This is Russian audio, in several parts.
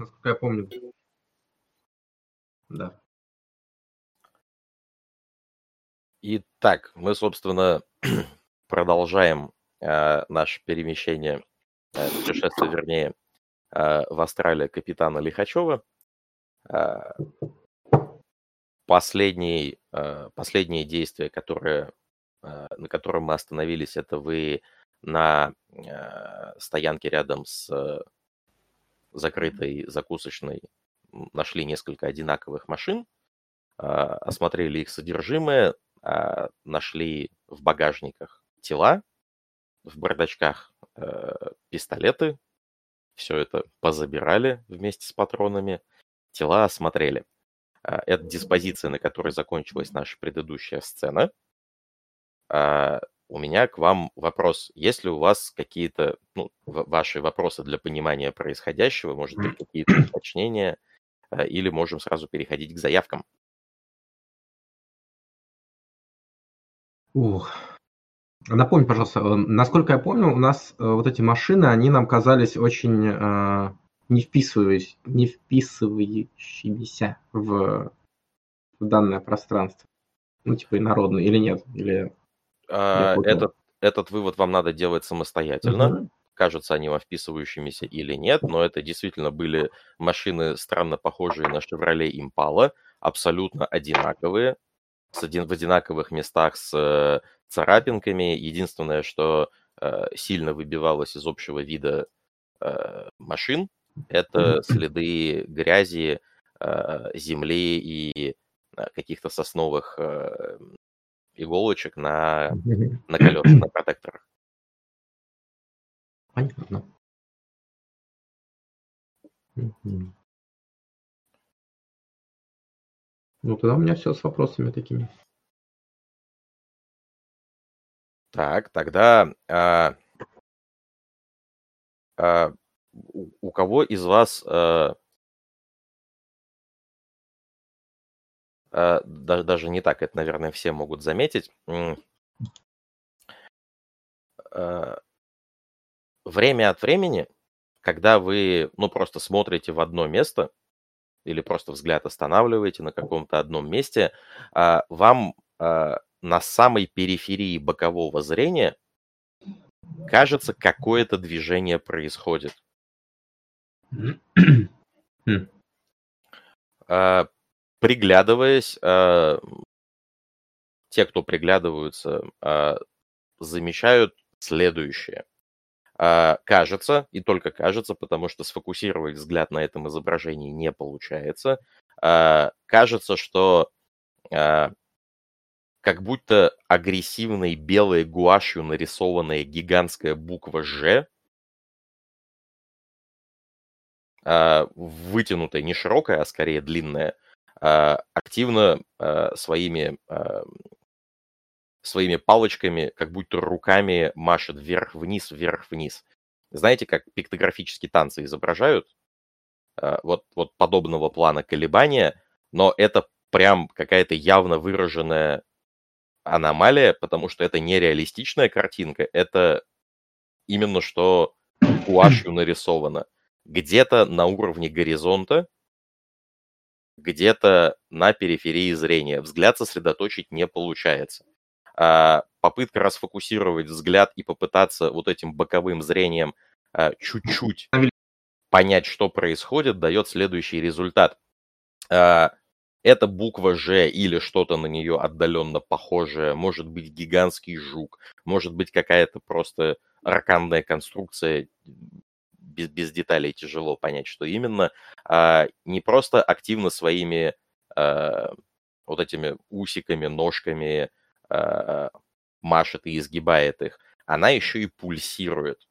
насколько я помню. Да. Итак, мы, собственно, продолжаем э, наше перемещение, э, путешествие, вернее, э, в Австралию капитана Лихачева. Э, последний, э, последнее действие, которое, э, на котором мы остановились, это вы на э, стоянке рядом с закрытой закусочной нашли несколько одинаковых машин, э, осмотрели их содержимое, э, нашли в багажниках тела, в бардачках э, пистолеты, все это позабирали вместе с патронами, тела осмотрели. А, это диспозиция, на которой закончилась наша предыдущая сцена. У меня к вам вопрос. Есть ли у вас какие-то ну, ваши вопросы для понимания происходящего, может быть, какие-то уточнения, а, или можем сразу переходить к заявкам? Ух. Напомни, пожалуйста, э, насколько я помню, у нас э, вот эти машины, они нам казались очень э, не, вписываясь, не вписывающимися в, в данное пространство. Ну, типа инородные или нет? Или, а, этот, этот вывод вам надо делать самостоятельно. Угу. Кажется, они вам вписывающимися или нет, но это действительно были машины странно похожие на Chevrolet Impala, абсолютно одинаковые, с один, в одинаковых местах с э, царапинками. Единственное, что э, сильно выбивалось из общего вида э, машин, это следы грязи, э, земли и э, каких-то сосновых э, иголочек на, на колесах, на протекторах. Понятно. Ну, тогда у меня все с вопросами такими. Так, тогда а, а, у, кого из вас а, даже, даже не так, это, наверное, все могут заметить. А, время от времени, когда вы, ну, просто смотрите в одно место или просто взгляд останавливаете на каком-то одном месте, а, вам на самой периферии бокового зрения, кажется, какое-то движение происходит. А, приглядываясь, а, те, кто приглядываются, а, замечают следующее. Кажется, и только кажется, потому что сфокусировать взгляд на этом изображении не получается, кажется, что как будто агрессивной белой гуашью нарисованная гигантская буква «Ж», а, вытянутая, не широкая, а скорее длинная, а, активно а, своими, своими палочками, как будто руками машет вверх-вниз, вверх-вниз. Знаете, как пиктографические танцы изображают? Вот, вот подобного плана колебания, но это прям какая-то явно выраженная аномалия, потому что это нереалистичная картинка, это именно что гуашью нарисовано. Где-то на уровне горизонта, где-то на периферии зрения. Взгляд сосредоточить не получается. А попытка расфокусировать взгляд и попытаться вот этим боковым зрением а, чуть-чуть понять, что происходит, дает следующий результат. А, это буква «Ж» или что-то на нее отдаленно похожее, может быть гигантский жук, может быть какая-то просто раканная конструкция, без, без деталей тяжело понять, что именно, а не просто активно своими а, вот этими усиками, ножками а, машет и изгибает их, она еще и пульсирует.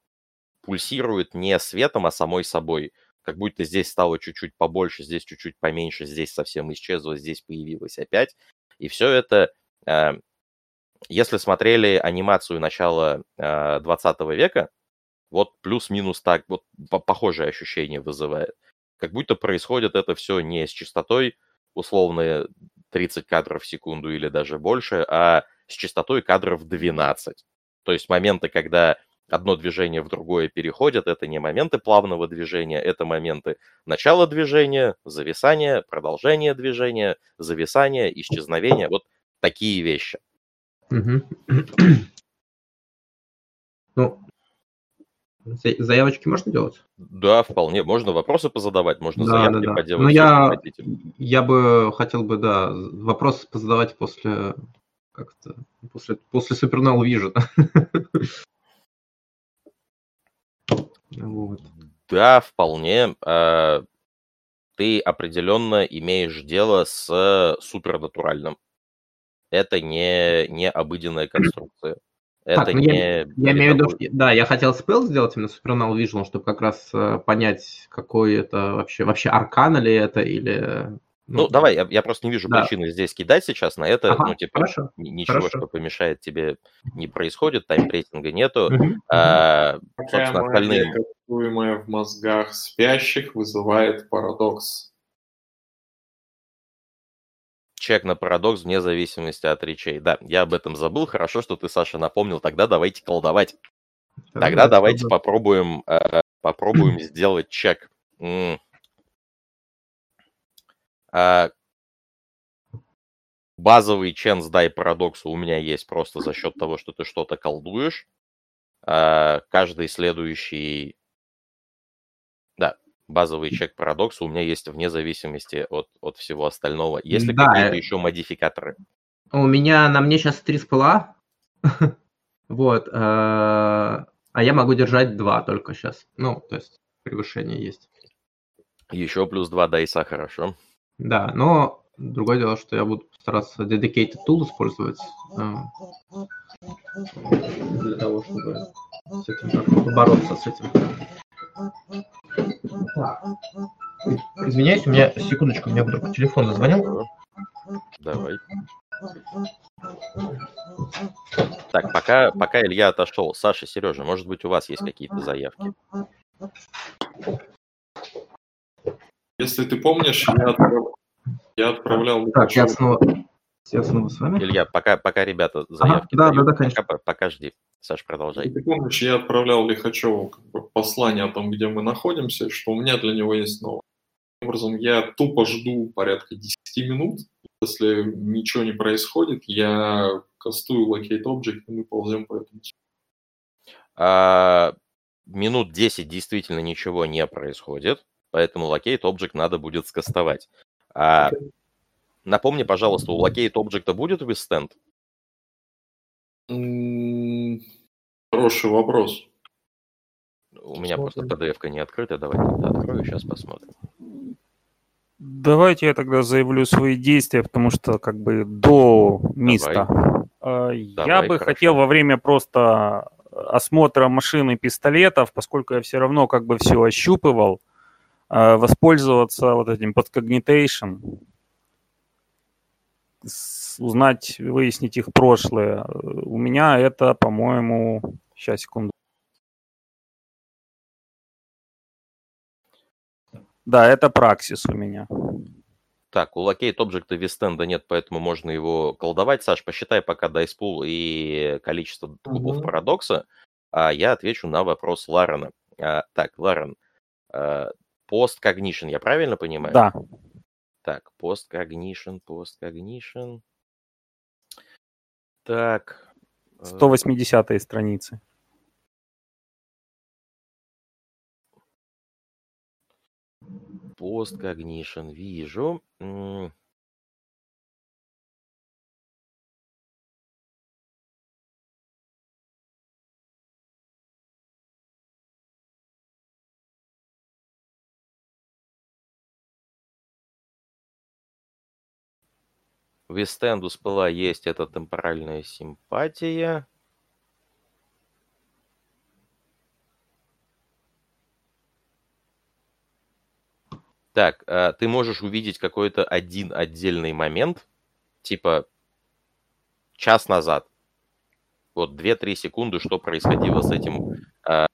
Пульсирует не светом, а самой собой как будто здесь стало чуть-чуть побольше, здесь чуть-чуть поменьше, здесь совсем исчезло, здесь появилось опять. И все это, э, если смотрели анимацию начала 20 э, века, вот плюс-минус так, вот похожее ощущение вызывает. Как будто происходит это все не с частотой условные 30 кадров в секунду или даже больше, а с частотой кадров 12. То есть моменты, когда одно движение в другое переходят. Это не моменты плавного движения, это моменты начала движения, зависания, продолжения движения, зависания, исчезновения. Вот такие вещи. Ну, заявочки можно делать? Да, вполне. Можно вопросы позадавать, можно Да, да, заявки да. поделать. Ну, всё, что я, я бы хотел бы, да, вопрос позадавать после как-то после, после Supernal Vision. Вот. Да, вполне. А, Ты определенно имеешь дело с супернатуральным. Это не, не обыденная конструкция. Это Так, ну я, не... я имею в виду, что- да, я хотел спел сделать именно Supernal Vision, чтобы как раз э, понять, какой это вообще, вообще аркана ли это или... Ну, давай, я, я просто не вижу да. причины здесь кидать сейчас на это. Ага, ну, типа, хорошо. ни- ничего, хорошо. что помешает тебе, не происходит, таймпрессинга нету. А, собственно, остальные... в мозгах спящих, вызывает парадокс. Чек на парадокс вне зависимости от речей. Да, я об этом забыл. Хорошо, что ты, Саша, напомнил. Тогда давайте колдовать. Тогда Да, давайте да. попробуем, э, попробуем сделать чек. М. А, Базовый ченс дай парадокса у меня есть просто за счет того, что ты что-то колдуешь. А, Каждый следующий... Базовый чек парадокса у меня есть вне зависимости от, от всего остального. Есть ли Да, какие-то э, еще модификаторы? У меня, на мне сейчас три спала. Вот. э, А я могу держать два только сейчас. Ну, то есть превышение есть. Еще плюс два дайса, хорошо. Да, но другое дело, что я буду стараться dedicated tool использовать э, для того, чтобы с этим бороться с этим. Так. Извиняюсь, у меня секундочку, у меня вдруг телефон зазвонил. Давай. Так, пока, пока Илья отошел. Саша, Сережа, может быть, у вас есть какие-то заявки? Если ты помнишь, я, отправ- я отправлял... Так, я снова, я снова с вами. Илья, пока, пока ребята заявки да, дают, да, да, конечно. Пока, пока жди. Саш, продолжай. Ты помнишь, я отправлял Лихачеву как бы послание о том, где мы находимся, что у меня для него есть новость. Таким образом, я тупо жду порядка 10 минут. Если ничего не происходит, я кастую Locate Object, и мы ползем по этому. А, минут 10 действительно ничего не происходит, поэтому Locate Object надо будет скастовать. А, напомни, пожалуйста, у Locate Object будет withstand? Хороший вопрос. У меня просто. PDF-ка не открыта, давай тогда открою, сейчас посмотрим. Давайте я тогда заявлю свои действия, потому что как бы до места. Э, Я Давай, бы хорошо. хотел во время просто осмотра машины пистолетов, поскольку я все равно как бы все ощупывал, э, воспользоваться вот этим подкогнитейшн, с- узнать, выяснить их прошлое. У меня это, по-моему, сейчас секунду. Да, это праксис у меня. Так, у Locate Object вистенда нет, поэтому можно его колдовать. Саш, посчитай пока pool и количество кубов Мгм. парадокса, а я отвечу на вопрос Ларена. А, так, Ларен, пост-когнишн, я правильно понимаю? Да. Так, пост-когнишн, пост-когнишн. Так. э, 180 страницы. Пост-когнишн, вижу. М, Вестенду спала есть, это темпоральная симпатия. Так, а, ты можешь увидеть какой-то один отдельный момент, типа час назад. Вот 2-3 секунды, что происходило с этим, а,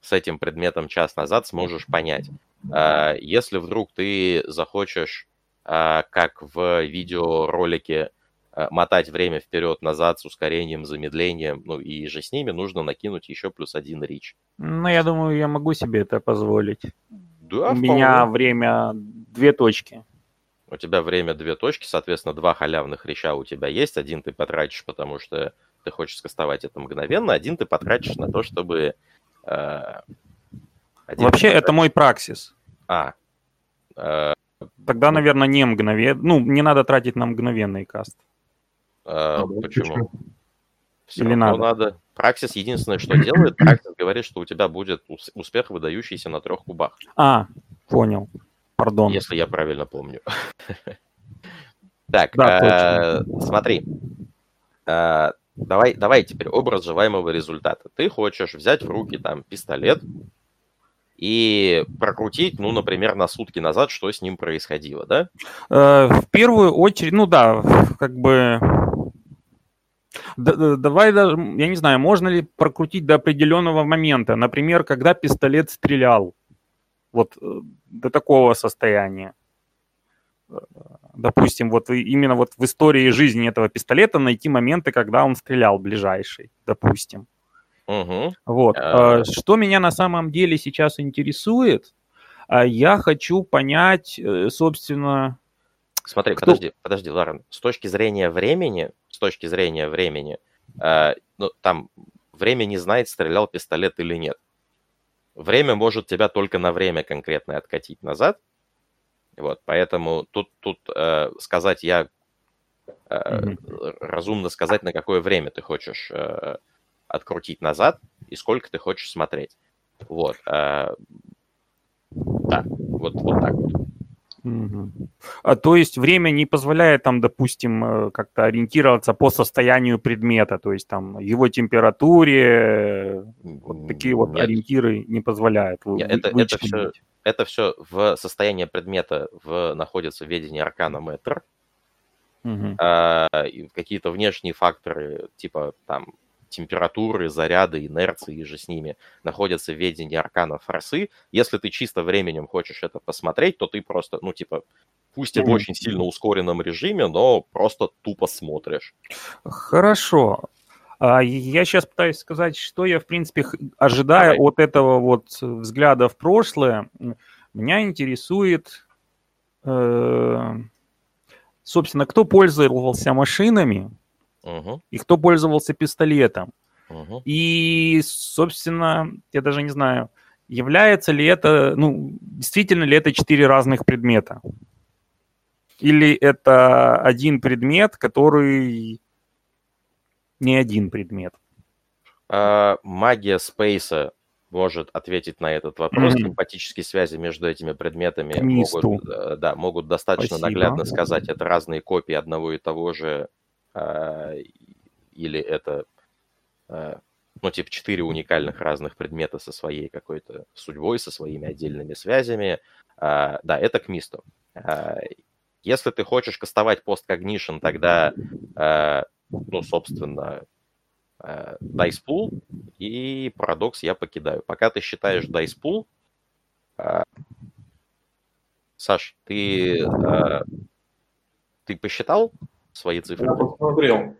с этим предметом час назад, сможешь понять. А, Если вдруг ты захочешь, как в видеоролике, э, мотать время вперед-назад с ускорением, замедлением, ну и же с ними нужно накинуть еще плюс один рич. Ну, я думаю, я могу себе это позволить. Да, У меня время две точки. У тебя время две точки, соответственно, два халявных реча у тебя есть. Один ты потратишь, потому что ты хочешь скастовать это мгновенно, один ты потратишь на то, чтобы... Э, Вообще, потратишь... это мой праксис. А. Э, Тогда, наверное, не мгновенно. Ну, не надо тратить на мгновенный каст. Э, почему? Все Или надо? надо. Праксис единственное, что делает, Праксис говорит, что у тебя будет успех, выдающийся на трех кубах. А, понял. Пардон. Если я правильно помню. Так, да, э, смотри. Э, давай, давай теперь образ желаемого результата. Ты хочешь взять в руки там пистолет и прокрутить, ну, например, на сутки назад, что с ним происходило, да? Э, в первую очередь, ну да, как бы Давай даже, я не знаю, можно ли прокрутить до определенного момента. Например, когда пистолет стрелял. Вот э, до такого состояния. Допустим, вот именно вот в истории жизни этого пистолета найти моменты, когда он стрелял ближайший, допустим. Угу. Вот. А... Что меня на самом деле сейчас интересует, я хочу понять, собственно... Смотри, кто... подожди, подожди, Ларен. С точки зрения времени, с точки зрения времени, э, ну, там время не знает, стрелял пистолет или нет. Время может тебя только на время конкретно откатить назад. Вот, поэтому тут, тут э, сказать я э, mm-hmm. разумно сказать, на какое время ты хочешь э, открутить назад и сколько ты хочешь смотреть. Вот. Э, да, вот, вот так вот. Угу. А, то есть время не позволяет там, допустим, э, как-то ориентироваться по состоянию предмета, то есть там его температуре, вот такие вот Нет. ориентиры не позволяют. Нет, это, это, все, это все в состоянии предмета в, находится в ведении аркана метр. Угу. А, какие-то внешние факторы, типа там температуры, заряды, инерции и же с ними находятся в ведении аркана форсы. Если ты чисто временем хочешь это посмотреть, то ты просто, ну, типа, пусть и в очень сильно ускоренном режиме, но просто тупо смотришь. Хорошо. А, я сейчас пытаюсь сказать, что я, в принципе, ожидаю Давай. от этого вот взгляда в прошлое. Меня интересует, э, собственно, кто пользовался машинами, Угу. И кто пользовался пистолетом. Угу. И, собственно, я даже не знаю, является ли это, ну, действительно ли это четыре разных предмета? Или это один предмет, который не один предмет? А, магия спейса может ответить на этот вопрос. Mm-hmm. Симпатические связи между этими предметами могут, э, да, могут достаточно Спасибо. наглядно сказать, это разные копии одного и того же или это, а, ну, типа, четыре уникальных разных предмета со своей какой-то судьбой, со своими отдельными связями. А, да, это к мисту. Если ты хочешь кастовать посткогнишн, тогда, ну, собственно, Dice Pool и парадокс я покидаю. Пока ты считаешь Dice Pool, Саш, ты, ты посчитал свои цифры? Я посмотрел.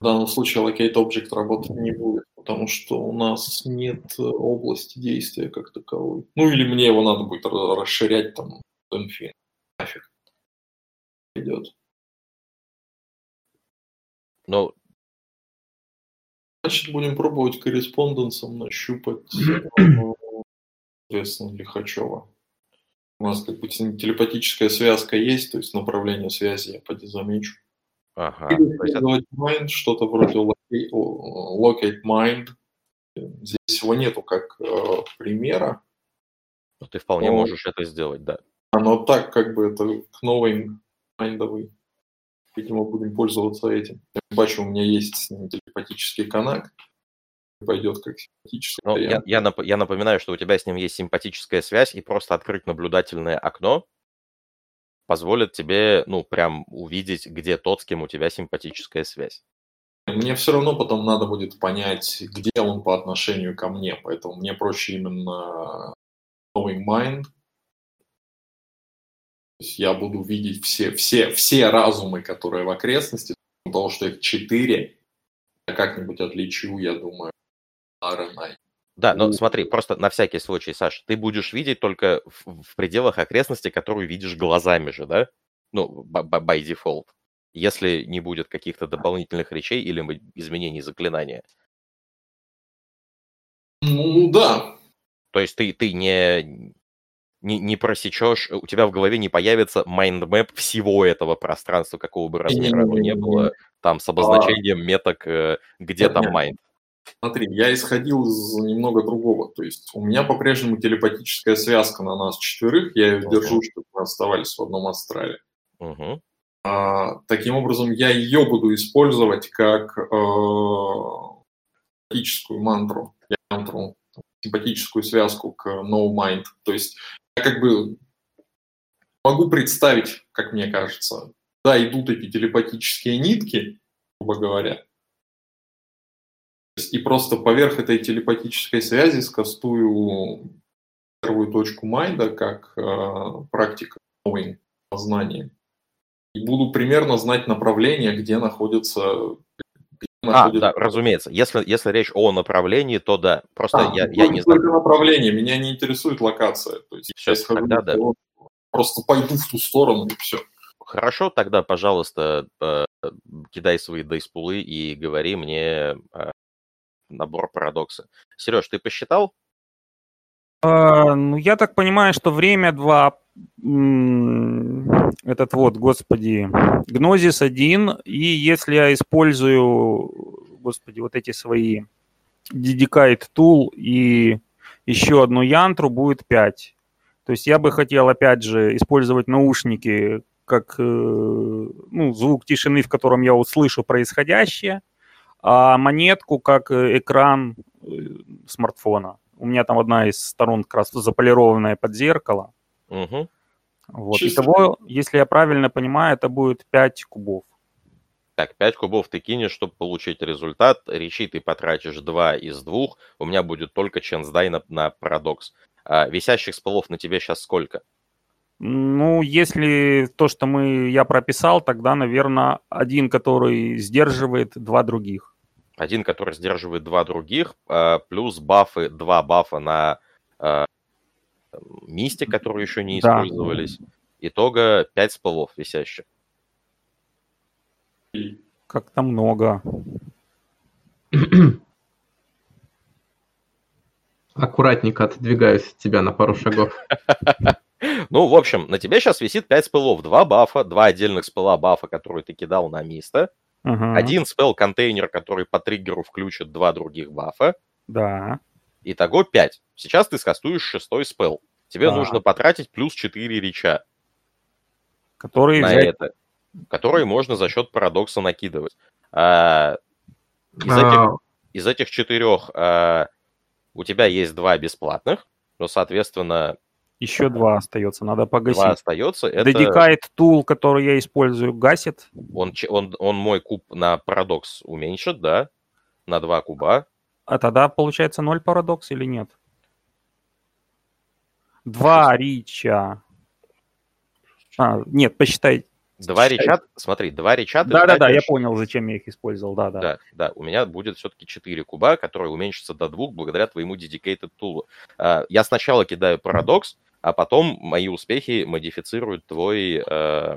В данном случае Allocate Object работать не будет, потому что у нас нет э, области действия как таковой. Ну или мне его надо будет расширять там инфин. Нафиг. Идет. Ну, Значит, будем пробовать корреспонденсом нащупать, э, соответственно, Лихачева. У нас как бы телепатическая связка есть, то есть направление связи я поди замечу. Ага. Или mind, что-то вроде locate mind. Здесь его нету как э, примера. Но ты вполне но... можешь это сделать, да. Оно так, как бы это к новой майндовый. Видимо, будем пользоваться этим. Я бачу, у меня есть с ним телепатический коннект пойдет как симпатическая. Ну, я, я, нап- я напоминаю, что у тебя с ним есть симпатическая связь, и просто открыть наблюдательное окно позволит тебе, ну, прям увидеть, где тот, с кем у тебя симпатическая связь. Мне все равно потом надо будет понять, где он по отношению ко мне, поэтому мне проще именно knowing mind. То есть я буду видеть все, все, все разумы, которые в окрестности, того, что их четыре, я как-нибудь отличу, я думаю, RNI. Да, но смотри, просто на всякий случай, Саш, ты будешь видеть только в, в пределах окрестности, которую видишь глазами же, да? Ну, by default. Если не будет каких-то дополнительных речей или изменений заклинания. Ну, да. То есть ты, ты не, не, не просечешь, у тебя в голове не появится mind map всего этого пространства, какого бы размера оно не было, там с обозначением меток, э, где там майнд. Смотри, я исходил из немного другого. То есть у меня по-прежнему телепатическая связка на нас четверых. Я ее uh-huh. держу, чтобы мы оставались в одном астрале. Uh-huh. А, таким образом, я ее буду использовать как э, симпатическую мантру. Я мантру, симпатическую связку к No Mind. То есть я как бы могу представить, как мне кажется, да, идут эти телепатические нитки, грубо говоря, и просто поверх этой телепатической связи скастую первую точку майда как э, практика знания. И буду примерно знать направление, где находится а, да, разумеется. Если, если речь о направлении, то да. Просто а, я, я не знаю. направление, меня не интересует локация. То есть Сейчас, я тогда, да. просто пойду в ту сторону и все. Хорошо, тогда, пожалуйста, э, кидай свои дейспулы и говори мне э, набор парадокса. Сереж, ты посчитал? А, ну, я так понимаю, что время 2, этот вот, господи, гнозис 1, и если я использую, господи, вот эти свои Dedicate Tool и еще одну янтру, будет 5. То есть я бы хотел, опять же, использовать наушники как э, ну, звук тишины, в котором я услышу происходящее, а монетку как э, экран э, смартфона. У меня там одна из сторон как раз заполированная под зеркало. Угу. Вот. Чисто. Итого, если я правильно понимаю, это будет 5 кубов. Так, 5 кубов ты кинешь, чтобы получить результат. Речи ты потратишь 2 из 2. У меня будет только ченсдай на, на парадокс. А висящих спылов на тебе сейчас сколько? Ну, если то, что мы, я прописал, тогда, наверное, один, который сдерживает два других. Один, который сдерживает два других, а, плюс бафы, два бафа на а, мисте, которые еще не использовались. Да. Итога 5 спылов висящих. Как-то много. Аккуратненько отодвигаюсь от тебя на пару шагов. Ну, в общем, на тебе сейчас висит 5 спылов. Два бафа, два отдельных спыла бафа, которые ты кидал на место. Угу. Один спел-контейнер, который по триггеру включит два других бафа. Да. Итого 5. Сейчас ты скастуешь шестой спел. Тебе да. нужно потратить плюс 4 реча. Которые на взять... это. Которые можно за счет парадокса накидывать. А, из, а... этих, из этих четырех а, у тебя есть два бесплатных, но, соответственно, еще два остается, надо погасить. Два остается. Это... Dedicate Tool, который я использую, гасит. Он, он, он мой куб на парадокс уменьшит, да? На два куба. А тогда получается ноль парадокс или нет? Два рича. А, нет, посчитай. Два реча, смотри, два реча. Да-да-да, я понял, зачем я их использовал, да-да. Да, да, у меня будет все-таки 4 куба, которые уменьшатся до двух благодаря твоему dedicated tool. А, я сначала кидаю парадокс, а потом мои успехи модифицируют твой, э,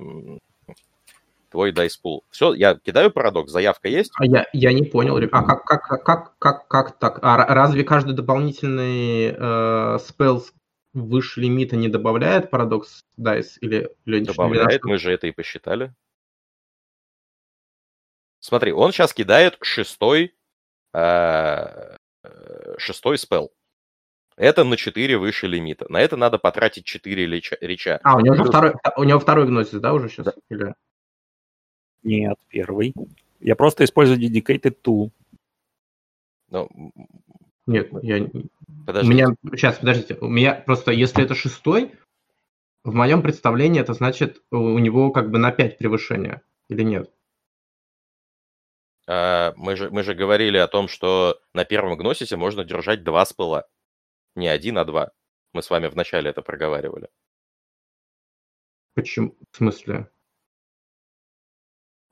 твой dice pool. Все, я кидаю парадокс, заявка есть? А я, я не понял. А как, как, как, как, как, так? А разве каждый дополнительный э, spell выше лимита не добавляет парадокс dice? Или, или добавляет, мы же это и посчитали. Смотри, он сейчас кидает шестой, э, э шестой спел. Это на 4 выше лимита. На это надо потратить 4 реча. реча. А, у него, уже второй, у него второй гносис, да, уже сейчас? Да. Или... Нет, первый. Я просто использую dedicated tool. Ну, Нет, я... Подождите. У меня... Сейчас, подождите. У меня просто, если это шестой, в моем представлении это значит, у него как бы на 5 превышения. Или нет? А, мы, же, мы же говорили о том, что на первом гносисе можно держать два спыла. Не один, а два. Мы с вами вначале это проговаривали. Почему? В смысле?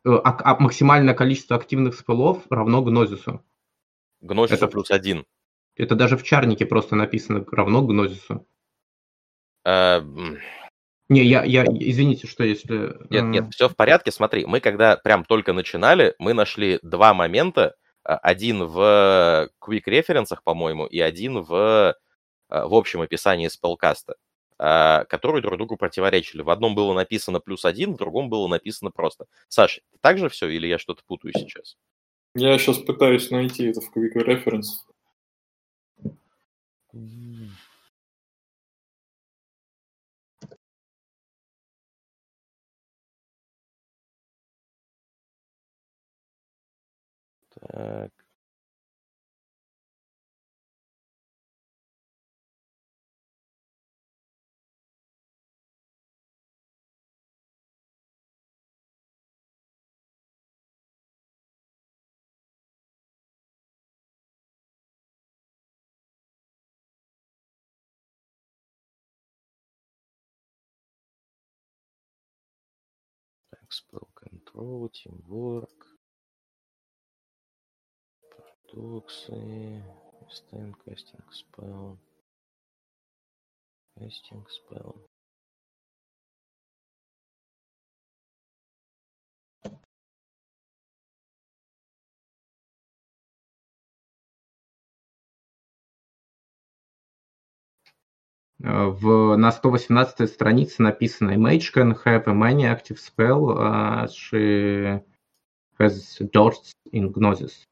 а, а максимальное количество активных спылов равно гнозису. Гнозису это, плюс один. Это даже в чарнике просто написано равно гнозису. А, не, я, я, извините, что если... Нет, нет, все в порядке. Смотри, мы когда прям только начинали, мы нашли два момента. Один в quick референсах, по-моему, и один в, в общем описании спелкаста. А, которые друг другу противоречили. В одном было написано плюс один, в другом было написано просто. Саша, так же все или я что-то путаю сейчас? Я сейчас пытаюсь найти это в Quick Reference. Так. Spell Control, Teamwork, Продукции, Stand Casting Spell, Casting Spell. В, на 118 странице написано Image can have a many active spell uh, she has dots in Gnosis.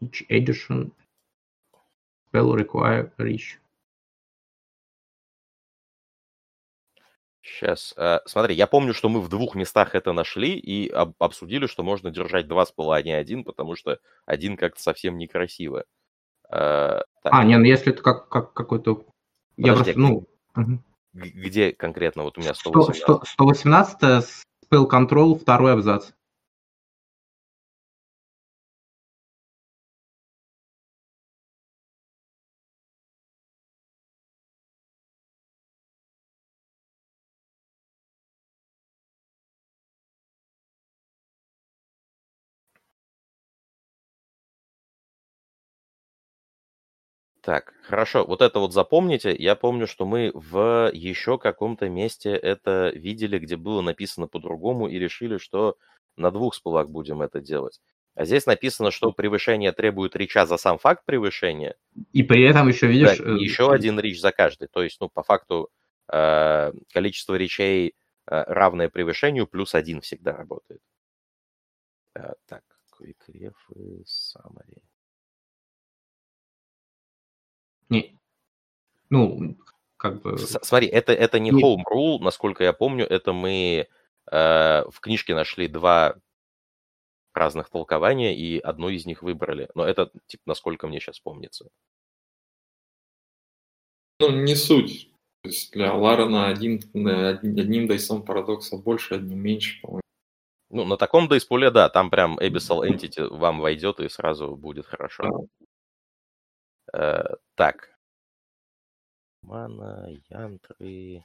Each edition spell require reach. Сейчас, э, смотри, я помню, что мы в двух местах это нашли и об- обсудили, что можно держать два спела, а не один, потому что один как-то совсем некрасиво. Э, а, не, ну если это как, как какой-то... Я просто, ну... Угу. Где конкретно? Вот у меня 118. 118 Spell Control, второй абзац. Так, хорошо, вот это вот запомните. Я помню, что мы в еще каком-то месте это видели, где было написано по-другому, и решили, что на двух спылах будем это делать. А здесь написано, что превышение требует реча за сам факт превышения. И при этом еще видишь... Да, еще один речь за каждый. То есть, ну, по факту, э, количество речей э, равное превышению, плюс один всегда работает. Э, так, quick ref summary. Не. Ну, как бы... Смотри, это, это не home rule, насколько я помню, это мы э, в книжке нашли два разных толкования, и одно из них выбрали. Но это, типа, насколько мне сейчас помнится. Ну, не суть. То есть для Ларена один, одним дайсом парадокса больше, одним меньше, по-моему. Ну, на таком дайсполе, да, там прям Abyssal Entity вам войдет и сразу будет хорошо. Э, так. Мана, янтры,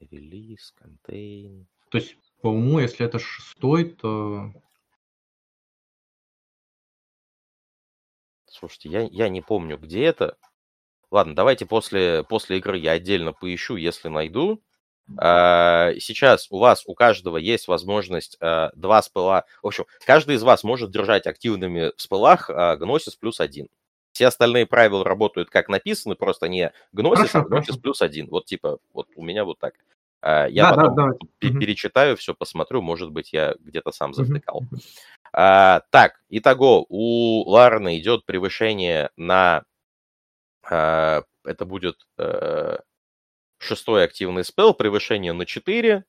релиз, контейн. То есть, по уму, если это шестой, то... Слушайте, я, я не помню, где это. Ладно, давайте после, после игры я отдельно поищу, если найду. А, сейчас у вас, у каждого есть возможность а, два спыла. В общем, каждый из вас может держать активными в спылах а, гносис плюс один. Все остальные правила работают как написаны, просто не гносис, а гносис плюс один. Вот типа, вот у меня вот так. А, я да, потом да, да. перечитаю все, посмотрю, может быть, я где-то сам завтыкал. Угу. А, так, итого, у Ларны идет превышение на... А, это будет а, шестой активный спел, превышение на 4,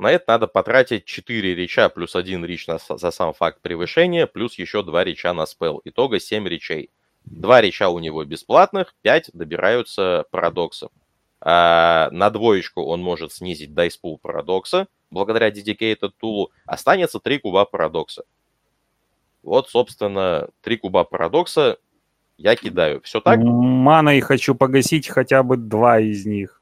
на это надо потратить 4 реча плюс 1 рич на, за сам факт превышения, плюс еще 2 реча на спел. Итого 7 речей. 2 реча у него бесплатных, 5 добираются парадоксом. А на двоечку он может снизить дайспул парадокса, благодаря Dedicated Tool. Останется 3 куба парадокса. Вот, собственно, 3 куба парадокса я кидаю. Все так? Маной хочу погасить хотя бы два из них.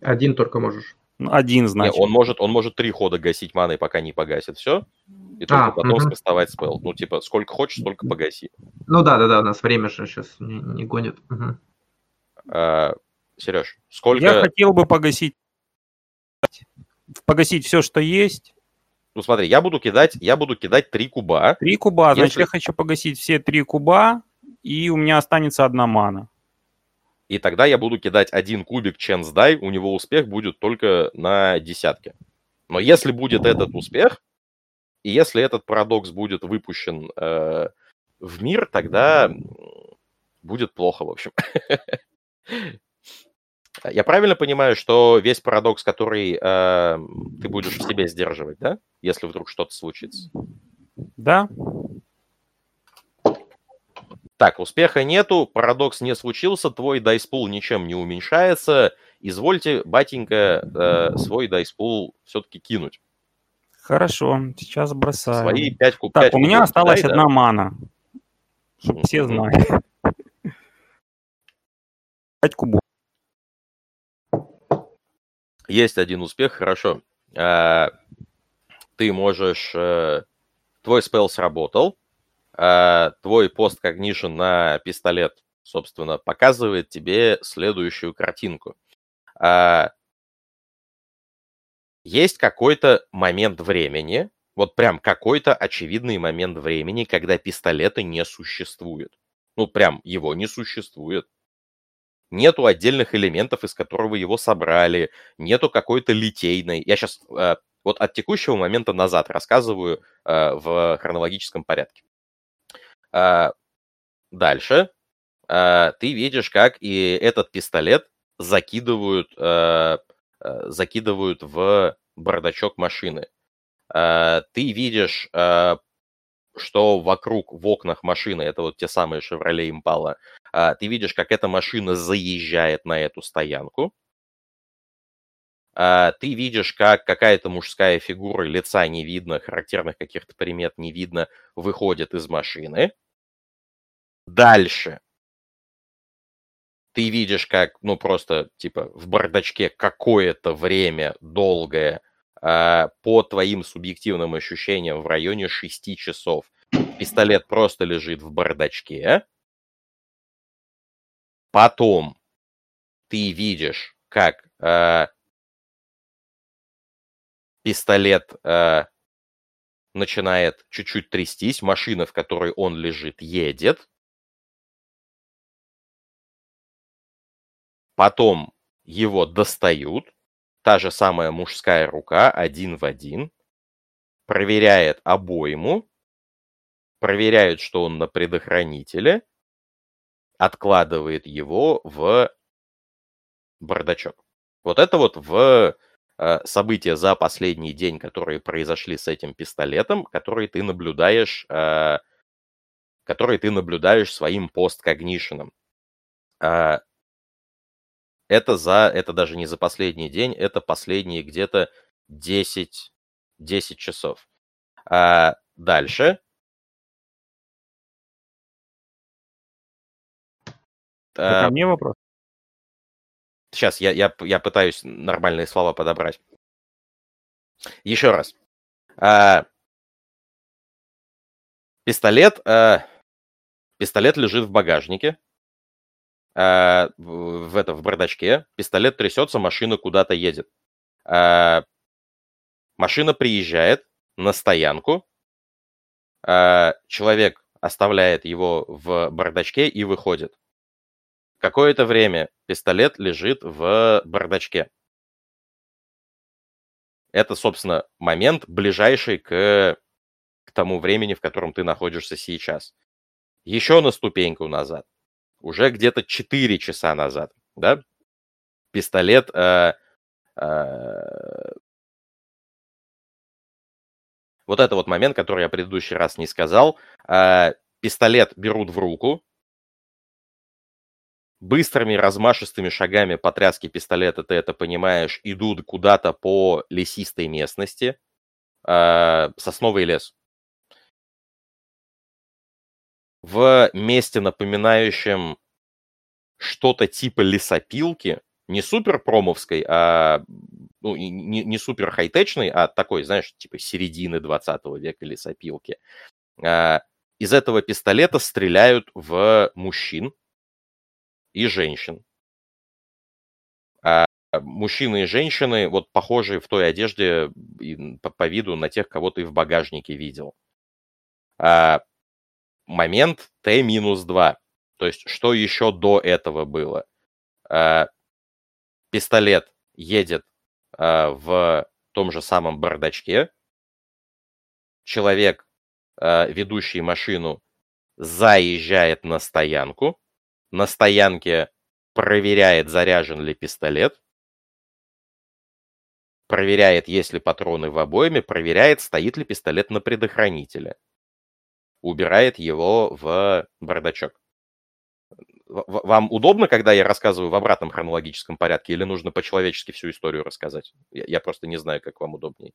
Один только можешь. Ну, Один, Не, значит. он может, он может три хода гасить маной, пока не погасит все, и только А, потом мгм. скастовать спел. Ну, типа, сколько хочешь, столько погаси. Ну да, да, да, у нас время же сейчас не, не гонит. Мгм. А, Сереж, сколько... Я хотел бы погасить погасить все, что есть. Ну, смотри, я буду кидать, я буду кидать три куба. Три куба, значит, Если- я хочу погасить все три куба, и у меня останется одна мана. И тогда я буду кидать один кубик Chance Die, у него успех будет только на десятке. Но если будет этот успех, и если этот парадокс будет выпущен э, в мир, тогда будет плохо, в общем. Я правильно понимаю, что весь парадокс, который э, ты будешь в себе сдерживать, да? Если вдруг что-то случится. Да? Так, успеха нету, парадокс не случился, твой дайспул ничем не уменьшается. Извольте, батенька, э, свой дайспул все-таки кинуть. Хорошо, сейчас бросаю. Свои 5 куб. Так, пять у меня осталась кидай, да? одна мана. Чтобы все знали. Пять кубов. Есть один успех, хорошо. А, ты можешь... э, твой спел сработал. А, твой пост когнишн на пистолет, собственно, показывает тебе следующую картинку. А, есть какой-то момент времени, вот прям какой-то очевидный момент времени, когда пистолета не существует. Ну, прям его не существует. Нету отдельных элементов, из которого его собрали, нету какой-то литейной. Я сейчас вот от текущего момента назад рассказываю э, в хронологическом порядке. Э, дальше э, ты видишь, как и этот пистолет закидывают, э, э, закидывают в бардачок машины. Э, ты видишь, э, что вокруг в окнах машины, это вот те самые Chevrolet Impala, э, ты видишь, как эта машина заезжает на эту стоянку. А, ты видишь, как какая-то мужская фигура, лица не видно, характерных каких-то примет не видно, выходит из машины. Дальше ты видишь, как, ну, просто, типа, в бардачке какое-то время долгое, а, по твоим субъективным ощущениям, в районе 6 часов, пистолет просто лежит в бардачке. Потом ты видишь, как а, пистолет э, начинает чуть-чуть трястись, машина, в которой он лежит, едет. Потом его достают, та же самая мужская рука, один в один, проверяет обойму, проверяют, что он на предохранителе, откладывает его в бардачок. Вот это вот в события за последний день, которые произошли с этим пистолетом, которые ты наблюдаешь, э, которые ты наблюдаешь своим посткогнишеном. Э, это за, это даже не за последний день, это последние где-то 10, 10 часов. Дальше. Это А, ко мне вопрос? Сейчас я, я, я пытаюсь нормальные слова подобрать. Еще раз. А, пистолет, а, пистолет лежит в багажнике. А, в, в, это, в бардачке. Пистолет трясется, машина куда-то едет. А, машина приезжает на стоянку. А, человек оставляет его в бардачке и выходит. Какое-то время пистолет лежит в бардачке. Это, собственно, момент, ближайший к, к тому времени, в котором ты находишься сейчас. Еще на ступеньку назад, уже где-то 4 часа назад, да, пистолет... Э, э, вот это вот момент, который я в предыдущий раз не сказал. Э, пистолет берут в руку, быстрыми размашистыми шагами по тряске пистолета, ты это понимаешь, идут куда-то по лесистой местности, э, сосновый лес. В месте, напоминающем что-то типа лесопилки, не супер промовской, а ну, не, не супер хай-течный, а такой, знаешь, типа середины 20 века лесопилки. А, из этого пистолета стреляют в мужчин и женщин. А мужчины и женщины, вот похожие в той одежде по, по виду на тех, кого ты в багажнике видел. А, момент Т-2. То есть, что еще до этого было? А, пистолет едет а, в том же самом бардачке. Человек, а, ведущий машину, заезжает на стоянку. На стоянке проверяет, заряжен ли пистолет. Проверяет, есть ли патроны в обойме. Проверяет, стоит ли пистолет на предохранителе. Убирает его в бардачок. Вам удобно, когда я рассказываю в обратном хронологическом порядке, или нужно по-человечески всю историю рассказать? Я, я просто не знаю, как вам удобнее.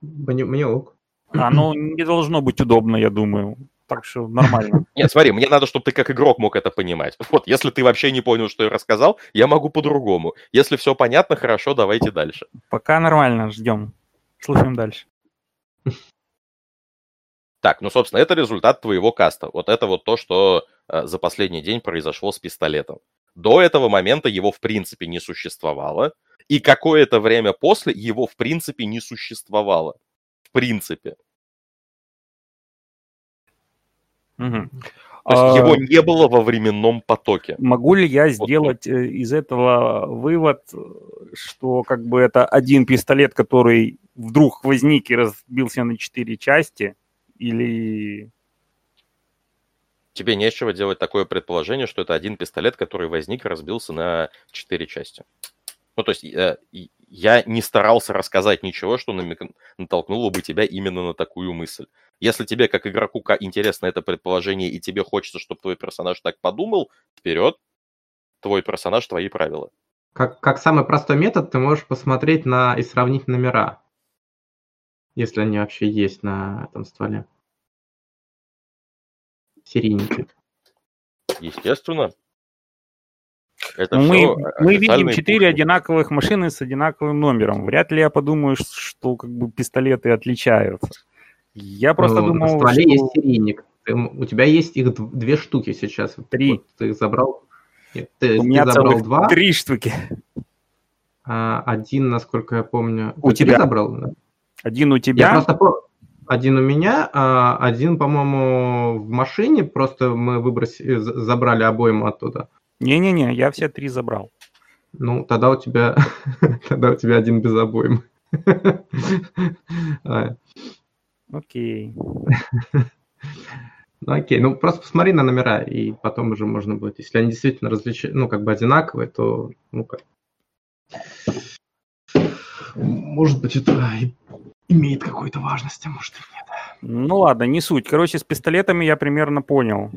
Мне, мне ок. Оно не должно быть удобно, я думаю. Так что нормально. Нет, смотри, мне надо, чтобы ты как игрок мог это понимать. Вот, если ты вообще не понял, что я рассказал, я могу по-другому. Если все понятно, хорошо, давайте дальше. Пока нормально, ждем. Слушаем дальше. Так, ну, собственно, это результат твоего каста. Вот это вот то, что э, за последний день произошло с пистолетом. До этого момента его в принципе не существовало, и какое-то время после его в принципе не существовало. В принципе. Угу. То есть а... его не было во временном потоке. Могу ли я сделать вот. Э, из этого вывод, что как бы это один пистолет, который вдруг возник и разбился на четыре части, или... Тебе нечего делать такое предположение, что это один пистолет, который возник и разбился на четыре части. Ну, то есть э, я не старался рассказать ничего, что натолкнуло бы тебя именно на такую мысль. Если тебе, как игроку, интересно это предположение, и тебе хочется, чтобы твой персонаж так подумал, вперед, твой персонаж, твои правила. Как, как самый простой метод, ты можешь посмотреть на и сравнить номера если они вообще есть на этом стволе. Серийники. Естественно. Это ну, мы, мы видим четыре одинаковых машины с одинаковым номером. Вряд ли я подумаю, что как бы пистолеты отличаются. Я просто ну, думал, На стволе что... есть серийник. Ты, у тебя есть их две штуки сейчас. Три. Вот ты забрал... Нет, ты, у ты меня забрал два. Три штуки. А, один, насколько я помню. У ты тебя забрал? Да? Один у тебя? Я просто один у меня, а один, по-моему, в машине. Просто мы выбросили, забрали обоим оттуда. Не-не-не, я все три забрал. Ну, тогда у тебя, тогда у тебя один без обоим. Окей. Ну окей, ну просто посмотри на номера, и потом уже можно будет, если они действительно различают, ну как бы одинаковые, то ну как. Может быть, это имеет какую-то важность, а может и нет. Ну ладно, не суть. Короче, с пистолетами я примерно понял,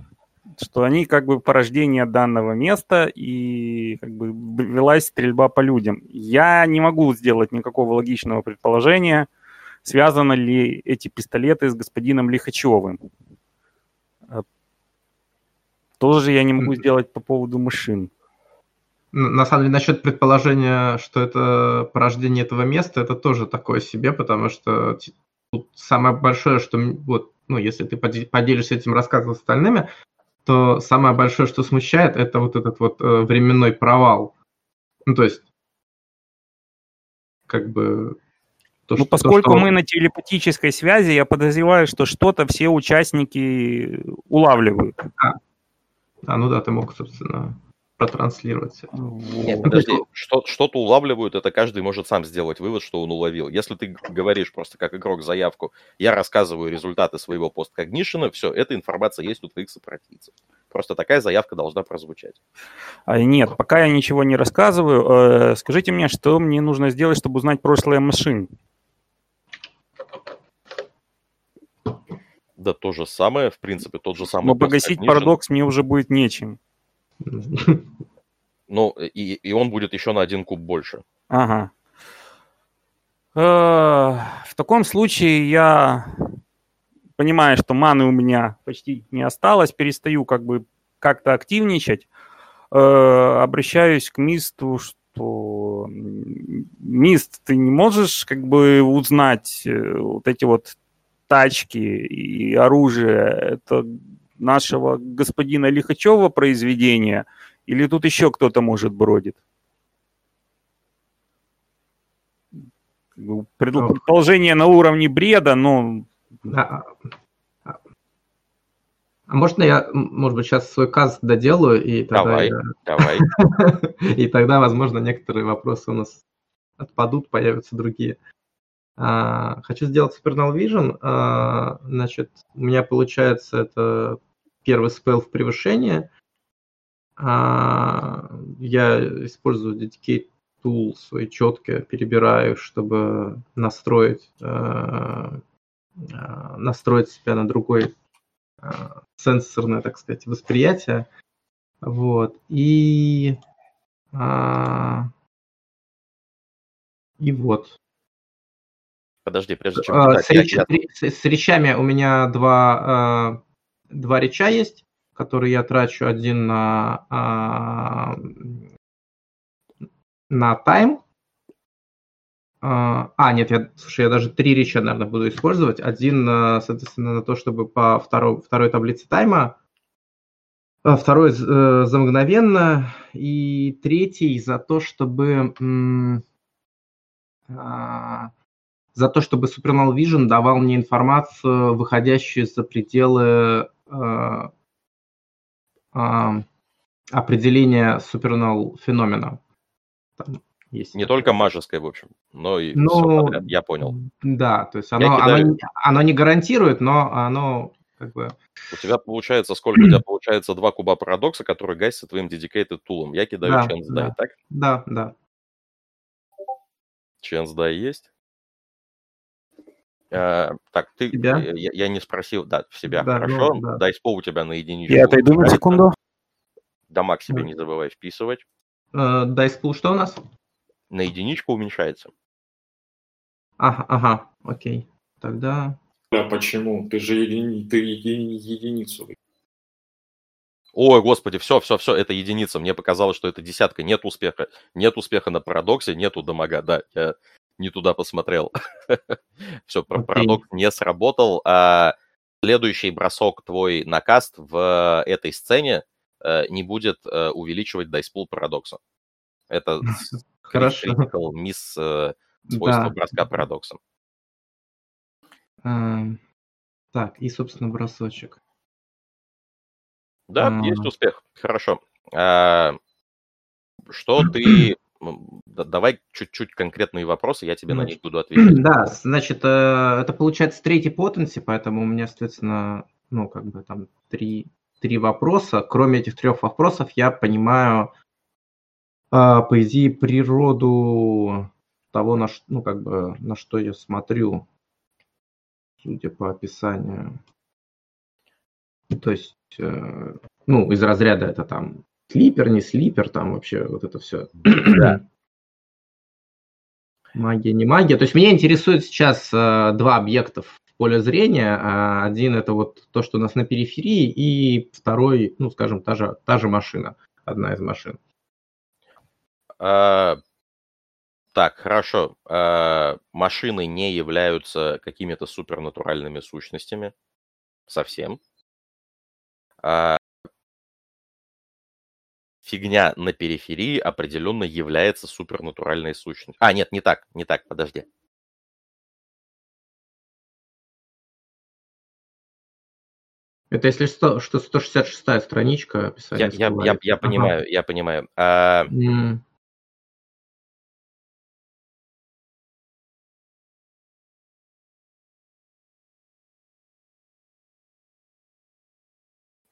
что они как бы порождение данного места и как бы велась стрельба по людям. Я не могу сделать никакого логичного предположения, связаны ли эти пистолеты с господином Лихачевым. А, тоже я не могу сделать по поводу машин. На самом деле, насчет предположения, что это порождение этого места, это тоже такое себе, потому что тут самое большое, что вот, ну, если ты поделишься этим рассказом с остальными, то самое большое, что смущает, это вот этот вот э, временной провал. Ну, то есть, как бы... То, ну, что, поскольку то, что... мы на телепатической связи, я подозреваю, что что-то все участники улавливают. А, а ну да, ты мог, собственно, протранслировать. Нет, ну, подожди, что, что-то улавливают, это каждый может сам сделать вывод, что он уловил. Если ты говоришь просто как игрок заявку, я рассказываю результаты своего посткогнишена, все, эта информация есть у твоих сопротивцев. Просто такая заявка должна прозвучать. А, нет, пока я ничего не рассказываю, э, скажите мне, что мне нужно сделать, чтобы узнать прошлое машин? Да то же самое, в принципе, тот же самый. Но погасить парадокс мне уже будет нечем. Ну, и, и он будет еще на один куб больше. Ага. Э, в таком случае я понимаю, что маны у меня почти не осталось, перестаю как бы как-то активничать, э, обращаюсь к мисту, что Мист, ты не можешь как бы узнать э, вот эти вот тачки и оружие, это нашего господина Лихачева произведение, или тут еще кто-то, может, бродит? Предположение на уровне бреда, но... А можно я, может быть, сейчас свой каз доделаю, и тогда... Давай, я... давай. И тогда, возможно, некоторые вопросы у нас отпадут, появятся другие. А, хочу сделать Supernal Vision. А, значит, у меня получается это первый спел в превышение. А, я использую Dedicate Tool свои четко, перебираю, чтобы настроить, настроить себя на другой сенсорное, так сказать, восприятие. Вот. И, и вот. Подожди, прежде чем... А, с, реч... я... с речами у меня два, а, два реча есть, которые я трачу. Один на, а, на тайм. А, нет, я, слушай, я даже три реча, наверное, буду использовать. Один, соответственно, на то, чтобы по второй, второй таблице тайма, второй э, за мгновенно, и третий за то, чтобы за то, чтобы Supernal Vision давал мне информацию, выходящую за пределы э, э, определения Supernal феномена. Там есть. Не только мажеское, в общем, но и ну, все подряд. Я понял. Да, то есть оно, оно, оно не гарантирует, но оно как бы... У тебя получается сколько? У тебя получается два куба парадокса, которые гасятся твоим dedicated тулом. Я кидаю да, chance да, так? Да, да. Chance die есть? Э, так, ты, тебя? Я, я не спросил, да, в себя, да, хорошо. Ну, да. Дайспо у тебя на единичку. Я отойду на секунду. Дамаг себе не забывай вписывать. Э, Дайспул что у нас? На единичку уменьшается. Ага, ага, окей. Тогда... А почему? Ты же едини... ты еди... единицу. Ой, господи, все, все, все, это единица. Мне показалось, что это десятка. Нет успеха. Нет успеха на парадоксе, нету дамага. Да, я не туда посмотрел. Все, парадокс не сработал. А следующий бросок твой на каст в этой сцене э, не будет э, увеличивать дайспул парадокса. Это Хорошо. мисс э, свойства броска парадокса. Эм, так, и, собственно, бросочек. Да, есть успех. Хорошо. А, что ты давай чуть-чуть конкретные вопросы, я тебе на них буду отвечать. Да, значит, э, это получается третий потенси, поэтому у меня, соответственно, ну, как бы там три, три вопроса. Кроме этих трех вопросов я понимаю, а, по идее, природу того, на, ну, как бы, на что я смотрю, судя по описанию. То есть, э, ну, из разряда это там Слипер, не слипер, там вообще вот это все. Да. Магия, не магия. То есть меня интересует сейчас э, два объекта в поле зрения. А один это вот то, что у нас на периферии, и второй, ну, скажем, та же, та же машина, одна из машин. А, так, хорошо. А, машины не являются какими-то супернатуральными сущностями. Совсем. А, фигня на периферии определенно является супернатуральной сущностью. А, нет, не так, не так, подожди. Это если что, что 166-я страничка описания. Я, я, я, я ага. понимаю, я понимаю. А... Mm.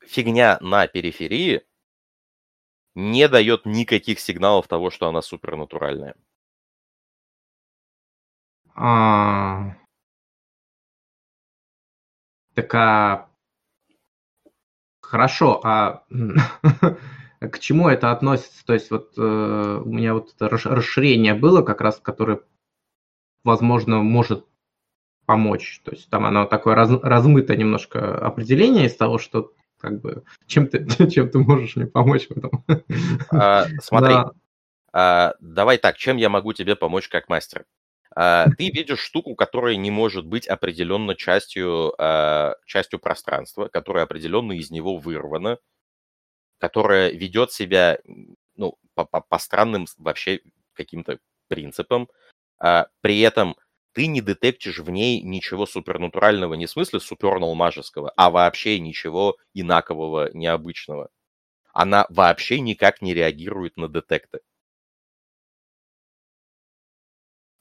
Фигня на периферии не дает никаких сигналов того, что она супернатуральная. А... Так а... Хорошо, а к чему это относится? То есть вот э, у меня вот это расширение было как раз, которое, возможно, может помочь. То есть там оно такое раз, размыто немножко определение из того, что как бы, чем ты, чем ты можешь мне помочь в этом? А, смотри, да. А, давай так, чем я могу тебе помочь как мастер? А, ты видишь штуку, которая не может быть определенно частью, а, частью пространства, которая определенно из него вырвана, которая ведет себя ну, по, по, по странным вообще каким-то принципам. А, при этом ты не детектишь в ней ничего супернатурального, не в смысле супернал мажеского, а вообще ничего инакового, необычного. Она вообще никак не реагирует на детекты.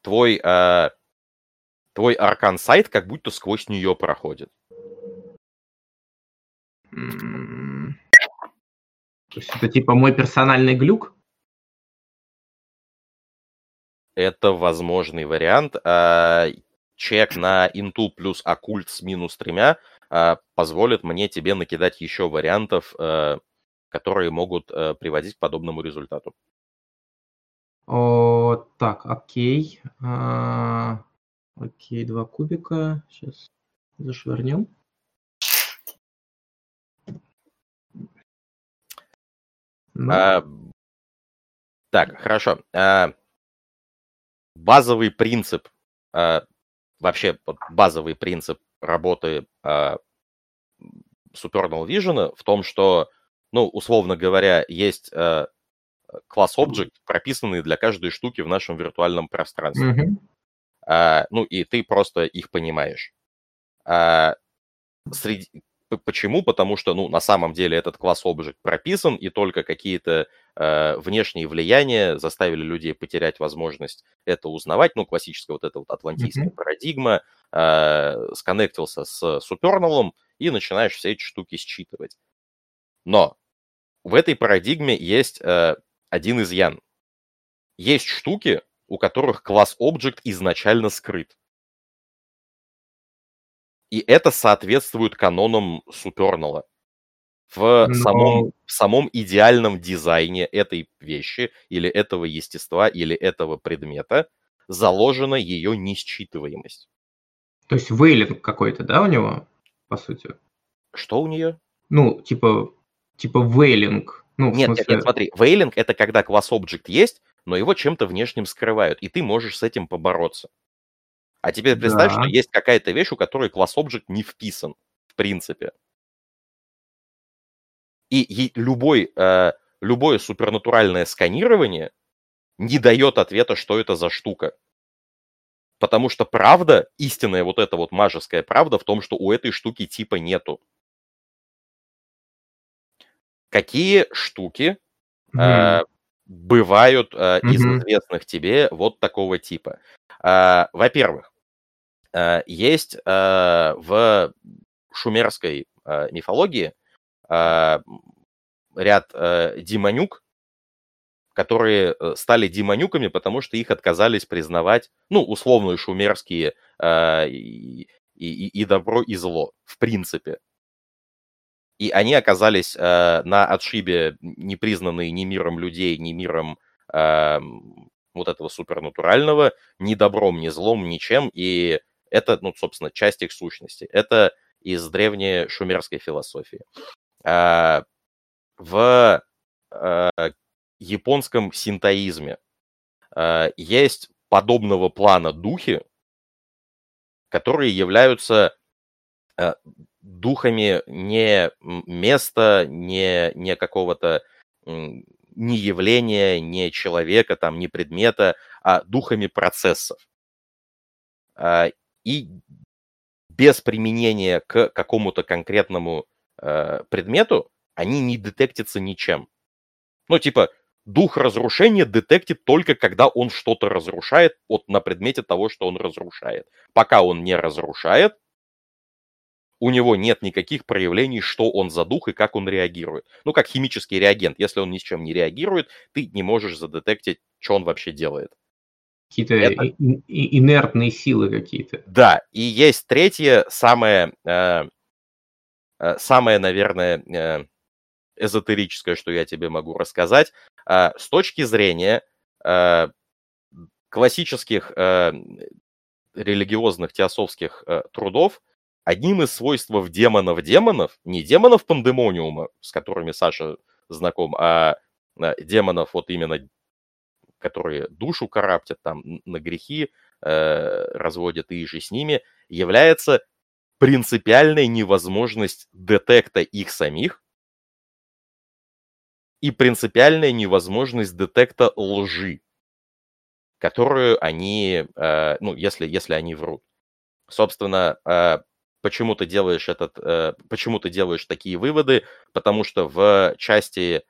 Твой, э, твой аркан сайт как будто сквозь нее проходит. То есть это типа мой персональный глюк? Это возможный вариант. А, чек на инту плюс оккульт с минус тремя а, позволит мне тебе накидать еще вариантов, а, которые могут приводить к подобному результату. О, так, окей. А, окей, два кубика. Сейчас зашвырнем. Ну. А, так, хорошо. А, базовый принцип, а, вообще базовый принцип работы а, Supernal Vision в том, что, ну, условно говоря, есть а, класс Object, прописанный для каждой штуки в нашем виртуальном пространстве. Mm-hmm. Ну, и ты просто их понимаешь. Среди, Почему? Потому что, ну, на самом деле этот класс Object прописан, и только какие-то э, внешние влияния заставили людей потерять возможность это узнавать. Ну, классическая вот эта вот атлантийская mm-hmm. парадигма. Э, сконнектился с суперналом, и начинаешь все эти штуки считывать. Но в этой парадигме есть э, один изъян. Есть штуки, у которых класс Object изначально скрыт. И это соответствует канонам Супернала. В, Но... самом, в самом идеальном дизайне этой вещи или этого естества или этого предмета заложена ее несчитываемость. То есть вейлинг какой-то, да, у него, по сути? Что у нее? Ну, типа, типа вейлинг. Ну, нет, смысле... нет, нет, смотри, вейлинг это когда класс объект есть, но его чем-то внешним скрывают, и ты можешь с этим побороться. А теперь представь, да. что есть какая-то вещь, у которой класс Object не вписан, в принципе. И любой, э, любое супернатуральное сканирование не дает ответа, что это за штука. Потому что правда, истинная вот эта вот мажеская правда в том, что у этой штуки типа нету. Какие штуки mm. э, бывают э, mm-hmm. из известных тебе вот такого типа? Э, во-первых, Э, есть э, в шумерской э, мифологии ряд демонюк, которые стали демонюками, потому что их отказались признавать, ну, условно шумерские и, и, и добро, и зло, в принципе. И они оказались на отшибе, не признанные ни миром людей, ни миром вот этого супернатурального, ни добром, ни злом, ничем, и это, ну, собственно, часть их сущности. Это из древней шумерской философии. А, в а, японском синтоизме а, есть подобного плана духи, которые являются духами не места, не, не какого-то не явления, не человека, там, не предмета, а духами процессов и без применения к какому-то конкретному э, предмету они не детектятся ничем. Ну, типа, дух разрушения детектит только когда он что-то разрушает вот на предмете того, что он разрушает. Пока он не разрушает, у него нет никаких проявлений, что он за дух и как он реагирует. Ну, как химический реагент. Если он ни с чем не реагирует, ты не можешь задетектить, что он вообще делает. Какие-то это... инертные силы какие-то. Да, и есть третье, самое, э, э, самое, наверное, э, эзотерическое, что я тебе могу рассказать. Э, с точки зрения э, классических э, религиозных теософских э, трудов, одним из свойств демонов-демонов, не демонов пандемониума, с которыми Саша знаком, а демонов вот именно которые душу караптят, там, на грехи э, разводят и же с ними, является принципиальная невозможность детекта их самих и принципиальная невозможность детекта лжи, которую они, э, ну, если, если они врут. Собственно, э, почему ты делаешь этот, э, почему ты делаешь такие выводы? Потому что в части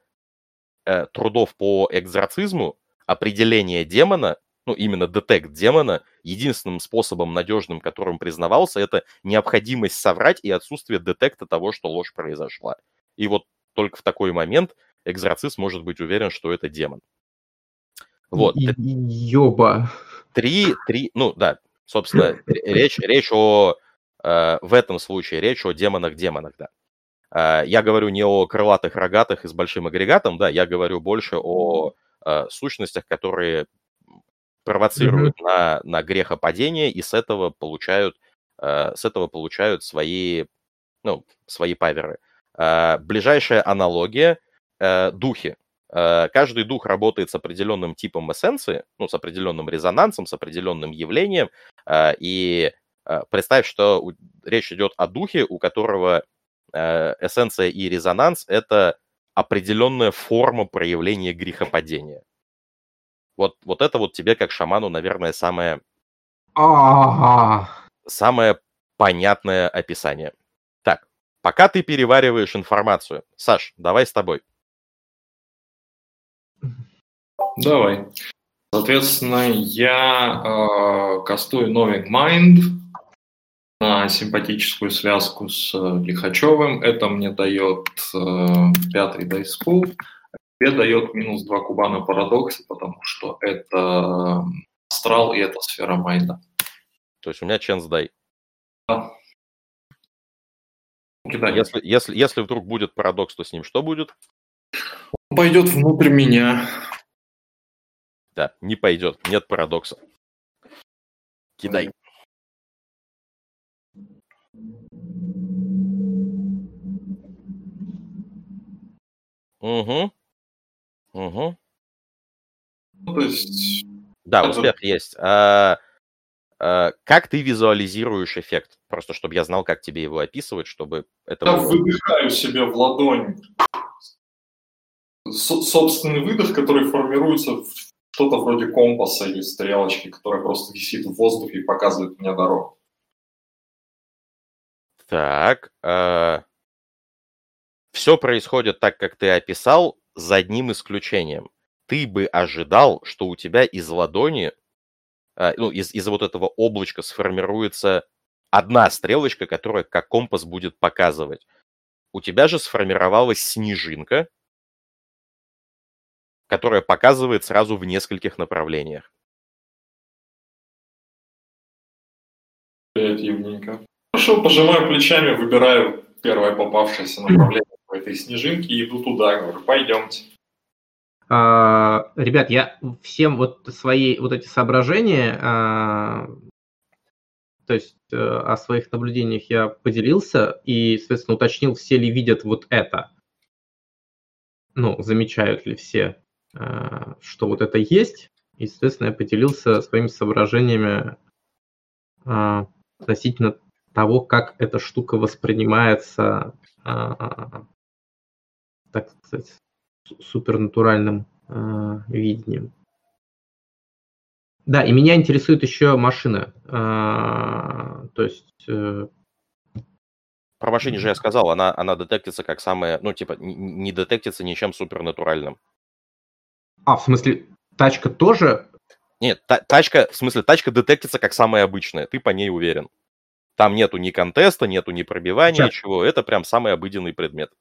э, трудов по экзорцизму определение демона, ну, именно детект демона, единственным способом надежным, которым признавался, это необходимость соврать и отсутствие детекта того, что ложь произошла. И вот только в такой момент экзорцист может быть уверен, что это демон. Вот. Ёба. Три, три, ну да, собственно, речь, речь о, в этом случае речь о демонах-демонах, да. Э, я говорю не о крылатых рогатых и с большим агрегатом, да, я говорю больше о э, сущностях, которые провоцируют mm-hmm. на, на грехопадение и с этого получают, э, с этого получают свои, ну, свои паверы. Э, ближайшая аналогия э, – духи. Э, каждый дух работает с определенным типом эссенции, ну, с определенным резонансом, с определенным явлением, э, и э, представь, что речь идет о духе, у которого Э, эссенция и резонанс — это определенная форма проявления грехопадения. Вот, вот это вот тебе, как шаману, наверное, самое, самое понятное описание. Так, пока ты перевариваешь информацию, Саш, давай с тобой. Давай. Соответственно, я э, кастую Knowing Mind, на симпатическую связку с э, Лихачевым. Это мне дает э, пятый дайспул. Тебе дает минус 2 куба на парадоксе, потому что это астрал и это сфера майда. То есть у меня ченс дай. Да. Кидай. Если, если, если вдруг будет парадокс, то с ним что будет? Он пойдет внутрь меня. Да, не пойдет. Нет парадокса. Кидай. Угу. Угу. Ну, то есть... Да, это... успех есть. А, а, как ты визуализируешь эффект? Просто чтобы я знал, как тебе его описывать, чтобы это Я было... выдыхаю себе в ладонь С- собственный выдох, который формируется в что-то вроде компаса или стрелочки, которая просто висит в воздухе и показывает мне дорогу. Так, э, все происходит так, как ты описал, за одним исключением. Ты бы ожидал, что у тебя из ладони, э, ну, из, из вот этого облачка сформируется одна стрелочка, которая как компас будет показывать. У тебя же сформировалась снежинка, которая показывает сразу в нескольких направлениях. Креативненько. Хорошо, пожимаю плечами, выбираю первое попавшееся направление по этой снежинке иду туда, говорю, пойдемте. А, ребят, я всем вот свои вот эти соображения, а, то есть э, о своих наблюдениях я поделился и, соответственно, уточнил, все ли видят вот это. Ну, замечают ли все, а, что вот это есть. И, соответственно, я поделился своими соображениями относительно того, как эта штука воспринимается, так сказать, супернатуральным а, видением. Да, и меня интересует еще машина. А, то есть... Э, Про машине же я сказал, она, она детектится как самая, ну, типа, не детектится ничем супернатуральным. А, в смысле, тачка тоже? Нет, та- тачка, в смысле, тачка детектится как самая обычная, ты по ней уверен. Там нету ни контеста, нету ни пробивания, Сейчас. ничего. Это прям самый обыденный предмет.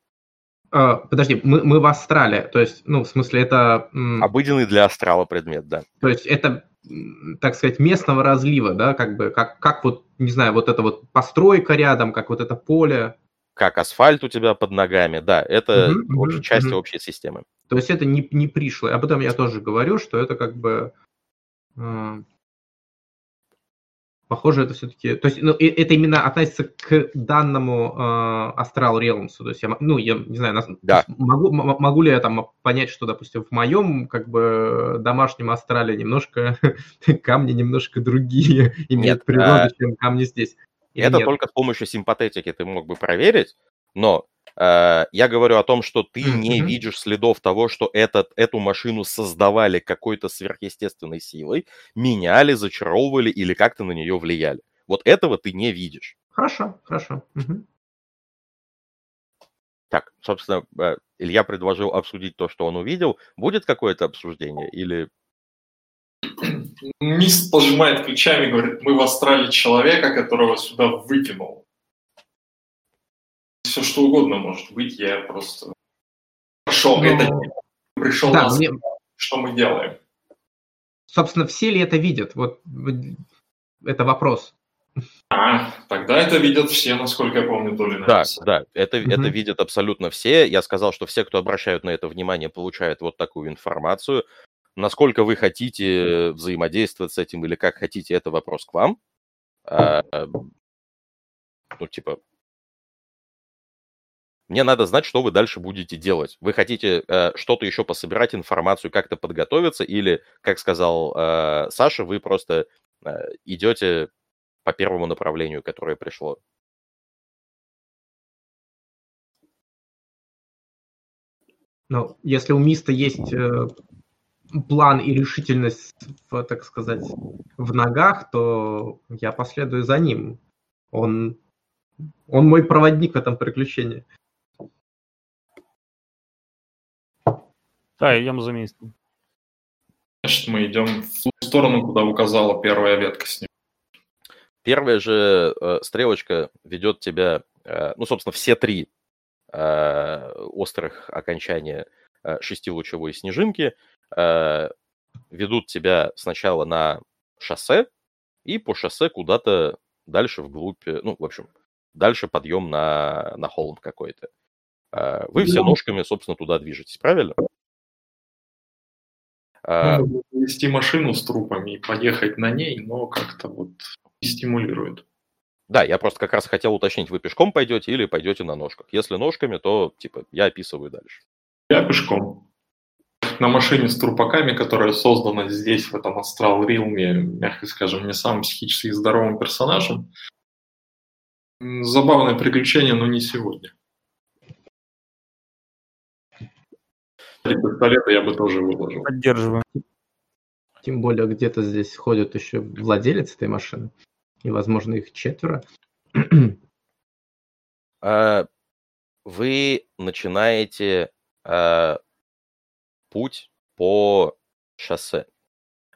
А, подожди, мы, мы в астрале, то есть, ну, в смысле, это... Обыденный для астрала предмет, да. То есть это, так сказать, местного разлива, да, как бы, как, как вот, не знаю, вот эта вот постройка рядом, как вот это поле. Как асфальт у тебя под ногами, да, это угу, общая, угу, часть угу. общей системы. То есть это не, не пришло. Об этом я тоже говорю, что это как бы... Э, Похоже, это все-таки... То есть, ну, это именно относится к данному э, Astral Realms. То есть, я, ну, я не знаю, нас, да. могу, могу ли я там понять, что, допустим, в моем, как бы, домашнем Астрале немножко камни немножко другие имеют природу, а... чем камни здесь? Это нет? только с помощью симпатетики ты мог бы проверить, но я говорю о том, что ты не видишь следов того, что этот, эту машину создавали какой-то сверхъестественной силой, меняли, зачаровывали или как-то на нее влияли. Вот этого ты не видишь. Хорошо, хорошо. Угу. Так, собственно, э, Илья предложил обсудить то, что он увидел. Будет какое-то обсуждение или... Мист пожимает плечами и говорит, мы в астрале человека, которого сюда выкинул все что угодно может быть, я просто пошел, Но... это пришел да, нас, мне... что мы делаем. Собственно, все ли это видят? Вот это вопрос. А, тогда это видят все, насколько я помню, то ли Да, да, это, mm-hmm. это видят абсолютно все. Я сказал, что все, кто обращают на это внимание, получают вот такую информацию. Насколько вы хотите взаимодействовать с этим или как хотите, это вопрос к вам. А, ну, типа, мне надо знать, что вы дальше будете делать. Вы хотите э, что-то еще пособирать, информацию, как-то подготовиться, или, как сказал э, Саша, вы просто э, идете по первому направлению, которое пришло. Ну, если у Миста есть э, план и решительность, в, так сказать, в ногах, то я последую за ним. Он, он мой проводник в этом приключении. Да, идем за местом. Значит, мы идем в ту сторону, куда указала первая ветка с ним. Первая же э, стрелочка ведет тебя, э, ну, собственно, все три э, острых окончания э, шестилучевой снежинки э, ведут тебя сначала на шоссе и по шоссе куда-то дальше вглубь, э, ну, в общем, дальше подъем на, на холм какой-то. Э, вы все ножками, собственно, туда движетесь, правильно? А, Надо вести машину с трупами и поехать на ней, но как-то вот не стимулирует. Да, я просто как раз хотел уточнить, вы пешком пойдете или пойдете на ножках. Если ножками, то типа я описываю дальше. Я пешком. На машине с трупаками, которая создана здесь, в этом Астрал Рилме, мягко скажем, не самым психически здоровым персонажем. Забавное приключение, но не сегодня. Три пистолета я бы тоже выложил. Поддерживаю. Тем более где-то здесь ходят еще владелец этой машины. И, возможно, их четверо. А, вы начинаете а, путь по шоссе.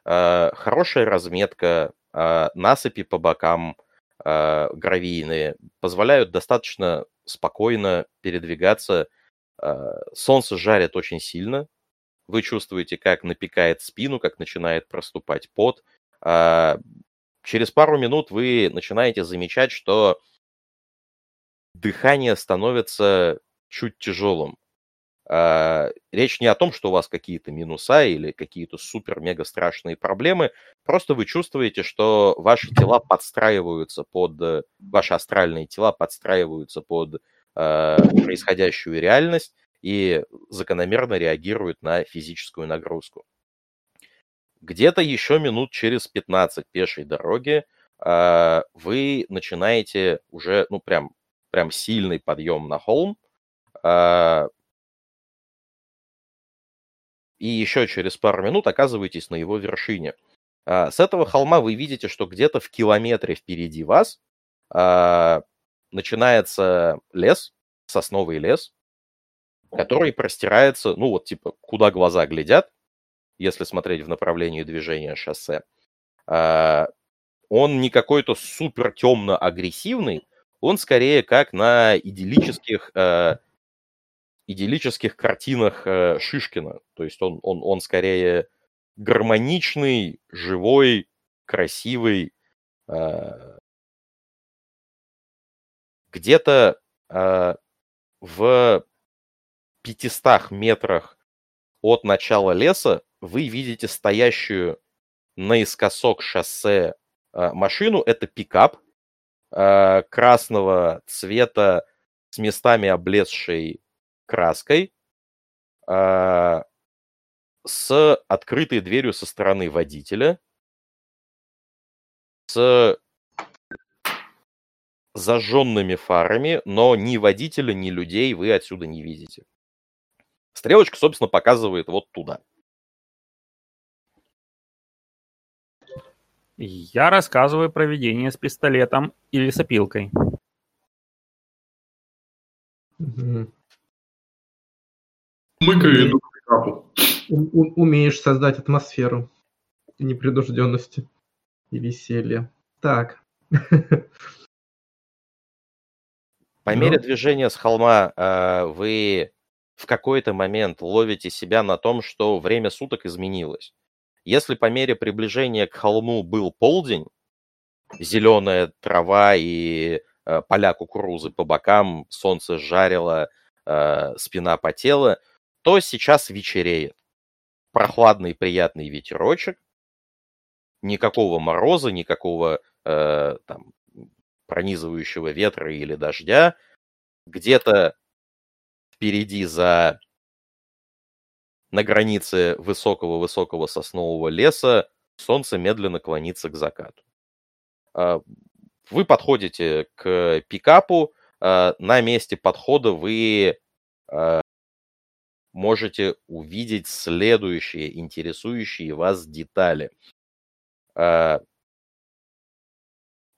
А, хорошая разметка, насыпи по бокам гравийные позволяют достаточно спокойно передвигаться солнце жарит очень сильно. Вы чувствуете, как напекает спину, как начинает проступать пот. А, через пару минут вы начинаете замечать, что дыхание становится чуть тяжелым. А, речь не о том, что у вас какие-то минуса или какие-то супер-мега страшные проблемы, просто вы чувствуете, что ваши тела подстраиваются под, ваши астральные тела подстраиваются под э, происходящую реальность и закономерно реагируют на физическую нагрузку. Где-то еще минут через 15 пешей дороги э, вы начинаете уже, ну, прям, прям сильный подъем на холм, э, и еще через пару минут оказываетесь на его вершине. С этого холма вы видите, что где-то в километре впереди вас начинается лес, сосновый лес, который простирается, ну вот типа, куда глаза глядят, если смотреть в направлении движения шоссе. А, он не какой-то супер темно-агрессивный, он скорее как на идиллических, э, идиллических картинах э, Шишкина. То есть он, он, он скорее гармоничный, живой, красивый, э, где-то э, в 500 метрах от начала леса вы видите стоящую наискосок шоссе а, машину. Это пикап а, красного цвета с местами облезшей краской, а, с открытой дверью со стороны водителя, с зажженными фарами, но ни водителя, ни людей вы отсюда не видите. Стрелочка, собственно, показывает вот туда. Я рассказываю про ведение с пистолетом или с опилкой. Мгм. Мыкаю иду к пикапу. У- у- Умеешь создать атмосферу непринужденности и веселья. Так. По Ну. мере движения с холма э, вы в какой-то момент ловите себя на том, что время суток изменилось. Если по мере приближения к холму был полдень, зеленая трава и э, поля кукурузы по бокам, солнце жарило, э, спина потела, то сейчас вечереет. Прохладный приятный ветерочек, никакого мороза, никакого э, там пронизывающего ветра или дождя. Где-то впереди за на границе высокого-высокого соснового леса солнце медленно клонится к закату. А, Вы подходите к пикапу, а, на месте подхода вы а, можете увидеть следующие интересующие вас детали.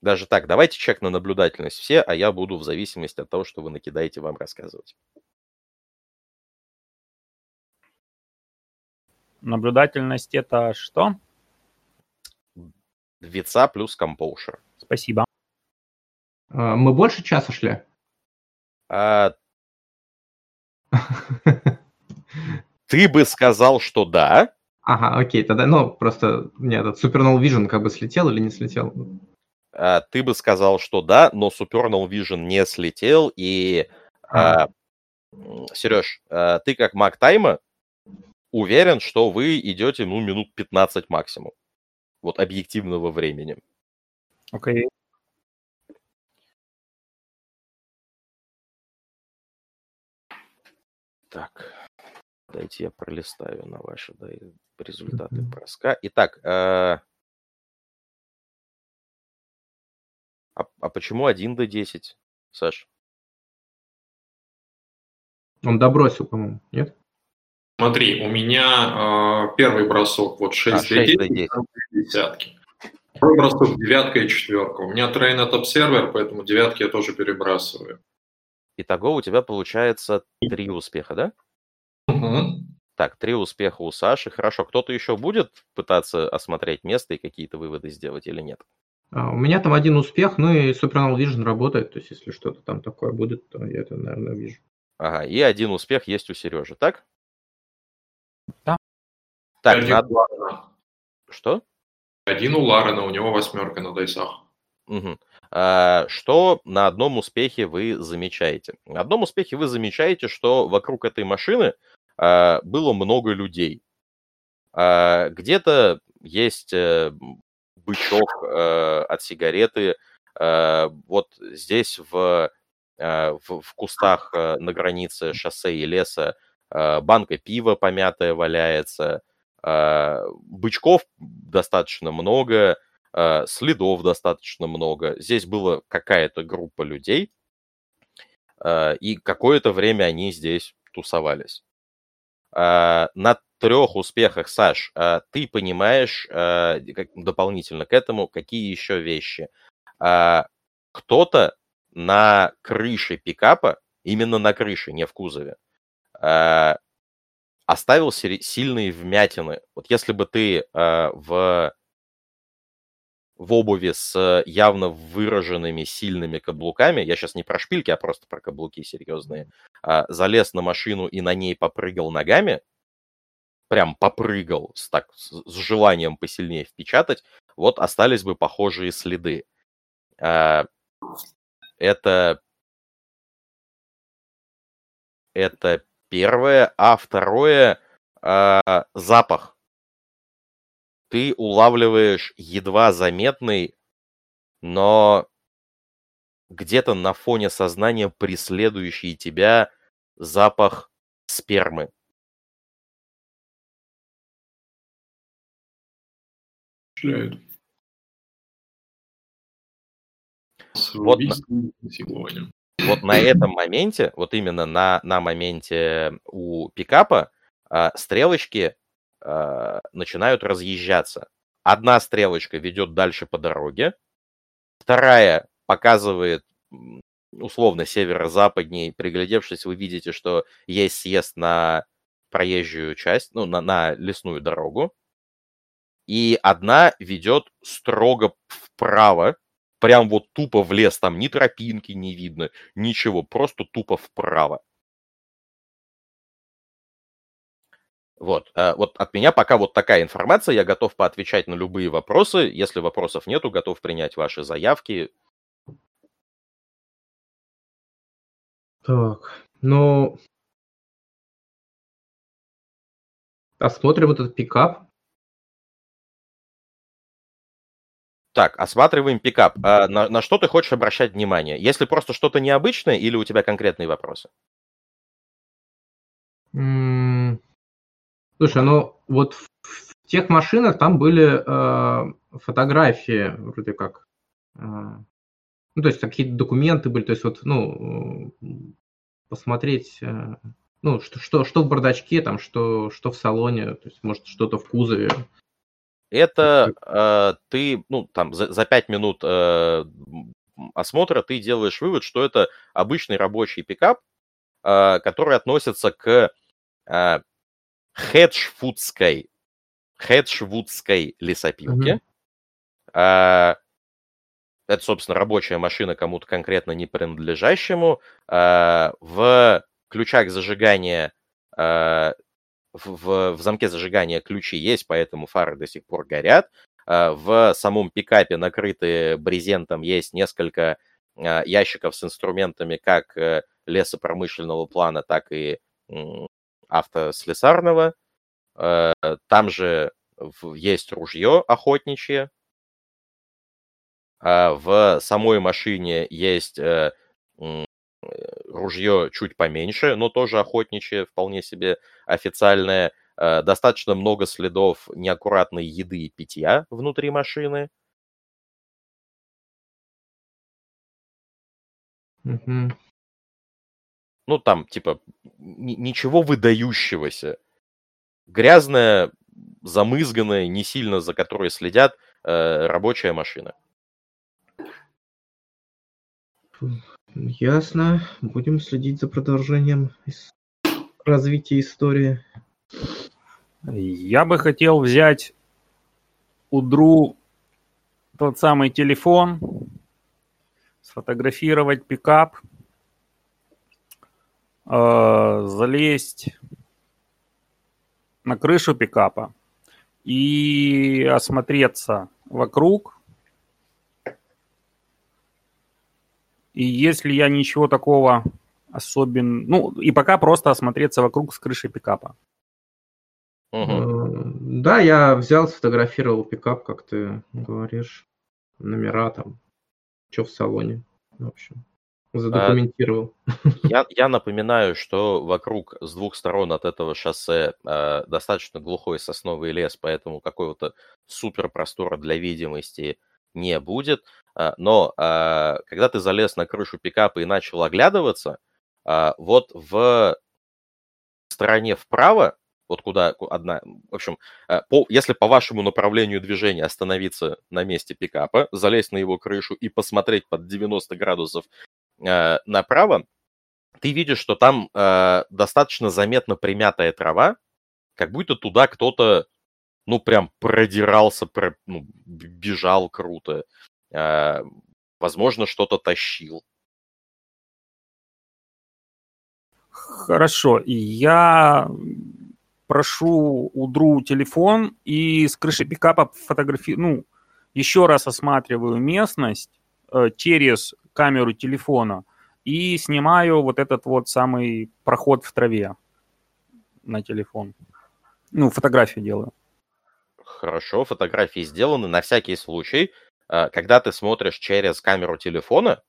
Даже так, давайте чек на наблюдательность все, а я буду в зависимости от того, что вы накидаете, вам рассказывать. Наблюдательность это что? Вица плюс компоушер. Спасибо. А, Мы больше часа шли? А, ты бы сказал, что да. Ага, окей, тогда, ну, просто мне этот Supernal Vision как бы слетел или не слетел? А, ты бы сказал, что да, но Supernal Vision не слетел. И, А. Сереж, ты как маг тайма уверен, что вы идете, ну, минут 15 максимум. Вот объективного времени. Окей. Так, дайте я пролистаю на ваши да, результаты броска. Итак, а, а почему 1 до 10, Саш? Он добросил, по-моему, нет? Смотри, у меня э, первый бросок вот 6 А, до 6 до 10, 10. там две десятки. Второй бросок девятка и четверка. У меня трейн от обсервер, поэтому девятки я тоже перебрасываю. Итого у тебя получается три успеха, да? Мгм. Так, три успеха у Саши. Хорошо, кто-то еще будет пытаться осмотреть место и какие-то выводы сделать или нет? А, У меня там один успех, ну и Supernal Vision работает, то есть если что-то там такое будет, то я это, наверное, вижу. Ага, и один успех есть у Сережи, так? Да. Так, Один надо- у Ларена. Что? Один у Ларена, у него восьмерка на дайсах. Мгм. А, Что на одном успехе вы замечаете? На одном успехе вы замечаете, что вокруг этой машины а, было много людей. А, Где-то есть э, бычок э, от сигареты. А, Вот здесь в, а, в, в кустах э, на границе шоссе и леса а, банка пива помятая валяется. А, Бычков достаточно много э, следов достаточно много. Здесь была какая-то группа людей, э, и какое-то время они здесь тусовались. Э, На трех успехах, Саш, э, ты понимаешь как- дополнительно к этому, какие еще вещи. Э, Кто-то на крыше пикапа, именно на крыше, не в кузове, оставил сильные вмятины. Вот если бы ты в в обуви с явно выраженными сильными каблуками, я сейчас не про шпильки, а просто про каблуки серьезные, а, залез на машину и на ней попрыгал ногами, прям попрыгал с, так, с, желанием посильнее впечатать, вот остались бы похожие следы. А, Это, это первое, а второе а, запах ты улавливаешь едва заметный но где-то на фоне сознания преследующий тебя запах спермы. Впечатляет. Вот на- Убийство насилованием. вот на этом моменте, вот именно на, на моменте у пикапа а, стрелочки а, начинают разъезжаться. Одна стрелочка ведет дальше по дороге, вторая показывает условно северо-западней. Приглядевшись, вы видите, что есть съезд на проезжую часть, ну, на, на лесную дорогу. И одна ведет строго вправо, прям вот тупо в лес, там ни тропинки не видно, ничего, просто тупо вправо. Вот, э, вот от меня пока вот такая информация, я готов поотвечать на любые вопросы, если вопросов нету, готов принять ваши заявки. Так, ну... Осмотрим этот пикап. Так, осматриваем пикап. А на, на что ты хочешь обращать внимание? Если просто что-то необычное или у тебя конкретные вопросы? Слушай, ну вот в в тех машинах там были э, фотографии вроде как. э, ну, то есть какие-то документы были, то есть вот, ну, посмотреть, э, ну, что, что, что в бардачке, там, что, что в салоне, то есть, может, что-то в кузове. Это э, ты, ну, там, за, за 5 минут э, осмотра ты делаешь вывод, что это обычный рабочий пикап, э, который относится к э, хеджфудской, хеджвудской лесопилке. Мгм. А, это, собственно, рабочая машина кому-то конкретно не принадлежащему. А, в ключах зажигания, а, в, в- замке зажигания ключи есть, поэтому фары до сих пор горят. А, В самом пикапе накрыты брезентом есть несколько а, ящиков с инструментами как э, лесопромышленного плана, так и автослесарного. Э, Там же есть ружье охотничье. А В самой машине есть э, ружье чуть поменьше, но тоже охотничье, вполне себе официальное. Э, Достаточно много следов неаккуратной еды и питья внутри машины. Мгм. Ну, там, типа, ни- ничего выдающегося. Грязная, замызганная, не сильно за которой следят, э, рабочая машина. Ясно. Будем следить за продолжением развития истории. Я бы хотел взять у Дру тот самый телефон, сфотографировать пикап, э, залезть на крышу пикапа и осмотреться вокруг. И если я ничего такого особенно... Ну, и пока просто осмотреться вокруг с крыши пикапа. Э, Да, я взял, сфотографировал пикап, как ты говоришь. Номера там, что в салоне. В общем, задокументировал. Я, я напоминаю, что вокруг с двух сторон от этого шоссе э, достаточно глухой сосновый лес, поэтому какого-то супер простора для видимости не будет. Э, но э, когда ты залез на крышу пикапа и начал оглядываться, э, вот в стороне вправо, вот куда ку- одна, в общем, по, если по вашему направлению движения остановиться на месте пикапа, залезть на его крышу и посмотреть под 90 градусов направо, ты видишь, что там э, достаточно заметно примятая трава, как будто туда кто-то, ну, прям продирался, про- ну, бежал круто. Э, возможно, что-то тащил. Хорошо, я прошу у Дру телефон и с крыши пикапа фотографирую, ну, еще раз осматриваю местность э, через камеру телефона и снимаю вот этот вот самый проход в траве на телефон. Ну, фотографию делаю. Хорошо, фотографии сделаны. На всякий случай э, когда ты смотришь через камеру телефона,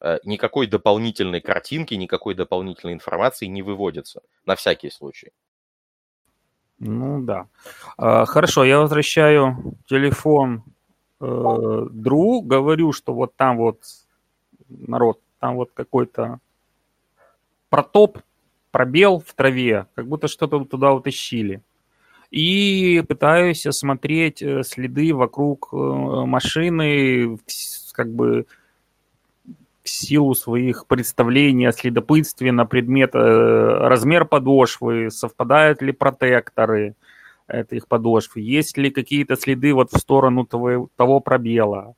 э, никакой дополнительной картинки, никакой дополнительной информации не выводится, на всякий случай. Ну да. А, хорошо, я возвращаю телефон э, Дру, говорю, что вот там вот народ, там вот какой-то протоп, пробел в траве, как будто что-то туда утащили. И пытаюсь осмотреть э, следы вокруг э, машины, как бы в силу своих представлений о следопытстве на предмет э, размер подошвы, совпадают ли протекторы этих подошв, есть ли какие-то следы вот в сторону того, того пробела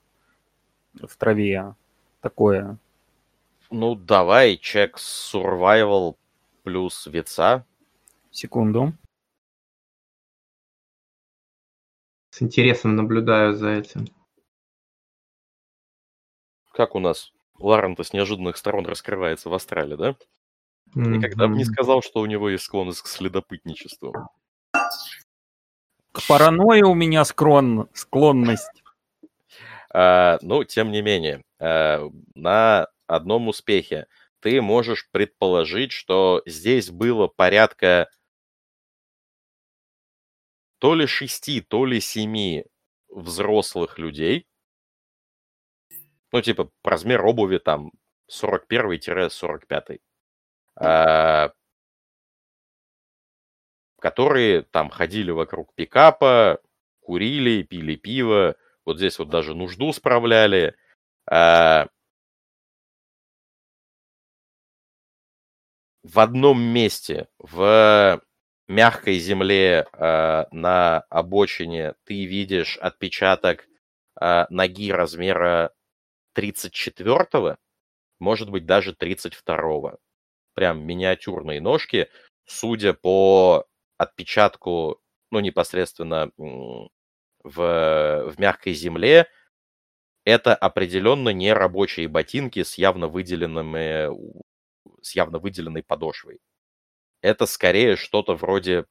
в траве. Такое. Ну, давай чек survival плюс веца. Секунду. С интересом наблюдаю за этим. Как у нас Ларента с неожиданных сторон раскрывается в Астрале, да? Никогда бы не сказал, что у него есть склонность к следопытничеству. К паранойи у меня склон... склонность. А, ну, тем не менее, а, на одном успехе ты можешь предположить, что здесь было порядка то ли шести, то ли семи взрослых людей, ну, типа, размер обуви там 41-45, а, которые там ходили вокруг пикапа, курили, пили пиво, вот здесь вот даже нужду справляли. А, в одном месте, в мягкой земле э, на обочине, ты видишь отпечаток э, ноги размера 34-го, может быть, даже 32-го. Прям миниатюрные ножки, судя по отпечатку, ну, непосредственно в, в мягкой земле, это определенно не рабочие ботинки с явно выделенными, с явно выделенной подошвой. Это скорее что-то вроде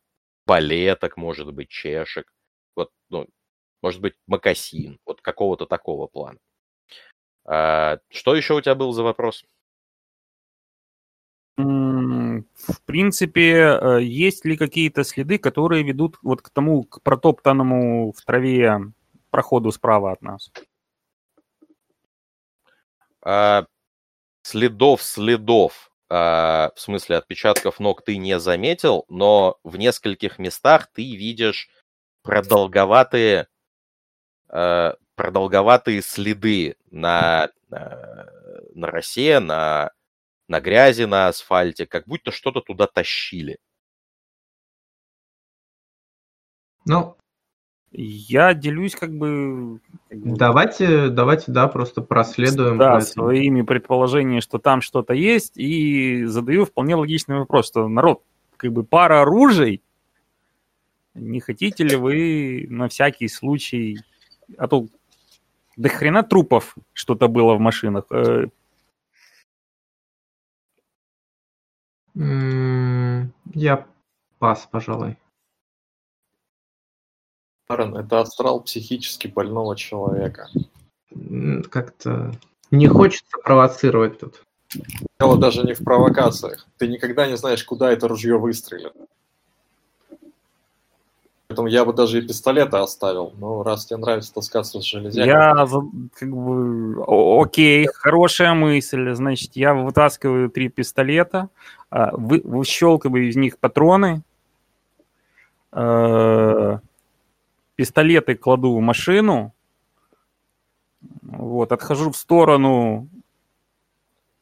балеток, может быть, чешек, вот, ну, может быть, макасин, вот какого-то такого плана. А, что еще у тебя был за вопрос? В принципе, э, есть ли какие-то следы, которые ведут вот к тому, к протоптанному в траве проходу справа от нас? А, следов, следов, в смысле отпечатков ног ты не заметил, но в нескольких местах ты видишь продолговатые а, продолговатые следы на, на, на росе, на, на грязи на асфальте, как будто что-то туда тащили. Ну, я делюсь как бы... Давайте, давайте, да, просто проследуем. Да, своими предположениями, что там что-то есть, и задаю вполне логичный вопрос, что народ, как бы пара оружий, не хотите ли вы на всякий случай, а то до хрена трупов что-то было в машинах. Э, я пас, пожалуй. Аарон, это астрал психически больного человека. Как-то не хочется провоцировать тут. Дело даже не в провокациях. Ты никогда не знаешь, куда это ружье выстрелит. Поэтому я бы даже и пистолеты оставил. Но раз тебе нравится таскаться с железякой... Я как бы... Окей, хорошая мысль. Значит, я вытаскиваю три пистолета, а, вы, выщелкиваю из них патроны, э, пистолеты кладу в машину, вот, отхожу в сторону,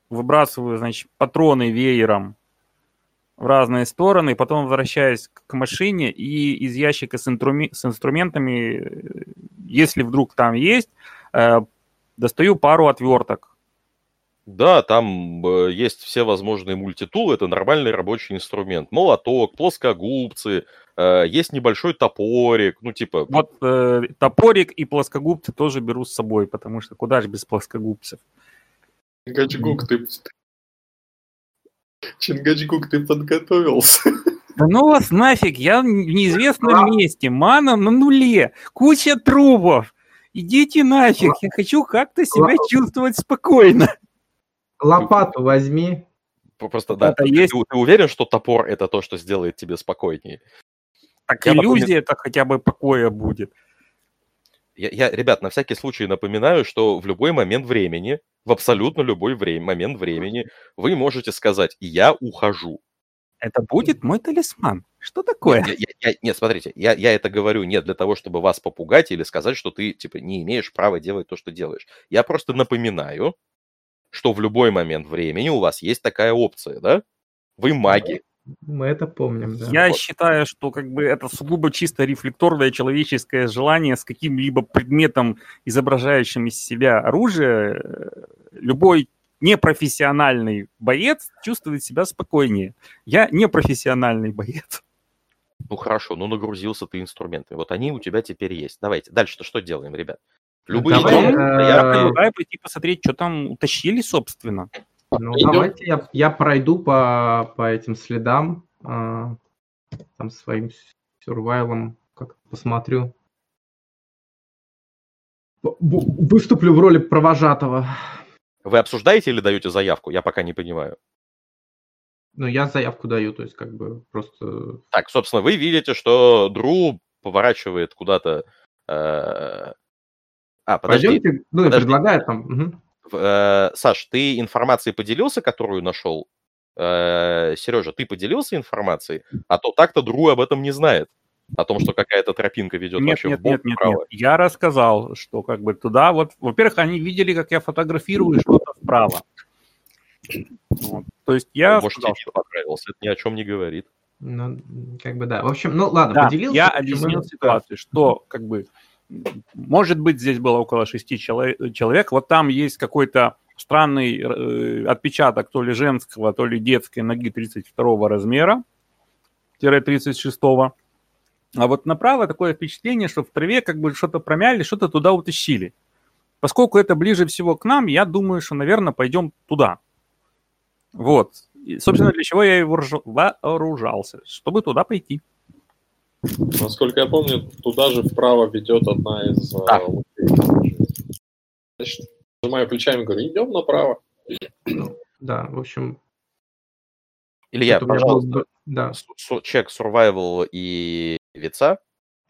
выбрасываю, значит, патроны веером в разные стороны, потом возвращаюсь к машине и из ящика с, инструми- с инструментами, если вдруг там есть, э, достаю пару отверток. Да, там э, есть все возможные мультитулы, это нормальный рабочий инструмент. Молоток, плоскогубцы, э, есть небольшой топорик, ну типа... Вот э, топорик и плоскогубцы тоже беру с собой, потому что куда же без плоскогубцев. Гачгук, ты Чингачгук, ты подготовился. Да ну вас нафиг, я в неизвестном месте, мана на нуле, куча трупов. Идите нафиг, я хочу как-то себя чувствовать спокойно. Лопату возьми. Просто, да, ты, есть. ты уверен, что топор это то, что сделает тебе спокойнее? Так я иллюзия это хотя бы покоя будет. Я, я, ребят, на всякий случай напоминаю, что в любой момент времени, в абсолютно любой время, момент времени, вы можете сказать «я ухожу». Это будет мой талисман. Что такое? Нет, я, я, нет смотрите, я, я это говорю не для того, чтобы вас попугать или сказать, что ты, типа, не имеешь права делать то, что делаешь. Я просто напоминаю, что в любой момент времени у вас есть такая опция, да? Вы маги. Мы это помним, да. Я вот. считаю, что как бы это сугубо чисто рефлекторное человеческое желание с каким-либо предметом, изображающим из себя оружие. Любой непрофессиональный боец чувствует себя спокойнее. Я непрофессиональный боец. Ну хорошо, ну нагрузился ты инструментами. Вот они у тебя теперь есть. Давайте, дальше-то что делаем, ребят? Любые Давай, я предлагаю пойти посмотреть, что там утащили, собственно. Ну, давайте я, я пройду по, по этим следам, а, там своим сюрвайлом, как посмотрю. Выступлю в роли провожатого. Вы обсуждаете или даете заявку? Я пока не понимаю. Ну, я заявку даю, то есть как бы просто... Так, собственно, вы видите, что Дру поворачивает куда-то... Э... А, подожди. Пойдемте, ну, подожди. предлагает там... Угу. Э, Саш, ты информацией поделился, которую нашел? Э, Сережа, ты поделился информацией? А то так-то Дру об этом не знает. О том, что какая-то тропинка ведет нет, вообще нет, в бок, нет, нет, нет. Я рассказал, что как бы туда вот... Во-первых, они видели, как я фотографирую что-то вправо. Вот. То есть я... Ну, может, сказал, тебе что... понравился, это ни о чем не говорит. Ну, как бы да. В общем, ну ладно, да, поделился. Я объяснил ситуацию, что как бы может быть, здесь было около шести человек. Вот там есть какой-то странный э, отпечаток то ли женского, то ли детской ноги 32 размера, 36 -го. А вот направо такое впечатление, что в траве как бы что-то промяли, что-то туда утащили. Поскольку это ближе всего к нам, я думаю, что, наверное, пойдем туда. Вот. И, собственно, для чего я и вооружался, чтобы туда пойти. Насколько я помню, туда же вправо ведет одна из... Э, да. Значит, нажимаю плечами, говорю, идем направо. Да, в общем... Илья, пожалуйста, был... да. чек survival и вица.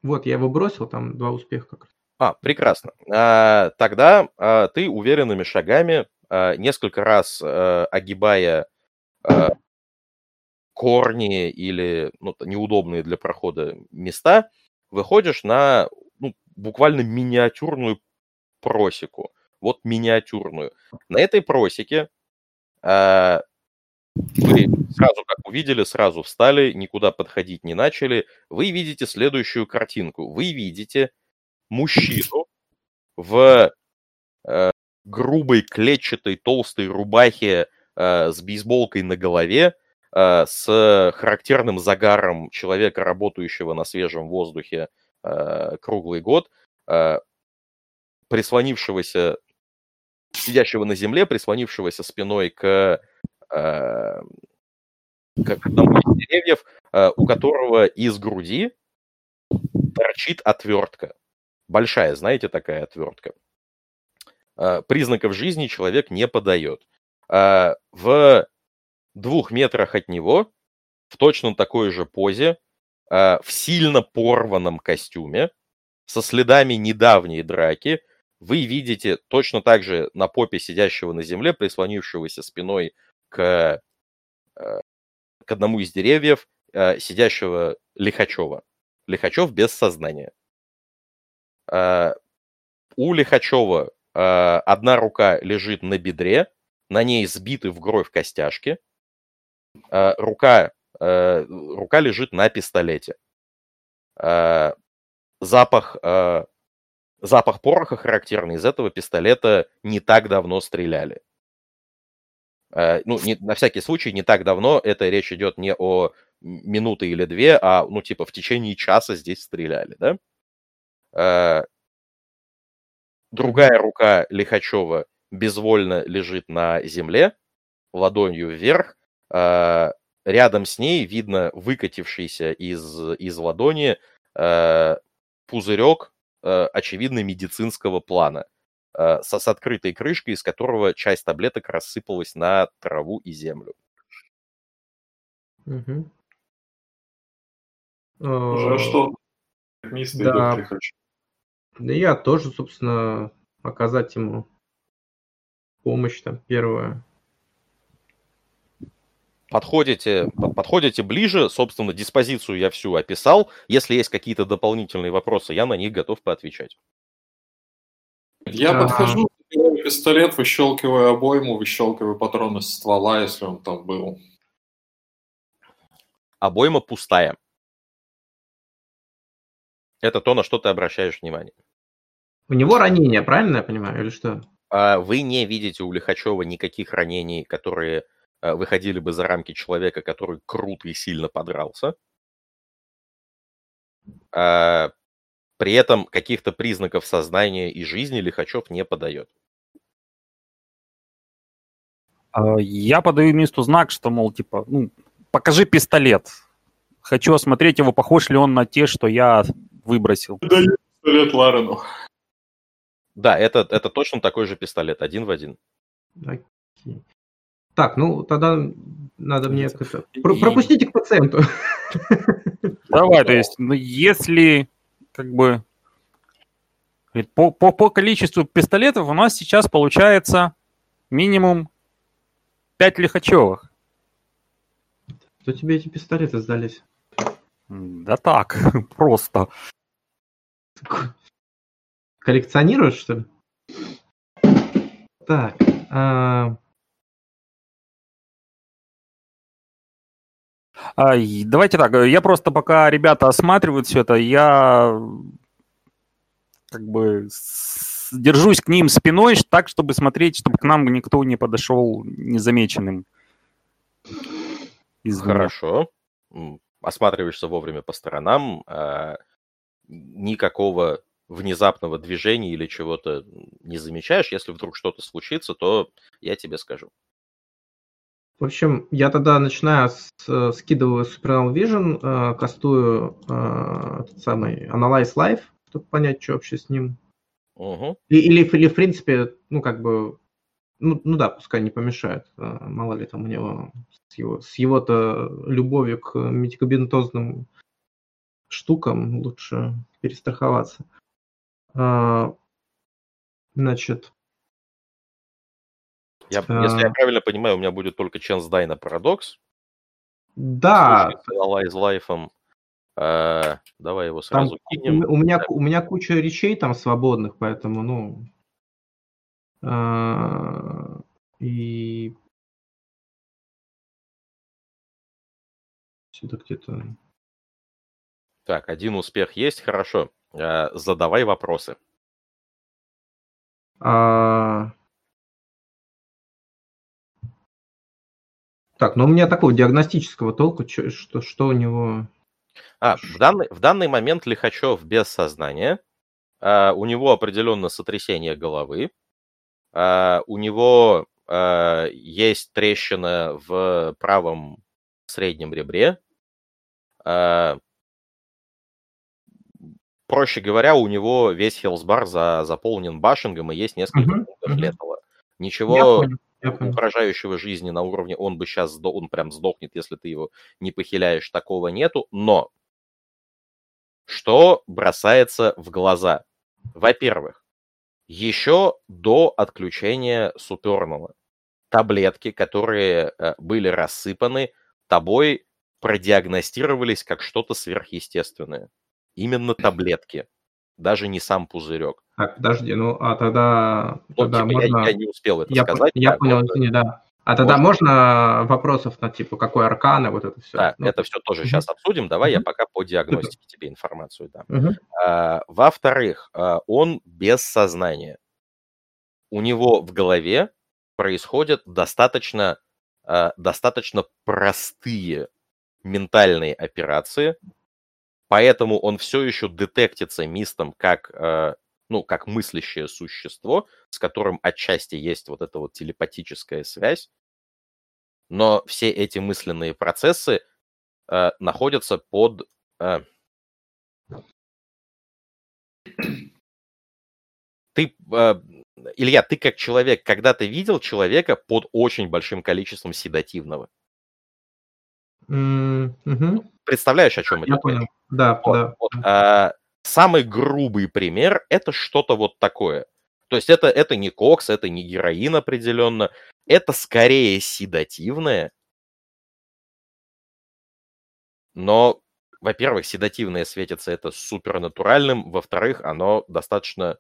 Вот, я его бросил, там два успеха как раз. А, прекрасно. А, тогда а, ты уверенными шагами, а, несколько раз а, огибая а, корни или ну, неудобные для прохода места, выходишь на ну, буквально миниатюрную просеку. Вот миниатюрную. На этой просеке э, вы сразу, как увидели, сразу встали, никуда подходить не начали. Вы видите следующую картинку. Вы видите мужчину в э, грубой клетчатой толстой рубахе э, с бейсболкой на голове, с характерным загаром человека, работающего на свежем воздухе э, круглый год, э, прислонившегося, сидящего на земле, прислонившегося спиной к, к одному из деревьев, у которого из груди торчит отвертка. Большая, знаете, такая отвертка. Признаков жизни человек не подает. В двух метрах от него, в точно такой же позе, э, в сильно порванном костюме, со следами недавней драки, вы видите точно так же на попе сидящего на земле, прислонившегося спиной к, э, к одному из деревьев, э, сидящего Лихачева. Лихачев без сознания. У Лихачева одна рука лежит на бедре, на ней сбиты в кровь костяшки, рука, э, рука лежит на пистолете. Э, запах, запах пороха характерный. Из этого пистолета не так давно стреляли. Ну, не, на всякий случай, не так давно. Это речь идет не о минуты или две, а, ну, типа, в течение часа здесь стреляли, да? Другая рука Лихачева безвольно лежит на земле, ладонью вверх, рядом с ней видно выкатившийся из, из ладони а, пузырек э, очевидно, медицинского плана, э, с, с открытой крышкой, из которого часть таблеток рассыпалась на траву и землю. Мгм. Уже Э, что? Мистер да. хочу. Да я тоже, собственно, оказать ему помощь там первую. Подходите, по- подходите ближе, собственно, диспозицию я всю описал. Если есть какие-то дополнительные вопросы, я на них готов поотвечать. Я подхожу, пистолет, выщелкиваю обойму, выщелкиваю патроны с ствола, если он там был. Обойма пустая. Это то, на что ты обращаешь внимание. У него ранение, правильно я понимаю, или что? А Вы не видите у Лихачева никаких ранений, которые выходили бы за рамки человека, который круто и сильно подрался. А, При этом каких-то признаков сознания и жизни Лихачев не подает. А, Я подаю месту знак, что, мол, типа, ну, покажи пистолет. Хочу осмотреть его, похож ли он на те, что я выбросил. Даю пистолет Ларену. Да, это, это точно такой же пистолет, один в один. Окей. Так, ну тогда надо мне про- пропустите к пациенту. Давай, то есть, ну, если, как бы, по, по, по количеству пистолетов у нас сейчас получается минимум 5 лихачевых. Что тебе эти пистолеты сдались? Да так, просто. Коллекционируешь, что ли? Так, а, давайте так, я просто пока ребята осматривают все это, я как бы держусь к ним спиной так, чтобы смотреть, чтобы к нам никто не подошел незамеченным. Извне. Хорошо. Осматриваешься вовремя по сторонам. а, Никакого внезапного движения или чего-то не замечаешь. Если вдруг что-то случится, то я тебе скажу. В общем, я тогда начинаю с, э, скидываю Supernal Vision, э, кастую э, этот самый Analyze Life, чтобы понять, что вообще с ним. Мгм. И- Или, или, в принципе, ну, как бы, ну, ну да, пускай не помешает. э, Мало ли там у него с его, с его-то любовью к медикаментозным штукам лучше перестраховаться. А, Значит, Я, если я А. правильно понимаю, у меня будет только Chance Die на парадокс. да, С Life. А, давай его там сразу у, кинем. у меня, у меня куча речей там свободных, поэтому, ну, а, и сюда где-то Так, один успех есть, хорошо. А, задавай вопросы. А, Так, ну у меня такого диагностического толку, что, что у него... А, в данный, в данный момент Лихачев без сознания. А, у него определенно сотрясение головы. А, у него а, есть трещина в правом среднем ребре. А, проще говоря, у него весь хелсбар за, заполнен башингом и есть несколько Мгм, пунктов летала. Ничего. Угрожающего жизни на уровне он бы сейчас, он прям сдохнет, если ты его не похиляешь, такого нету. Но что бросается в глаза? Во-первых, еще до отключения суперного таблетки, которые э, были рассыпаны, тобой продиагностировались как что-то сверхъестественное. Именно таблетки, даже не сам пузырек. Так, подожди, ну а тогда, Ну, тогда типа, я- можно... я, не успел это Я, по- сказать. я да, понял, извини, да. А тогда можно вопросов на типа какой аркан и вот это все? Да, это все тоже сейчас обсудим. Давай я Мгм. пока по диагностике тебе информацию дам. Мгм. А, Во-вторых, а, он без сознания. У него в голове происходят достаточно, а, достаточно простые ментальные операции, поэтому он все еще детектится мистом как, а, ну, как мыслящее существо, с которым отчасти есть вот эта вот телепатическая связь, но все эти мысленные процессы а, находятся под... а, ты, э, Илья, ты как человек, когда-то видел человека под очень большим количеством седативного? Mm-hmm. Представляешь, о чем я понял. Да, вот, да. Вот, а, самый грубый пример это что-то вот такое. То есть это, это не кокс, это не героин определенно, это скорее седативное. Но, во-первых, седативное светится это супернатуральным, во-вторых, оно достаточно,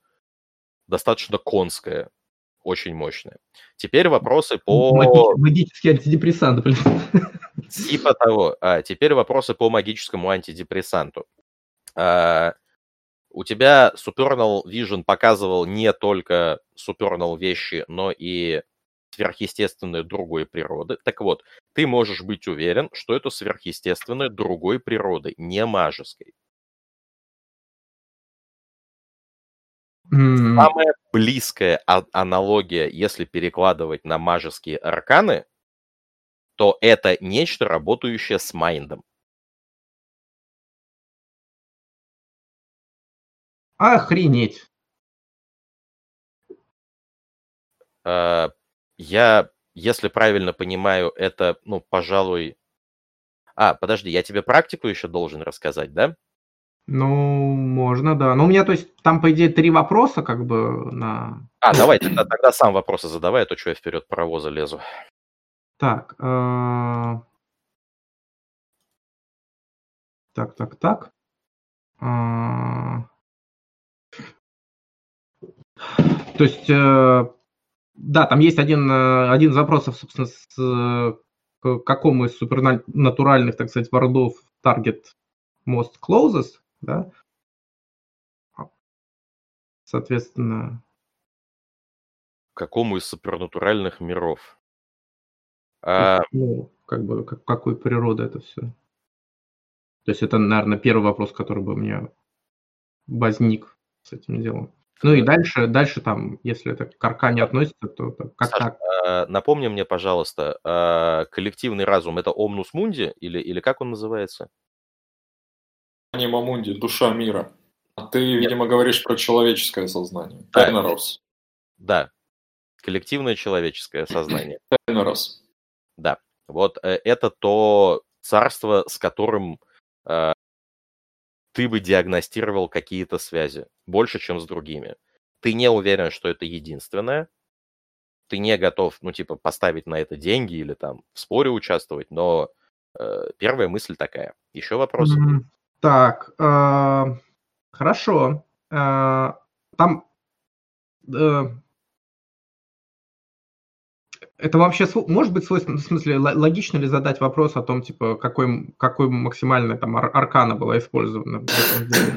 достаточно конское, очень мощное. Теперь вопросы по... Магический антидепрессант, блин. Типа того. А, теперь вопросы по магическому антидепрессанту. А, у тебя Supernal Vision показывал не только Supernal вещи, но и сверхъестественное другой природы. Так вот, ты можешь быть уверен, что это сверхъестественное другой природы, не мажеской. Mm. Самая близкая а- аналогия, если перекладывать на мажеские арканы, то это нечто, работающее с майндом. Охренеть. А, я, если правильно понимаю, это, ну, пожалуй... А, подожди, я тебе практику еще должен рассказать, да? Ну, можно, да. Ну, у меня, то есть, там, по идее, три вопроса, как бы, на... А, давай, тогда, тогда сам вопросы задавай, а то что я вперед паровоза лезу. Так. Э... Так, так, так. Э... То есть, э, да, там есть один, э, один из вопросов, собственно, с э, к какому из супернатуральных, так сказать, вордов target most closest, да? Соответственно... Какому из супернатуральных миров? А... Ну, как бы, как, какой природы это все? То есть это, наверное, первый вопрос, который бы у меня возник с этим делом. Ну и дальше, дальше там, если это к аркане относится, то, то как Саша, так? А, напомни мне, пожалуйста, а, коллективный разум это Омнус Мунди или, или как он называется? Анима Мунди, душа мира. А ты, Нет. видимо, говоришь про человеческое сознание. Да. Тайнорос. Да, коллективное человеческое сознание. Тайнорос. Да, вот э, это то царство, с которым э, ты бы диагностировал какие-то связи больше, чем с другими. Ты не уверен, что это единственное, ты не готов, ну, типа, поставить на это деньги или там в споре участвовать, но э, первая мысль такая. Еще вопросы? Так, э, хорошо. Э, там э, это вообще может быть свойственно, в смысле, логично ли задать вопрос о том, типа, какой, какой максимальная там аркана была использована?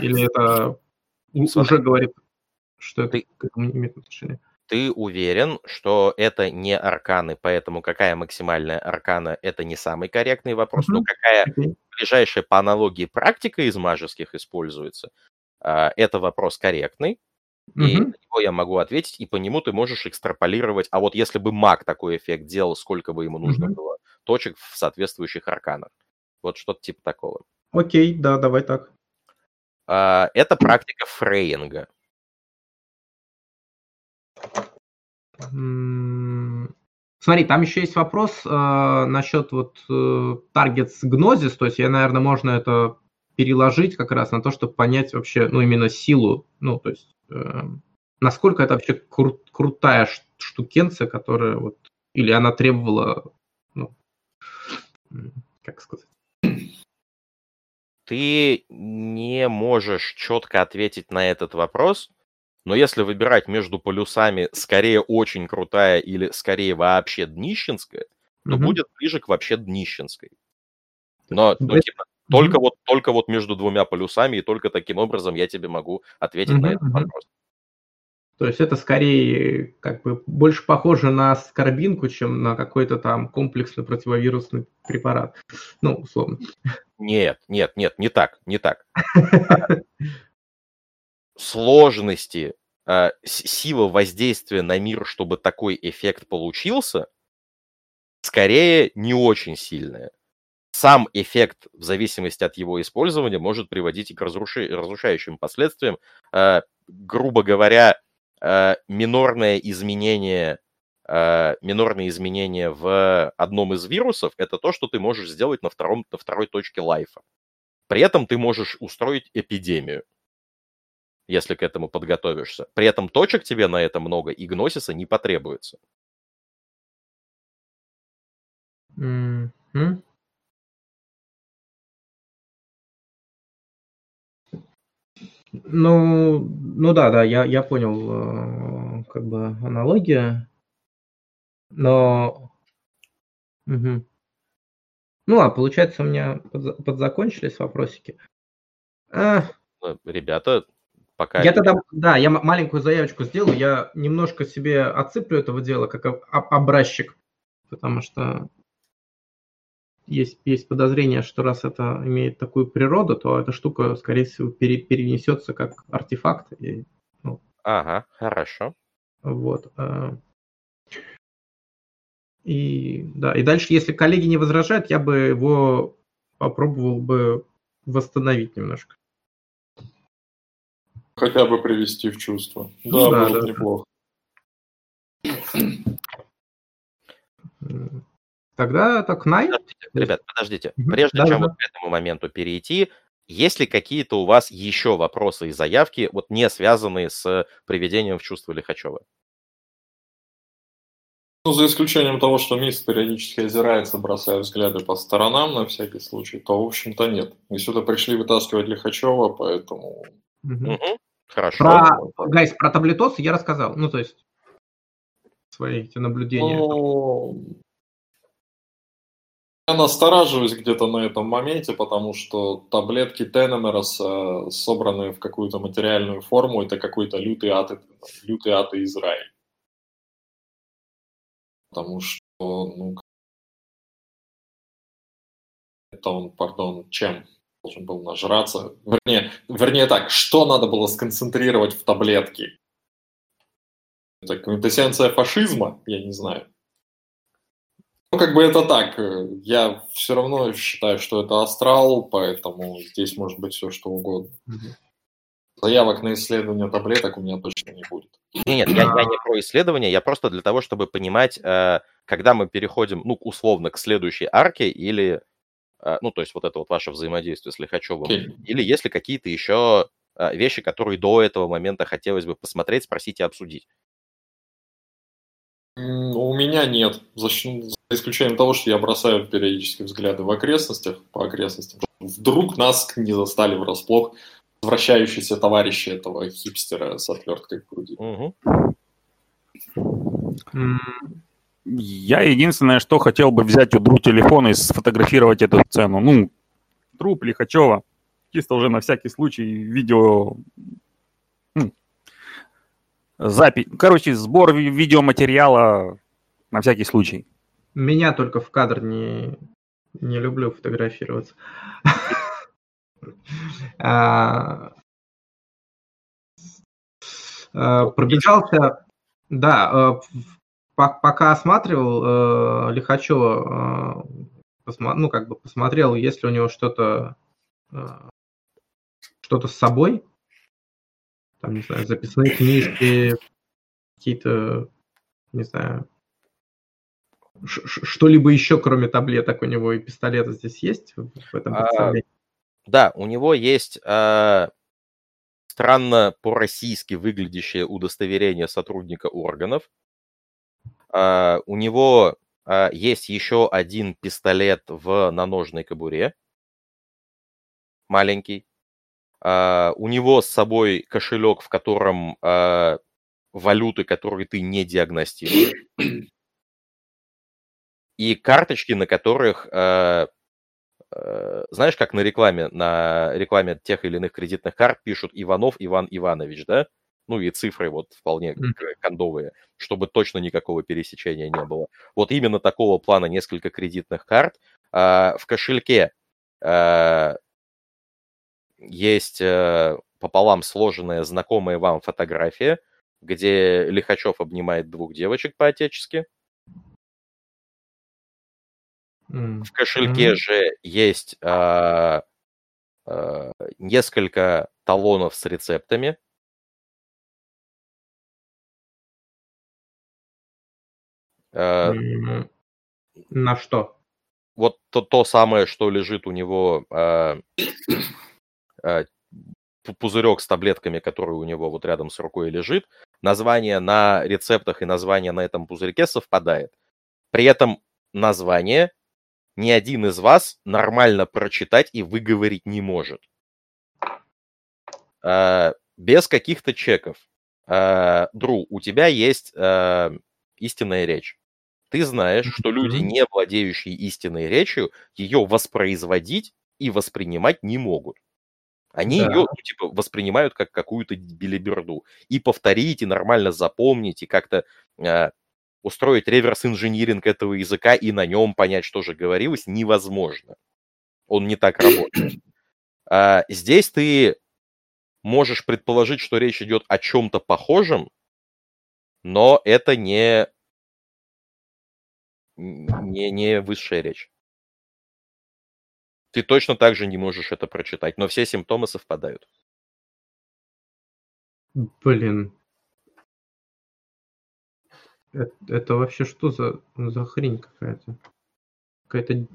Или это Смотри. уже говорит, что это к этому не имеет отношения? Ты уверен, что это не арканы, поэтому какая максимальная аркана, это не самый корректный вопрос, mm-hmm. но какая. Ближайшая по аналогии практика из мажеских используется, а, это вопрос корректный. И mm-hmm. на него я могу ответить, и по нему ты можешь экстраполировать. А вот если бы маг такой эффект делал, сколько бы ему нужно mm-hmm. было точек в соответствующих арканах. Вот что-то типа такого. Окей, okay, да, давай так. А, это практика фрейинга. Смотри, там еще есть вопрос э, насчет вот э, targets gnosis, то есть я, наверное, можно это переложить как раз на то, чтобы понять вообще, ну, именно силу, ну, то есть Эм, насколько это вообще кру- крутая штукенция, которая вот, или она требовала, ну, как сказать? Ты не можешь четко ответить на этот вопрос, но если выбирать между полюсами скорее очень крутая или скорее вообще днищенская, то угу. будет ближе к вообще днищенской. Но, ну, типа, только, вот, только вот между двумя полюсами, и только таким образом я тебе могу ответить mm-hmm. на этот вопрос. То есть это скорее как бы больше похоже на скорбинку, чем на какой-то там комплексный противовирусный препарат. Ну, условно. Нет, нет, нет, не так, не так. Сложности, а, сила воздействия на мир, чтобы такой эффект получился, скорее не очень сильная сам эффект, в зависимости от его использования, может приводить и к разруши... разрушающим последствиям. Э, грубо говоря, э, минорное изменение э, минорные изменения в одном из вирусов, это то, что ты можешь сделать на, втором, на второй точке лайфа. При этом ты можешь устроить эпидемию, если к этому подготовишься. При этом точек тебе на это много, и гносиса не потребуется. Mm-hmm. Ну, ну да, да, я, я понял, э, как бы аналогия, но... Угу. Ну, а получается, у меня подзакончились вопросики. А... Ребята, пока... Я тогда, да, я маленькую заявочку сделаю, я немножко себе отсыплю этого дела как образчик, потому что есть, есть подозрение, что раз это имеет такую природу, то эта штука, скорее всего, пере, перенесется как артефакт. И, ну, ага, хорошо. Вот. А. И да, и дальше, если коллеги не возражают, я бы его попробовал бы восстановить немножко. Хотя бы привести в чувство. Ну, да, да, будет да, неплохо. Тогда так най. Ребят, подождите. Прежде да, чем да. вот к этому моменту перейти, есть ли какие-то у вас еще вопросы и заявки, вот не связанные с приведением в чувство Лихачева? Ну, за исключением того, что Мисс периодически озирается, бросая взгляды по сторонам на всякий случай, то, в общем-то, нет. Мы сюда пришли вытаскивать Лихачева, поэтому... Угу. Хорошо. Про, гайс, про таблетосы я рассказал. Ну, то есть, свои эти наблюдения. Ну, я настораживаюсь где-то на этом моменте, потому что таблетки Тенемерос, э, собранные в какую-то материальную форму, это какой-то лютый ад, лютый ад Израиль. Потому что, ну, это он, пардон, чем должен был нажраться? Вернее, вернее так, что надо было сконцентрировать в таблетке? Это квинтэссенция фашизма? Я не знаю. Ну, как бы это так. Э, я все равно считаю, что это астрал, поэтому здесь может быть все что угодно. Заявок на исследование таблеток у меня точно не будет. Нет, я, я не про исследование, я просто для того, чтобы понимать, э, когда мы переходим, ну, условно, к следующей арке или, ну, то есть вот это вот ваше взаимодействие с Лихачевым, okay. или если какие-то еще вещи, которые до этого момента хотелось бы посмотреть, спросить и обсудить. У меня нет, за, за исключением того, что я бросаю периодически взгляды в окрестностях, по окрестностям. Вдруг нас не застали врасплох возвращающиеся товарищи этого хипстера с отверткой в груди. Угу. Я единственное, что хотел бы взять у Дру телефон и сфотографировать эту сцену. Ну, труп Лихачева. Чисто уже на всякий случай видео запись, короче, сбор видеоматериала на всякий случай. Меня только в кадр не, не люблю фотографироваться. А, а, пробежался, да, э, пока осматривал э, Лихачева, э, ну, как бы посмотрел, есть ли у него что-то что-то с собой, там, не знаю, записные книжки, какие-то, не знаю, что-либо еще, кроме таблеток, у него и пистолета здесь есть в этом а, Да, у него есть а, странно по-российски выглядящее удостоверение сотрудника органов. А, у него а, есть еще один пистолет в наножной кобуре, маленький. Uh, у него с собой кошелек, в котором валюты, которые ты не диагностируешь. И карточки, на которых, знаешь, как на рекламе, на рекламе тех или иных кредитных карт пишут Иванов Иван Иванович, да? Ну и цифры вот вполне кондовые, чтобы точно никакого пересечения не было. Вот именно такого плана несколько кредитных карт. В кошельке есть э, пополам сложенная знакомая вам фотография, где Лихачев обнимает двух девочек по-отечески. Mm. В кошельке mm. же есть э, э, несколько талонов с рецептами. Э, На что? вот то, то самое, что лежит у него э, э, пу- пузырек с таблетками, который у него вот рядом с рукой лежит, название на рецептах и название на этом пузырьке совпадает. При этом название ни один из вас нормально прочитать и выговорить не может. Э, без каких-то чеков. Э, Дру, у тебя есть э, истинная речь. Ты знаешь, что люди, не владеющие истинной речью, ее воспроизводить и воспринимать не могут. Они Да. ее типа, воспринимают как какую-то билиберду. И повторить, и нормально запомнить, и как-то э, устроить реверс-инжиниринг этого языка и на нем понять, что же говорилось, невозможно. Он не так работает. А, здесь ты можешь предположить, что речь идет о чем-то похожем, но это не, не, не высшая речь. Ты точно так же не можешь это прочитать, но все симптомы совпадают. Блин. Это, это вообще что за, за хрень какая-то? Какая-то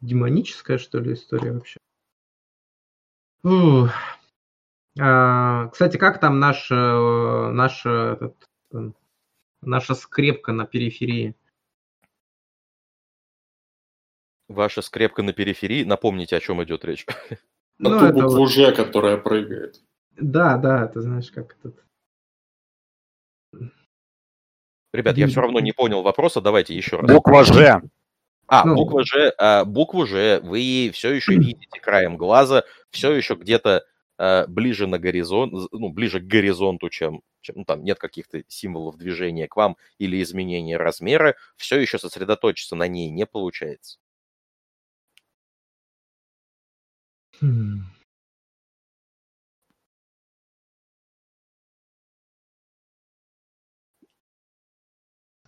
демоническая, что ли, история вообще? Ух. А, кстати, как там наш, э, наш, этот, э, наша скрепка на периферии? Ваша скрепка на периферии, напомните, о чем идет речь. На Ну, ту букву вот- Ж, которая прыгает. Да, да, ты знаешь, как этот... Ребят, я все равно не понял вопроса, давайте еще раз. Буква Ж. А, Ну. буква Ж, а, букву Ж вы все еще видите краем глаза, все еще где-то ближе на горизонт, ну, ближе к горизонту, чем, чем ну, там нет каких-то символов движения к вам или изменения размера, все еще сосредоточиться на ней не получается. Хм.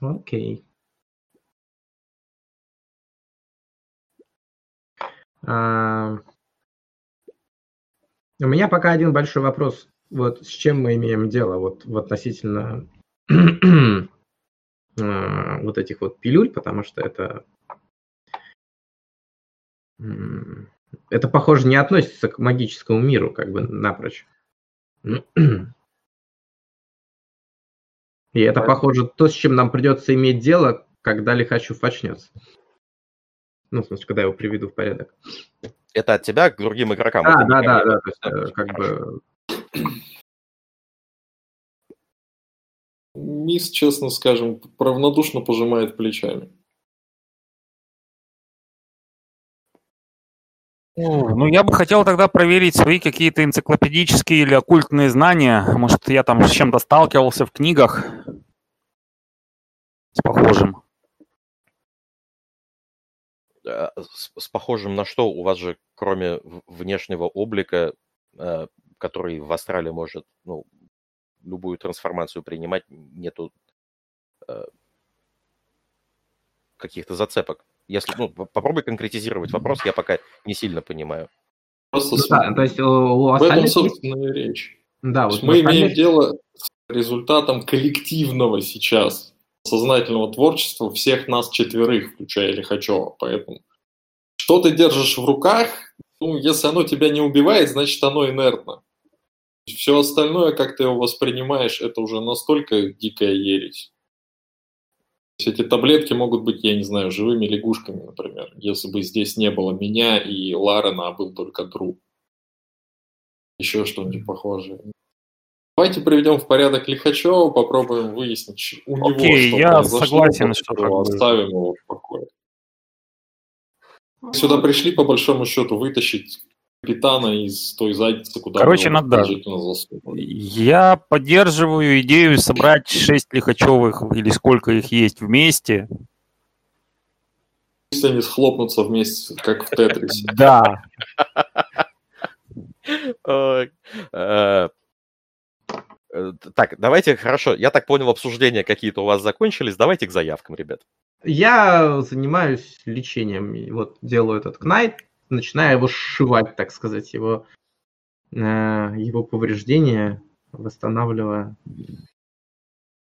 Окей. А, У меня пока один большой вопрос. Вот с чем мы имеем дело вот в относительно а, вот этих вот пилюль, потому что это это, похоже, не относится к магическому миру, как бы напрочь. И это, похоже, то, с чем нам придется иметь дело, когда Лихачев очнется. Ну, в смысле, когда я его приведу в порядок. Это от тебя к другим игрокам. Да, да, да, да, то есть, э, как хорошо. бы... Мисс, честно скажем, равнодушно пожимает плечами. Ну, я бы хотел тогда проверить свои какие-то энциклопедические или оккультные знания. Может, я там с чем-то сталкивался в книгах с похожим. Э, С, с похожим на что? У вас же, кроме внешнего облика, э, который в астрале может ну, любую трансформацию принимать, нету э, каких-то зацепок. Если, ну, попробуй конкретизировать вопрос, я пока не сильно понимаю. Просто Ну с- да, то есть у, у в этом, остальных... собственно, и речь. Да, вот мы имеем остальных- дело с результатом коллективного сейчас сознательного творчества всех нас четверых, включая Лихачева. Поэтому что ты держишь в руках, ну, если оно тебя не убивает, значит оно инертно. Все остальное, как ты его воспринимаешь, это уже настолько дикая ересь. То эти таблетки могут быть, я не знаю, живыми лягушками, например, если бы здесь не было меня и Ларена, а был только Дру. Еще что-нибудь похожее. Давайте приведем в порядок Лихачева, попробуем выяснить у него, Окей, что я произошло, согласен, что чего как бы- оставим его в покое. Мы Сюда пришли, по большому счету, вытащить капитана из той задницы, куда Короче, надо- засунули. Я поддерживаю идею собрать шесть лихачевых или сколько их есть вместе. Пусть они схлопнутся вместе, как в Тетрисе. Да. Э, Так, давайте, хорошо, я так понял, обсуждения какие-то у вас закончились, давайте к заявкам, ребят. Я занимаюсь лечением. и Вот делаю этот кнайт, начинаю его сшивать, так сказать, его, э, его повреждения, восстанавливая.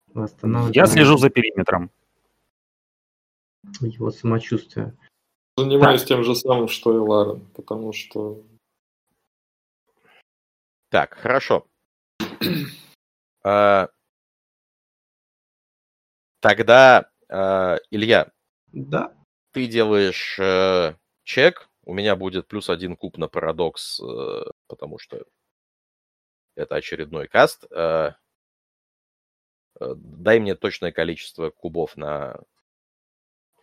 восстанавливая. Я слежу за периметром. его самочувствие. Занимаюсь так. тем же самым, что и Ларен, потому что... Так, хорошо. А, тогда, а, Илья, да. ты делаешь э, чек, у меня будет плюс один куб на парадокс, э, потому что это очередной каст. Э, дай мне точное количество кубов на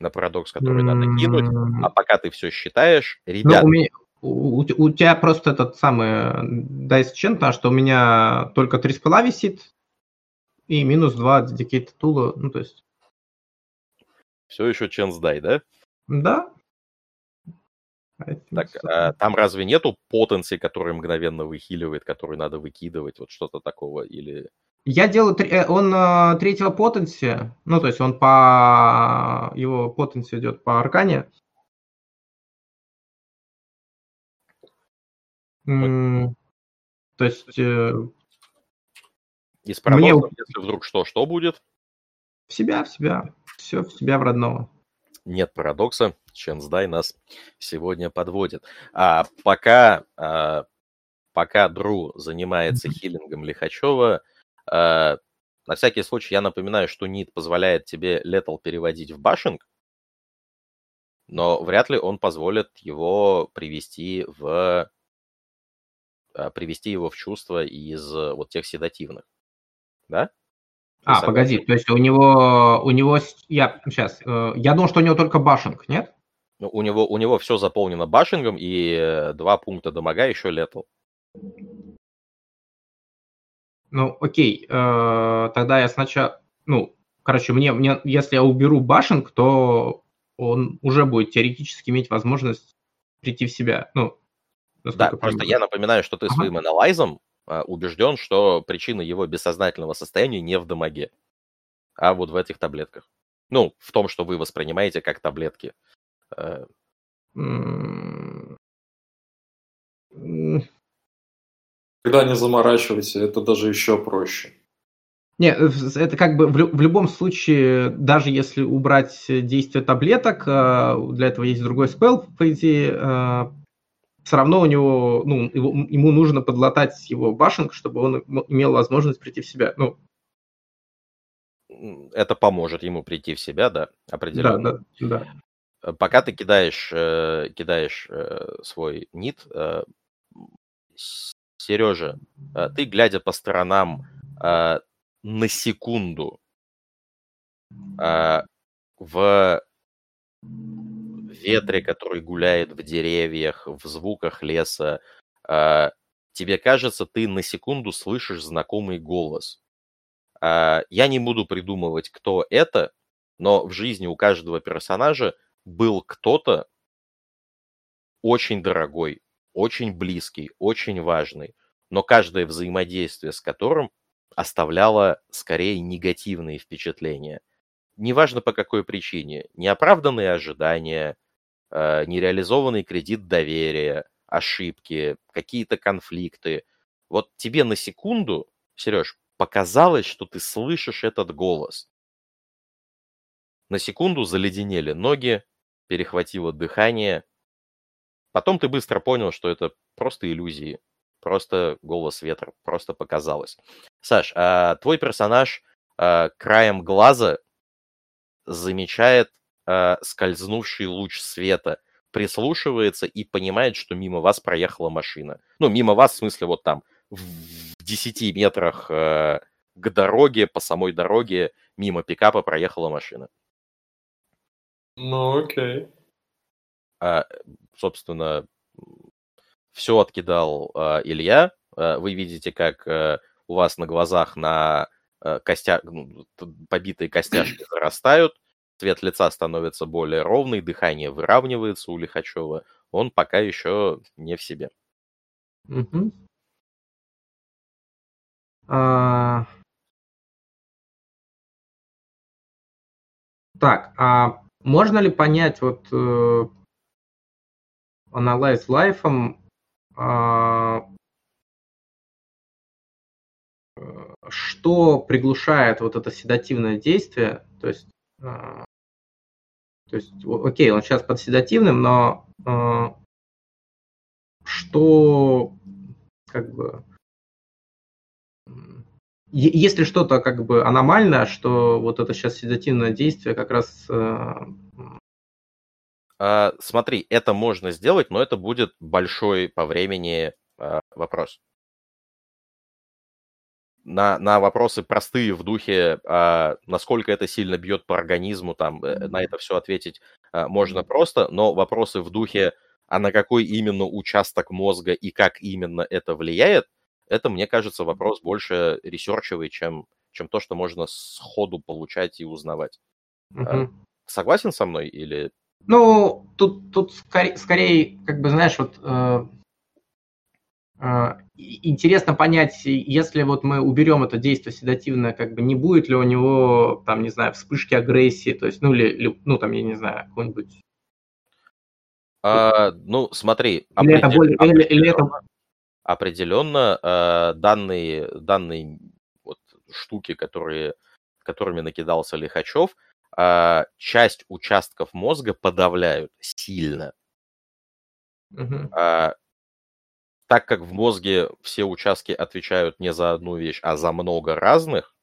на парадокс, который надо кинуть, а пока ты все считаешь, ребят... Ну, у, меня, у, у тебя просто этот самый Dice Chain, потому что у меня только 3 спала висит, и минус 2 Dedicated Tool, ну, то есть... Все еще Chance Die, да? Да. Так, а, там разве нету потенции, который мгновенно выхиливает, который надо выкидывать, вот что-то такого, или... Я делаю, э, он э, третьего потенси, ну, то есть он по, его потенси идет по аркане. То есть... Э, Из мне... если вдруг что, что будет? В себя, в себя. Все в себя в родного. Нет парадокса. Ченсдай нас сегодня подводит. А пока, а, пока Дру занимается хилингом Лихачева, Э, на всякий случай я напоминаю, что НИТ позволяет тебе летал переводить в башинг, но вряд ли он позволит его привести в привести его в чувство из вот тех седативных. Да? а, погоди, то есть у него, у него, я сейчас, э, я думал, что у него только башинг, нет? Ну, у него, у него все заполнено башингом и два пункта дамага еще летал. Ну, окей, э, тогда я сначала, ну, короче, мне, мне, если я уберу башенг, то он уже будет теоретически иметь возможность прийти в себя. Ну, да, просто я напоминаю, что ты ага. своим анализом э, убежден, что причина его бессознательного состояния не в дамаге, а вот в этих таблетках. Ну, в том, что вы воспринимаете как таблетки. Э, когда не заморачивайся, это даже еще проще. Не, это как бы в, в любом случае, даже если убрать действие таблеток, э, для этого есть другой спел, по идее, э, все равно у него, ну, его, ему нужно подлатать его башенку, чтобы он имел возможность прийти в себя. Ну, это поможет ему прийти в себя, да, определенно. Да, да, да. Э, пока ты кидаешь, кидаешь свой нит, Сережа, э, ты, глядя по сторонам э, на секунду э, в ветре, который гуляет в деревьях, в звуках леса, тебе кажется, ты на секунду слышишь знакомый голос. Я не буду придумывать, кто это, но в жизни у каждого персонажа был кто-то очень дорогой, очень близкий, очень важный, но каждое взаимодействие с которым оставляло скорее негативные впечатления. Неважно по какой причине. Неоправданные ожидания, э, нереализованный кредит доверия, ошибки, какие-то конфликты. Вот тебе на секунду, Сереж, показалось, что ты слышишь этот голос. На секунду заледенели ноги, перехватило дыхание, Потом ты быстро понял, что это просто иллюзии, просто голос ветра, просто показалось. Саш, а твой персонаж а, краем глаза замечает а, скользнувший луч света, прислушивается и понимает, что мимо вас проехала машина. Ну, мимо вас, в смысле, вот там, в 10 метрах а, к дороге, по самой дороге, мимо пикапа проехала машина. Ну, окей. А, собственно, все откидал э, Илья. Э, вы видите, как э, у вас на глазах на э, костя... Ну, побитые костяшки зарастают, цвет лица становится более ровный, дыхание выравнивается у Лихачева. Он пока еще не в себе. Угу. А... Так, а можно ли понять вот э, Analyze Life а, что приглушает вот это седативное действие, то есть а, То есть, окей, он сейчас под седативным, но э, что как бы если что-то как бы аномальное, что вот это сейчас седативное действие как раз... Э... А, смотри, это можно сделать, но это будет большой по времени вопрос. На, на вопросы простые в духе, а, насколько это сильно бьет по организму, там, э, на это все ответить а, можно просто, но вопросы в духе, а на какой именно участок мозга и как именно это влияет, это, мне кажется, вопрос больше ресерчевый, чем, чем то, что можно сходу получать и узнавать. Угу. Согласен со мной или... Ну, тут, тут скорее, скорее, как бы, знаешь, вот э, интересно понять, если вот мы уберем это действие седативное, как бы не будет ли у него, там, не знаю, вспышки агрессии, то есть, ну, или, ну, там, я не знаю, какой-нибудь... А, ну, смотри, или это, более, или, или это определенно э, данные, данные вот, штуки, которые, которыми накидался Лихачев, э, часть участков мозга подавляют сильно. Угу. Так как в мозге все участки отвечают не за одну вещь, а за много разных,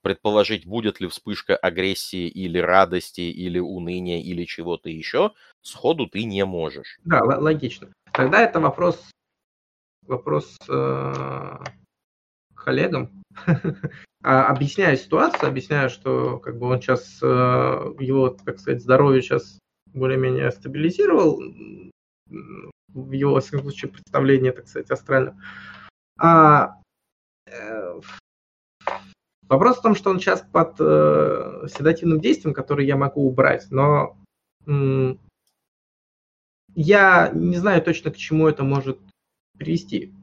предположить, будет ли вспышка агрессии или радости, или уныния, или чего-то еще, сходу ты не можешь. Да, логично. Тогда это вопрос вопрос э, коллегам. а, объясняю ситуацию, объясняю, что как бы он сейчас, э, его, так сказать, здоровье сейчас более-менее стабилизировал, в его, во всяком случае, представлении, так сказать, астральном. А, э, вопрос в том, что он сейчас под э, седативным действием, который я могу убрать, но я не знаю точно, к чему это может привести.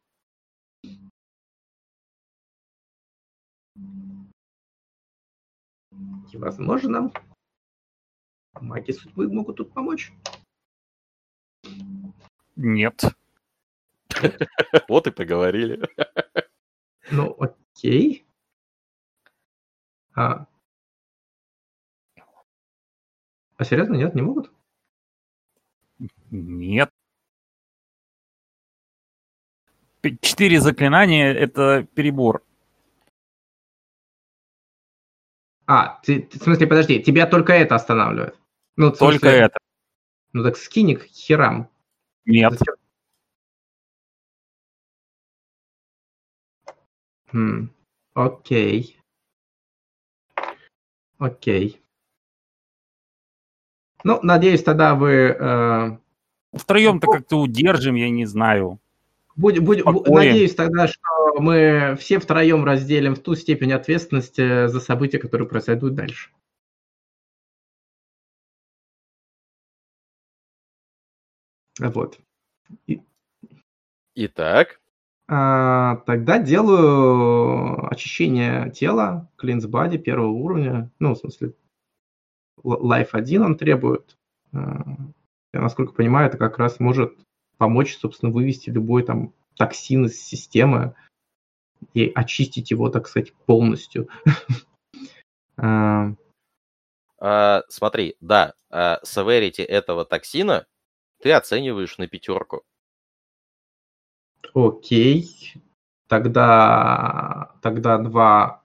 И, возможно, маги судьбы могут тут помочь. Нет. Вот и поговорили. Ну, окей. А, а серьезно, нет, не могут? Нет четыре заклинания — это перебор. А, ты, в смысле, подожди, тебя только это останавливает? Ну, только смысле, это. Ну так скини к херам. Нет. Хм. Окей. Окей. Ну, надеюсь, тогда вы... Э... Втроем-то как-то удержим, я не знаю. Будь, будь, надеюсь тогда, что мы все втроем разделим в ту степень ответственности за события, которые произойдут дальше. Вот. И... Итак. А, тогда делаю очищение тела, Cleanse Body первого уровня. Ну, в смысле, Life 1 он требует. А, я, насколько понимаю, это как раз может помочь, собственно, вывести любой там токсин из системы и очистить его, так сказать, полностью. А. А, смотри, да, severity этого токсина ты оцениваешь на пятерку. Окей. Тогда, тогда два,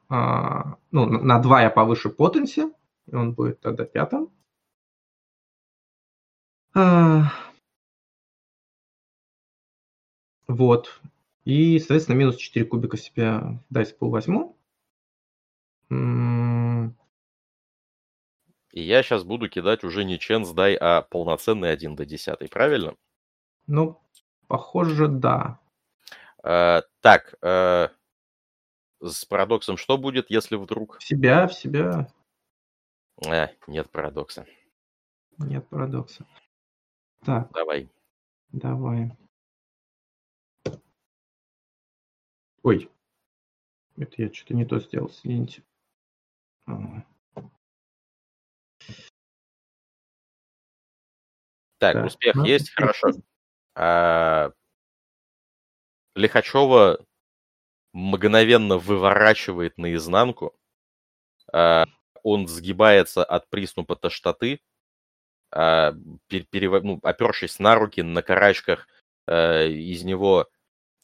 ну, на два я повыше потенси, и он будет тогда пятым. Вот. И, соответственно, минус 4 кубика себе Dice Pool возьму. И я сейчас буду кидать уже не Chance дай, а полноценный 1 до 10, правильно? Ну, похоже, да. А, так, а, с парадоксом что будет, если вдруг... В себя, в себя. А, нет парадокса. Нет парадокса. Так. Давай. Давай. Ой, это я что-то не то сделал, извините. Так, да. успех ну, есть, хорошо. А, Лихачева мгновенно выворачивает наизнанку. А, он сгибается от приступа тошноты. а, пере, ну, опершись на руки, на карачках, э, из него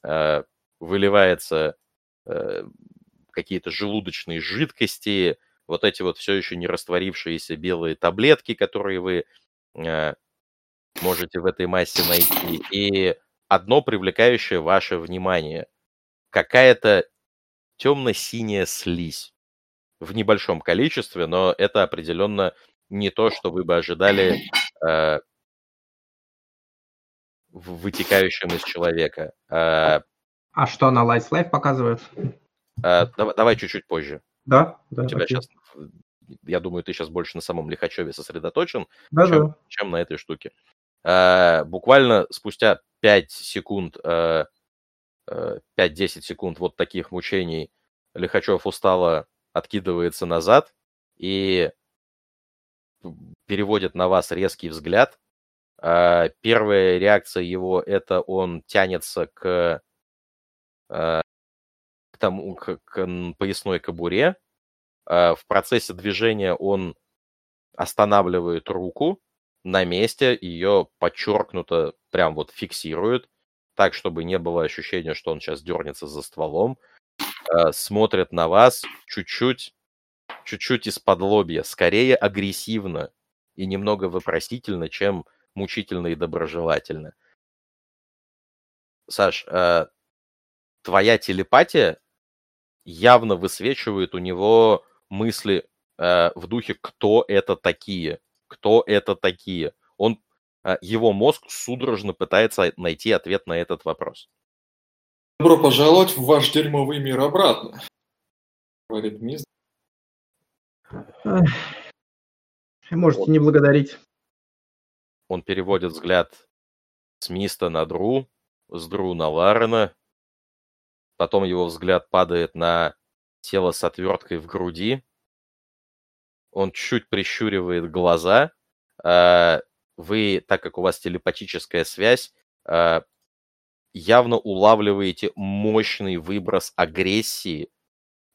э, выливается э, какие-то желудочные жидкости, вот эти вот все еще не растворившиеся белые таблетки, которые вы э, можете в этой массе найти, и одно привлекающее ваше внимание. Какая-то темно-синяя слизь в небольшом количестве, но это определенно не то, что вы бы ожидали э, вытекающим из человека. Э, а что на Lights Life показывает? Э, давай, давай чуть-чуть позже. Да, да. У тебя окей. сейчас, я думаю, ты сейчас больше на самом Лихачеве сосредоточен, да, чем, да. чем на этой штуке. Э, буквально спустя 5 секунд, э, 5-10 секунд вот таких мучений Лихачев устало откидывается назад и переводит на вас резкий взгляд. Э, первая реакция его это он тянется к, э, к, тому, к, к поясной кобуре. Э, в процессе движения он останавливает руку на месте, ее подчеркнуто прям вот фиксирует, так, чтобы не было ощущения, что он сейчас дернется за стволом. Смотрит на вас чуть-чуть чуть-чуть из-под лобья, скорее агрессивно и немного вопросительно, чем мучительно и доброжелательно. Саш, э, твоя телепатия явно высвечивает у него мысли э, в духе «кто это такие?», «кто это такие?». Он, э, его мозг судорожно пытается найти ответ на этот вопрос. Добро пожаловать в ваш дерьмовый мир обратно, говорит Миз, Можете он, не благодарить. Он переводит взгляд с Миста на Дру, с Дру на Ларена. Потом его взгляд падает на тело с отверткой в груди. Он чуть прищуривает глаза. А, вы, так как у вас телепатическая связь, а, явно улавливаете мощный выброс агрессии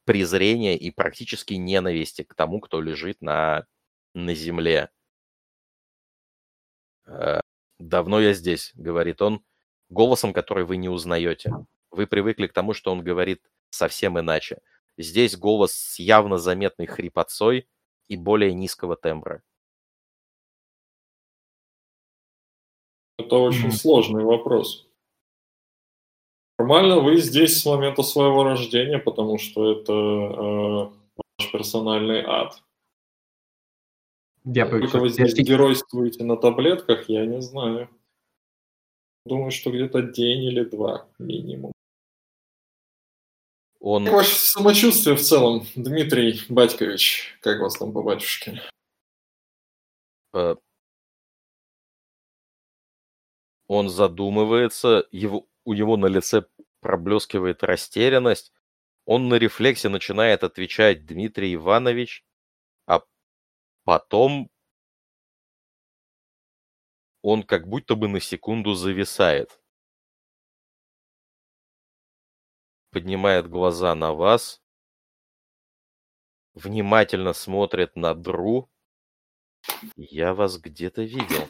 презрения и практически ненависти к тому, кто лежит на, на земле. «Э, «Давно я здесь», — говорит он, голосом, который вы не узнаете. Вы привыкли к тому, что он говорит совсем иначе. Здесь голос с явно заметной хрипотцой и более низкого тембра. Это очень сложный вопрос. Формально вы здесь с момента своего рождения, потому что это э, ваш персональный ад. Я Только вы здесь я... геройствуете на таблетках, я не знаю. Думаю, что где-то день или два минимум. Он... Как ваше самочувствие в целом, Дмитрий Батькович? Как вас там по батюшке? Э, он задумывается, его у него на лице проблескивает растерянность. Он на рефлексе начинает отвечать Дмитрий Иванович, а потом он как будто бы на секунду зависает. Поднимает глаза на вас, внимательно смотрит на Дру. Я вас где-то видел.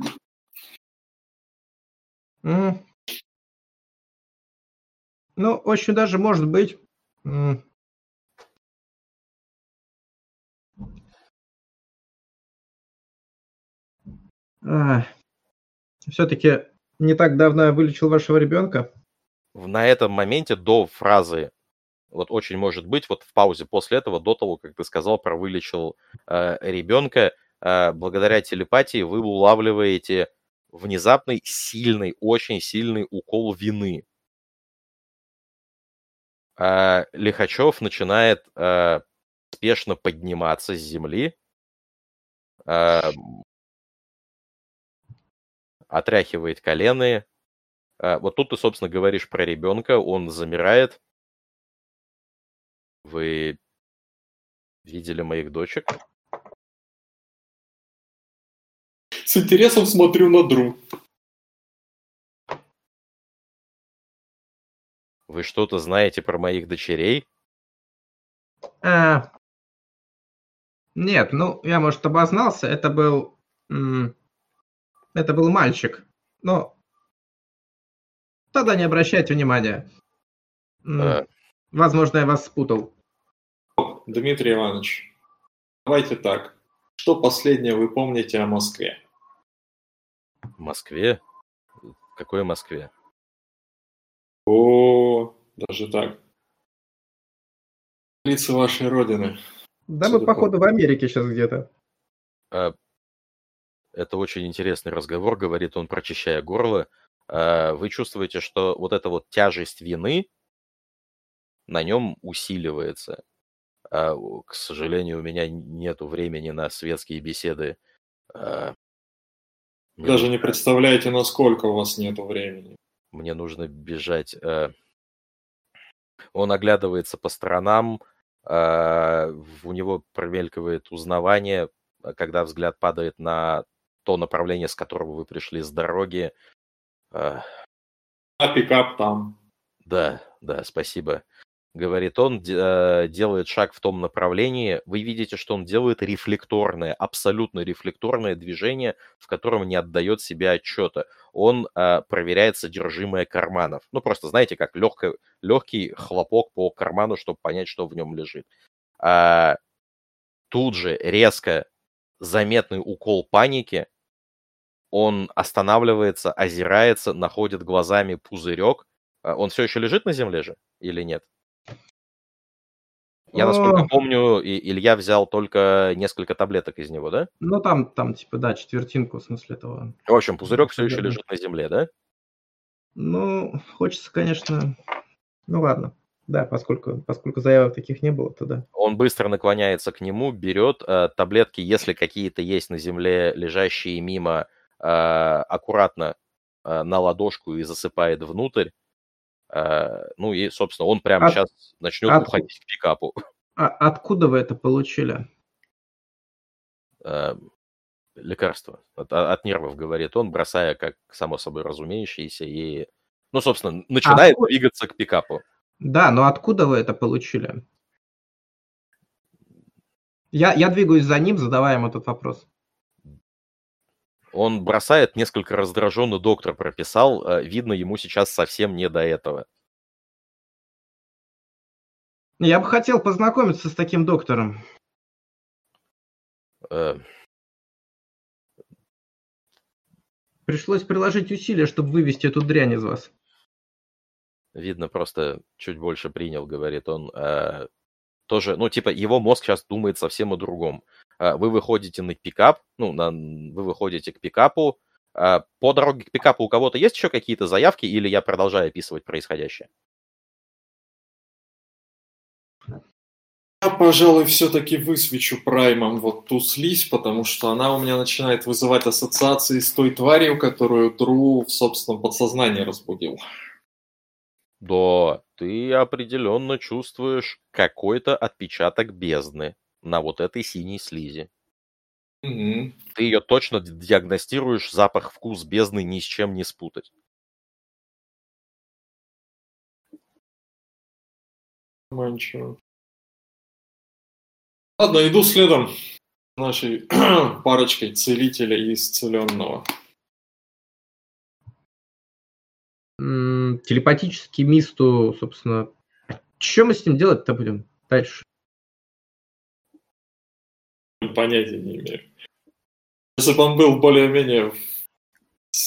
Mm. Ну, очень даже может быть. Все-таки не так давно я вылечил вашего ребенка. На этом моменте до фразы вот очень может быть, вот в паузе после этого, до того, как ты сказал про вылечил э, ребенка, э, благодаря телепатии вы улавливаете внезапный, сильный, очень сильный укол вины. А Лихачев начинает а, спешно подниматься с земли, а, отряхивает колены. А, вот тут ты, собственно, говоришь про ребенка, он замирает. Вы видели моих дочек? С интересом смотрю на Дру. Вы что-то знаете про моих дочерей? А, нет, ну, я, может, обознался. Это был Это был мальчик. Но тогда не обращайте внимания. Э. Возможно, я вас спутал. Дмитрий Иванович, давайте так. Что последнее вы помните о Москве? В Москве? В какой Москве? О, даже так. Лица вашей родины. Да мы, походу, в Америке сейчас где-то. А, это очень интересный разговор, говорит он, прочищая горло. А, вы чувствуете, что вот эта вот тяжесть вины на нем усиливается. А, к сожалению, у меня нет времени на светские беседы. А, Даже не представляете, насколько у вас нет времени. Мне нужно бежать. Он оглядывается по сторонам, у него промелькивает узнавание, когда взгляд падает на то направление, с которого вы пришли с дороги. А, а пикап там. Да, да, спасибо говорит он, э, делает шаг в том направлении, вы видите, что он делает рефлекторное, абсолютно рефлекторное движение, в котором не отдает себе отчета. Он э, проверяет содержимое карманов. Ну, просто, знаете, как легкий, легкий хлопок по карману, чтобы понять, что в нем лежит. А, тут же резко заметный укол паники, он останавливается, озирается, находит глазами пузырек. А, он все еще лежит на земле же или нет? Я, насколько помню, Илья взял только несколько таблеток из него, да? Ну, там, там, типа, да, четвертинку, в смысле этого. В общем, пузырек все еще лежит на земле, да? Ну, хочется, конечно... Ну, ладно. Да, поскольку, поскольку заявок таких не было, то да. Он быстро наклоняется к нему, берет э, таблетки, если какие-то есть на земле, лежащие мимо, аккуратно э, на ладошку и засыпает внутрь. Э, ну и, собственно, он прямо от, сейчас начнет от, уходить к пикапу. А откуда вы это получили? Э, лекарство. От, от нервов, говорит он, бросая, как само собой разумеющееся, и, ну, собственно, начинает откуда? двигаться к пикапу. Да, но откуда вы это получили? Я, я двигаюсь за ним, задавая ему этот вопрос. Он бросает, несколько раздраженно доктор прописал. Э, видно, ему сейчас совсем не до этого. Я бы хотел познакомиться с таким доктором. Э... Пришлось приложить усилия, чтобы вывести эту дрянь из вас. Видно, просто чуть больше принял, говорит он. Э, тоже, ну, типа, его мозг сейчас думает совсем о другом. А, вы выходите на пикап, ну, на, вы выходите к пикапу. А, по дороге к пикапу у кого-то есть еще какие-то заявки, или я продолжаю описывать происходящее? Я, пожалуй, все-таки высвечу праймом вот ту слизь, потому что она у меня начинает вызывать ассоциации с той тварью, которую Дру в собственном подсознании разбудил. Да, ты определенно чувствуешь какой-то отпечаток бездны на вот этой синей слизи. Угу. Ты ее точно диагностируешь, запах, вкус бездны ни с чем не спутать. Манчо. Ладно, иду следом нашей парочкой целителя и исцеленного. Телепатический мисту, собственно. Что мы с ним делать-то будем дальше? Понятия не имею. Если бы он был более-менее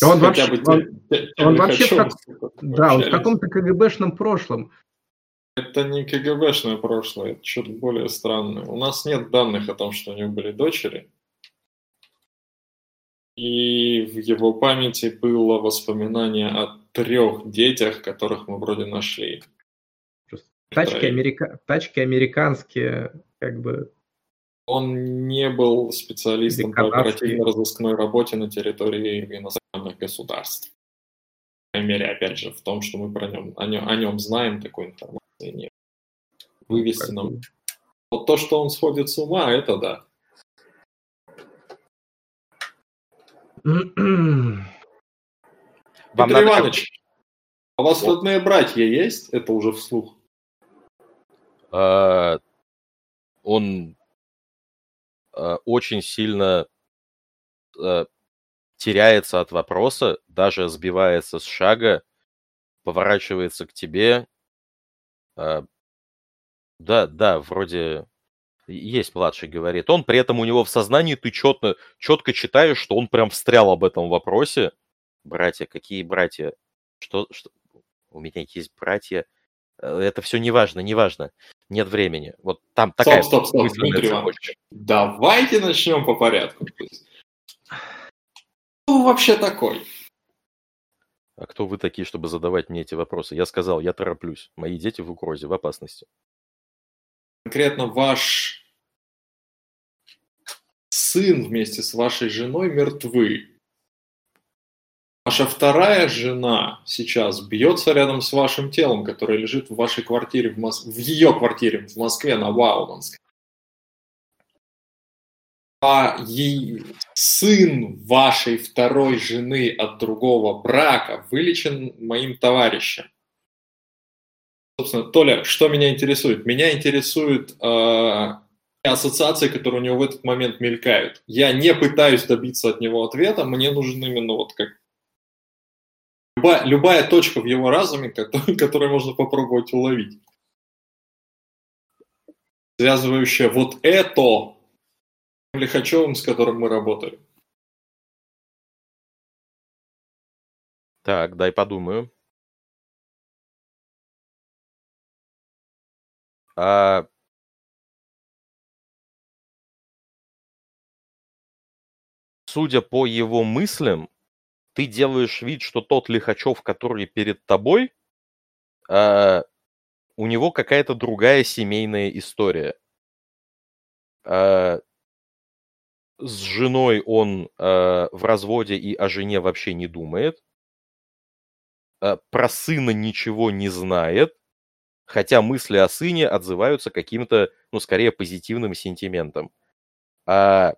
он вообще, бы он, он вообще как, да, он в каком-то КГБшном прошлом. Это не КГБшное прошлое, это что-то более странное. У нас нет данных о том, что у него были дочери. И в его памяти было воспоминание о трех детях, которых мы вроде нашли. Тачки, америка... Тачки американские, как бы он не был специалистом по оперативно-розыскной работе на территории иностранных государств. По крайней мере, опять же, в том, что мы про нем, о, нем, о нем знаем, такой информации нет. Вывести нам. Вот то, что он сходит с ума, это да. Вам Петр Иванович, а у вас вот. родные братья есть? Это уже вслух. А, он очень сильно э, теряется от вопроса, даже сбивается с шага, поворачивается к тебе. А, да, да, вроде есть младший, говорит он. При этом у него в сознании ты четко, четко читаешь, что он прям встрял об этом вопросе. Братья, какие братья? Что, что? У меня есть братья. Э, это все неважно, неважно. Нет времени. Вот там такая... Стоп, стоп, стоп, Дмитрий Иванович. Давайте начнем по порядку. Кто вообще такой? А кто вы такие, чтобы задавать мне эти вопросы? Я сказал, я тороплюсь. Мои дети в угрозе, в опасности. Конкретно ваш сын вместе с вашей женой мертвы. Ваша вторая жена сейчас бьется рядом с вашим телом, которое лежит в вашей квартире, в, Мос... в ее квартире в Москве на Вауманске. А ей... сын вашей второй жены от другого брака вылечен моим товарищем. Собственно, Толя, что меня интересует? Меня интересует э, ассоциации, которые у него в этот момент мелькают. Я не пытаюсь добиться от него ответа, мне нужен именно вот как любая, любая точка в его разуме, которую можно попробовать уловить. Связывающая вот это Лихачевым, с которым мы работали. Так, дай подумаю. А... Судя по его мыслям, ты делаешь вид, что тот Лихачев, который перед тобой, э, у него какая-то другая семейная история. Э, с женой он э, в разводе и о жене вообще не думает. Э, про сына ничего не знает, хотя мысли о сыне отзываются каким-то, ну, скорее, позитивным сентиментом. А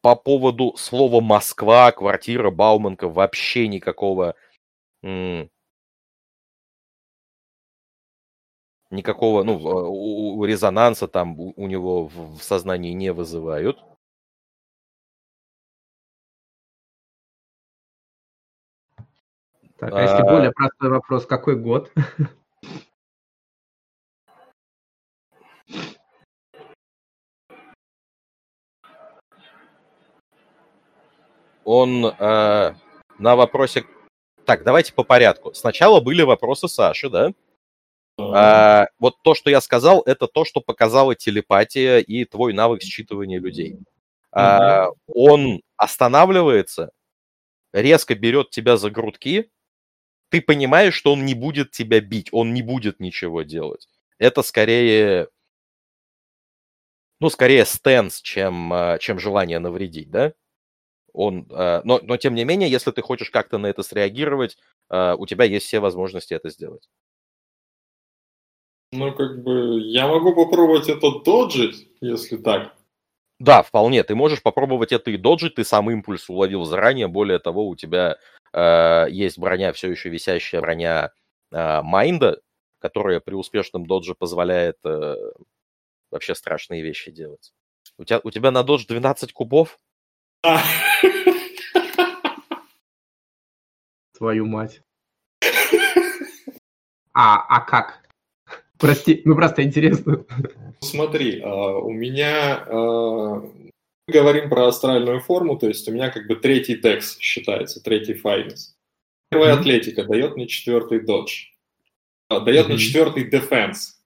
по поводу слова Москва, квартира Бауманка вообще никакого никакого, ну, у, у резонанса там у, него в, в сознании не вызывают. Так, а если а... более простой вопрос, какой год? он э, на вопросе... Так, давайте по порядку. Сначала были вопросы Саши, да? А, вот то, что я сказал, это то, что показала телепатия и твой навык считывания людей. А, он останавливается, резко берет тебя за грудки, ты понимаешь, что он не будет тебя бить, он не будет ничего делать. Это скорее, ну, скорее стенс, чем, а, чем желание навредить, да? Он, э, но, но тем не менее, если ты хочешь как-то на это среагировать, э, у тебя есть все возможности это сделать. Ну, как бы, я могу попробовать это доджить, если так. Да, вполне. Ты можешь попробовать это и доджить, ты сам импульс уловил заранее. Более того, у тебя э, есть броня, все еще висящая броня э, Майнда, которая при успешном додже позволяет э, вообще страшные вещи делать. У тебя, у тебя на додж 12 кубов? Твою мать. А, а как? Прости, ну просто интересно. Смотри, а, у меня а, мы говорим про астральную форму, то есть у меня как бы третий декс считается, третий файнес. Первая mm-hmm. атлетика дает мне четвертый додж. Дает mm-hmm. мне четвертый дефенс.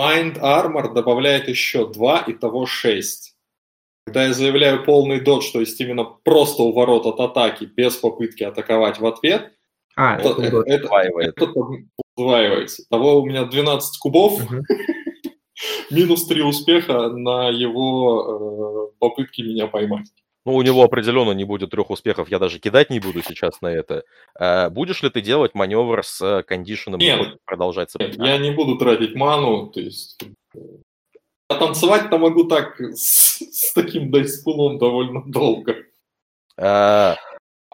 Mind Armor добавляет еще два, и того шесть. Когда я заявляю полный додж, то есть именно просто уворот от атаки, без попытки атаковать в ответ, а, это, это, это, это удваивается. Того у меня 12 кубов, угу. минус 3 успеха на его э, попытки меня поймать. Ну, у него определенно не будет трех успехов, я даже кидать не буду сейчас на это. А будешь ли ты делать маневр с кондишеном? Нет, продолжать нет, я не буду тратить ману, то есть а танцевать-то могу так с, с таким дайспулом довольно долго. А,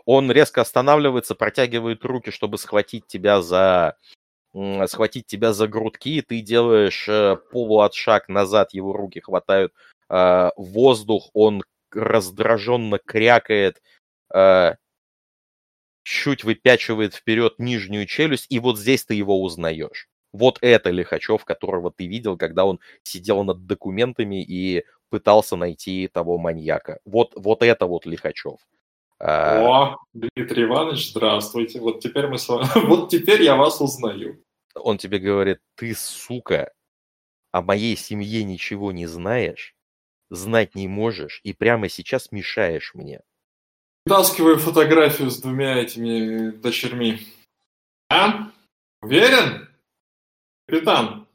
он резко останавливается, протягивает руки, чтобы схватить тебя за схватить тебя за грудки, ты делаешь э, полуотшаг назад, его руки хватают э, воздух, он раздраженно крякает, э, чуть выпячивает вперед нижнюю челюсть, и вот здесь ты его узнаешь. Вот это Лихачев, которого ты видел, когда он сидел над документами и пытался найти того маньяка. Вот, вот это вот Лихачев. А, О, Дмитрий Иванович, здравствуйте. Вот теперь мы с вами... Вот теперь я вас узнаю. Он тебе говорит, ты, сука, о моей семье ничего не знаешь, знать не можешь и прямо сейчас мешаешь мне. Вытаскиваю фотографию с двумя этими дочерьми. А? Уверен? Капитан.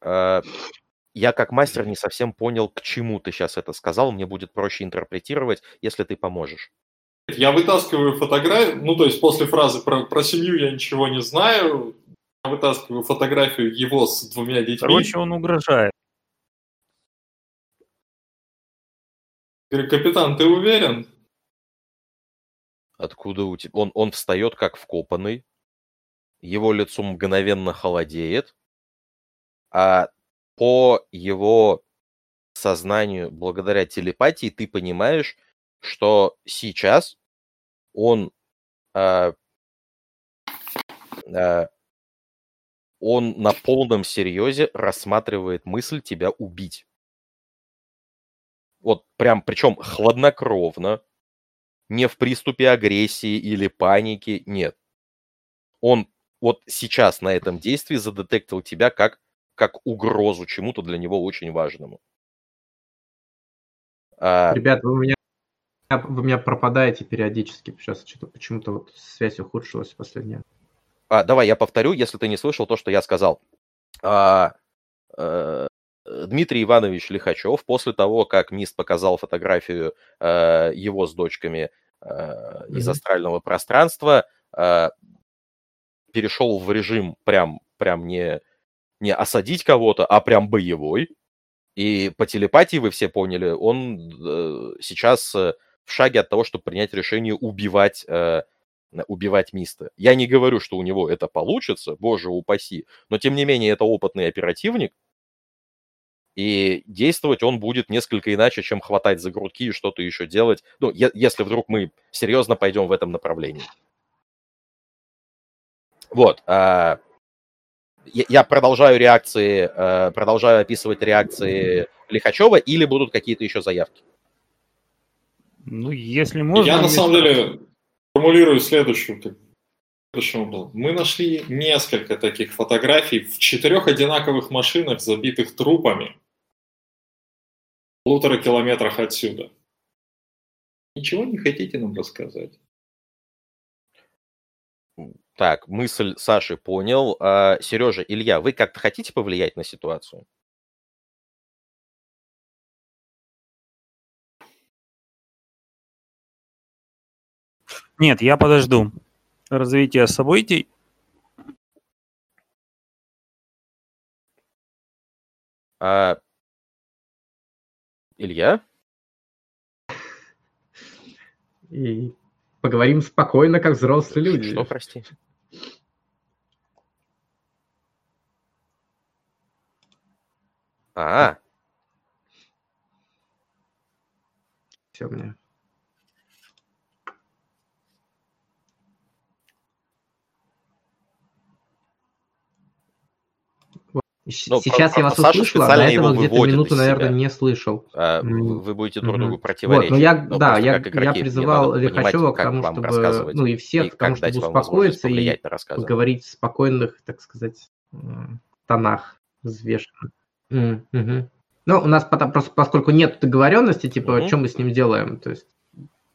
А, я как мастер не совсем понял, к чему ты сейчас это сказал. Мне будет проще интерпретировать, если ты поможешь. Я вытаскиваю фотографию, ну то есть после фразы про, про семью я ничего не знаю, я вытаскиваю фотографию его с двумя детьми. Короче, он угрожает. Говорю, капитан, ты уверен? Откуда у тебя? Он, он встает как вкопанный, его лицо мгновенно холодеет, а по его сознанию, благодаря телепатии, ты понимаешь, что сейчас он, э, э, он на полном серьезе рассматривает мысль тебя убить. Вот прям, причем хладнокровно, не в приступе агрессии или паники, нет. Он вот сейчас на этом действии задетектил тебя как, как угрозу чему-то для него очень важному. А... Ребят, вы меня вы меня пропадаете периодически. Сейчас что-то почему-то вот связь ухудшилась в последнее. А, давай я повторю, если ты не слышал то, что я сказал. А, а, Дмитрий Иванович Лихачев после того, как МИС показал фотографию а, его с дочками а, из mm-hmm. астрального пространства, а, перешел в режим прям, прям не, не осадить кого-то, а прям боевой. И по телепатии, вы все поняли, он э, сейчас э, в шаге от того, чтобы принять решение убивать, э, убивать Миста. Я не говорю, что у него это получится, боже упаси, но тем не менее это опытный оперативник, и действовать он будет несколько иначе, чем хватать за грудки и что-то еще делать, ну, е- если вдруг мы серьезно пойдем в этом направлении. Вот. Э, я продолжаю реакции, э, продолжаю описывать реакции Лихачева или будут какие-то еще заявки? Ну, если можно... Я на самом деле формулирую следующую, следующую Мы нашли несколько таких фотографий в четырех одинаковых машинах, забитых трупами. В полутора километрах отсюда. Ничего не хотите нам рассказать? Так, мысль Саши понял. А, Сережа, Илья, вы как-то хотите повлиять на ситуацию? Нет, я подожду развития событий. А... Илья? И поговорим спокойно, как взрослые люди. Что, прости? А. Все мне. Ну, Сейчас про, я вас услышал, а до этого где-то минуту, наверное, не слышал. А, вы будете друг другу противоречить. Вот, ну, я, ну, да, я, игроки, я призывал Лихачева к тому, чтобы, ну и всех, к тому, чтобы успокоиться и говорить в спокойных, так сказать, тонах взвешенно. Mm-hmm. Ну, у нас потом, просто поскольку нет договоренности, типа, mm-hmm. что мы с ним делаем, то есть,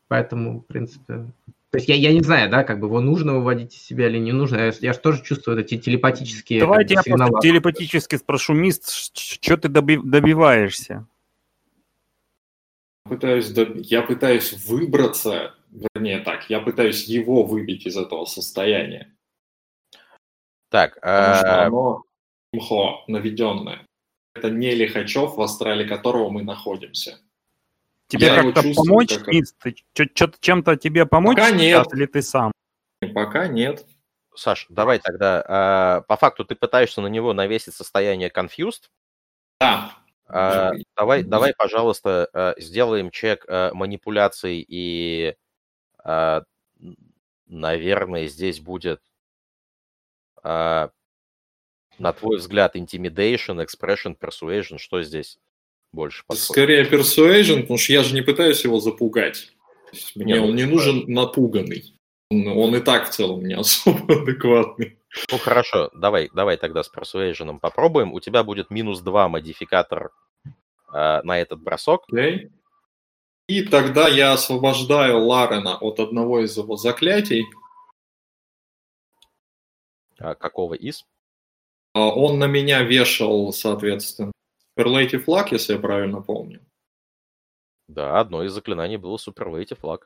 поэтому, в принципе, то есть я, я не знаю, да, как бы его нужно выводить из себя или не нужно. Я, я же тоже чувствую эти телепатические Давайте я просто телепатически спрошу, Мист, что ты доби- добиваешься? Пытаюсь, я пытаюсь выбраться, вернее так, я пытаюсь его выбить из этого состояния. Так, Потому что а оно мхо наведенное. Это не Лихачев, в астрале которого мы находимся. Тебе я как-то помочь, как... Чем-то тебе помочь Пока нет. или ты сам? Пока нет. Саш, давай тогда. Э, по факту ты пытаешься на него навесить состояние confused. Да. А, давай, давай, пожалуйста, э, сделаем чек э, манипуляций и, а, наверное, здесь будет, а, на твой взгляд, intimidation, expression, persuasion, что здесь больше подходит? Скорее persuasion, потому что я же не пытаюсь его запугать. Мне не, он не нужен напуганный. Он, он и так в целом не особо адекватный. Ну хорошо, давай, давай тогда с Persuasion попробуем. У тебя будет минус 2 модификатор э, на этот бросок. Okay. И тогда я освобождаю Ларена от одного из его заклятий. А какого из? А, он на меня вешал, соответственно, Superlative Flag, если я правильно помню. Да, одно из заклинаний было Superlative Flag.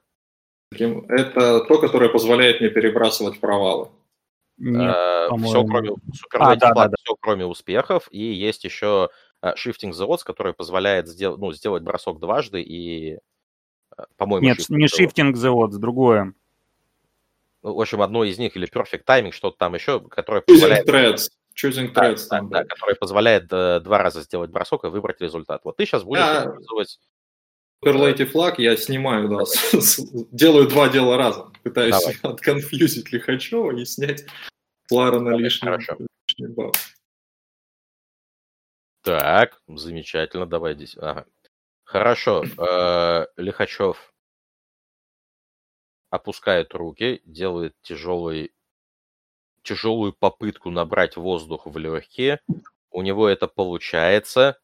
Это то, которое позволяет мне перебрасывать провалы. Нет, э, все кроме а, да, да, да. все кроме успехов и есть еще э, Shifting the Odds, который позволяет сделать, ну, сделать бросок дважды и, э, по-моему, нет, не Shifting the Odds, другое. Ну, в общем, одно из них или Perfect Timing, что-то там еще, которое позволяет... Threads. Choosing Threads. Да, там, да, да, который позволяет э, два раза сделать бросок и выбрать результат. Вот ты сейчас будешь а... использовать Superlative флаг я снимаю, да, делаю два дела разом. Пытаюсь Давай. отконфьюзить Лихачева и снять Лара на лишний, лишний баф. Так, замечательно, давай здесь. Ага. Хорошо, э, Лихачев опускает руки, делает тяжелый, тяжелую попытку набрать воздух в легкие. У него это получается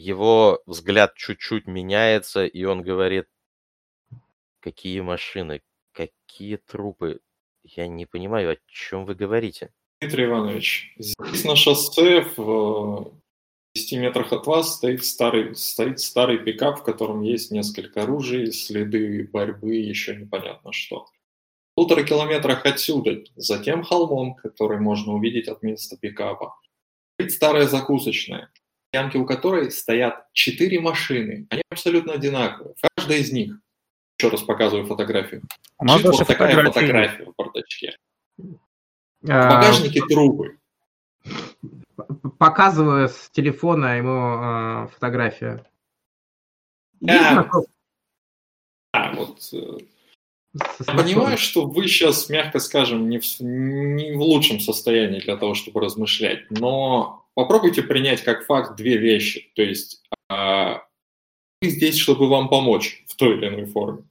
его взгляд чуть-чуть меняется, и он говорит, какие машины, какие трупы. Я не понимаю, о чем вы говорите. Дмитрий Иванович, здесь на шоссе в 10 метрах от вас стоит старый, стоит старый пикап, в котором есть несколько оружий, следы борьбы, еще непонятно что. Полутора километрах отсюда, за тем холмом, который можно увидеть от места пикапа, стоит старая закусочная ямке у которой стоят четыре машины. Они абсолютно одинаковые. Каждая из них. Еще раз показываю фотографию. У нас вот такая фотографии. фотография в бардачке. В багажнике трубы. Показываю с телефона ему э, фотографию. А, а вот э, понимаю, что вы сейчас, мягко скажем, не в, не в лучшем состоянии для того, чтобы размышлять, но попробуйте принять как факт две вещи. То есть а, вы здесь, чтобы вам помочь в той или иной форме.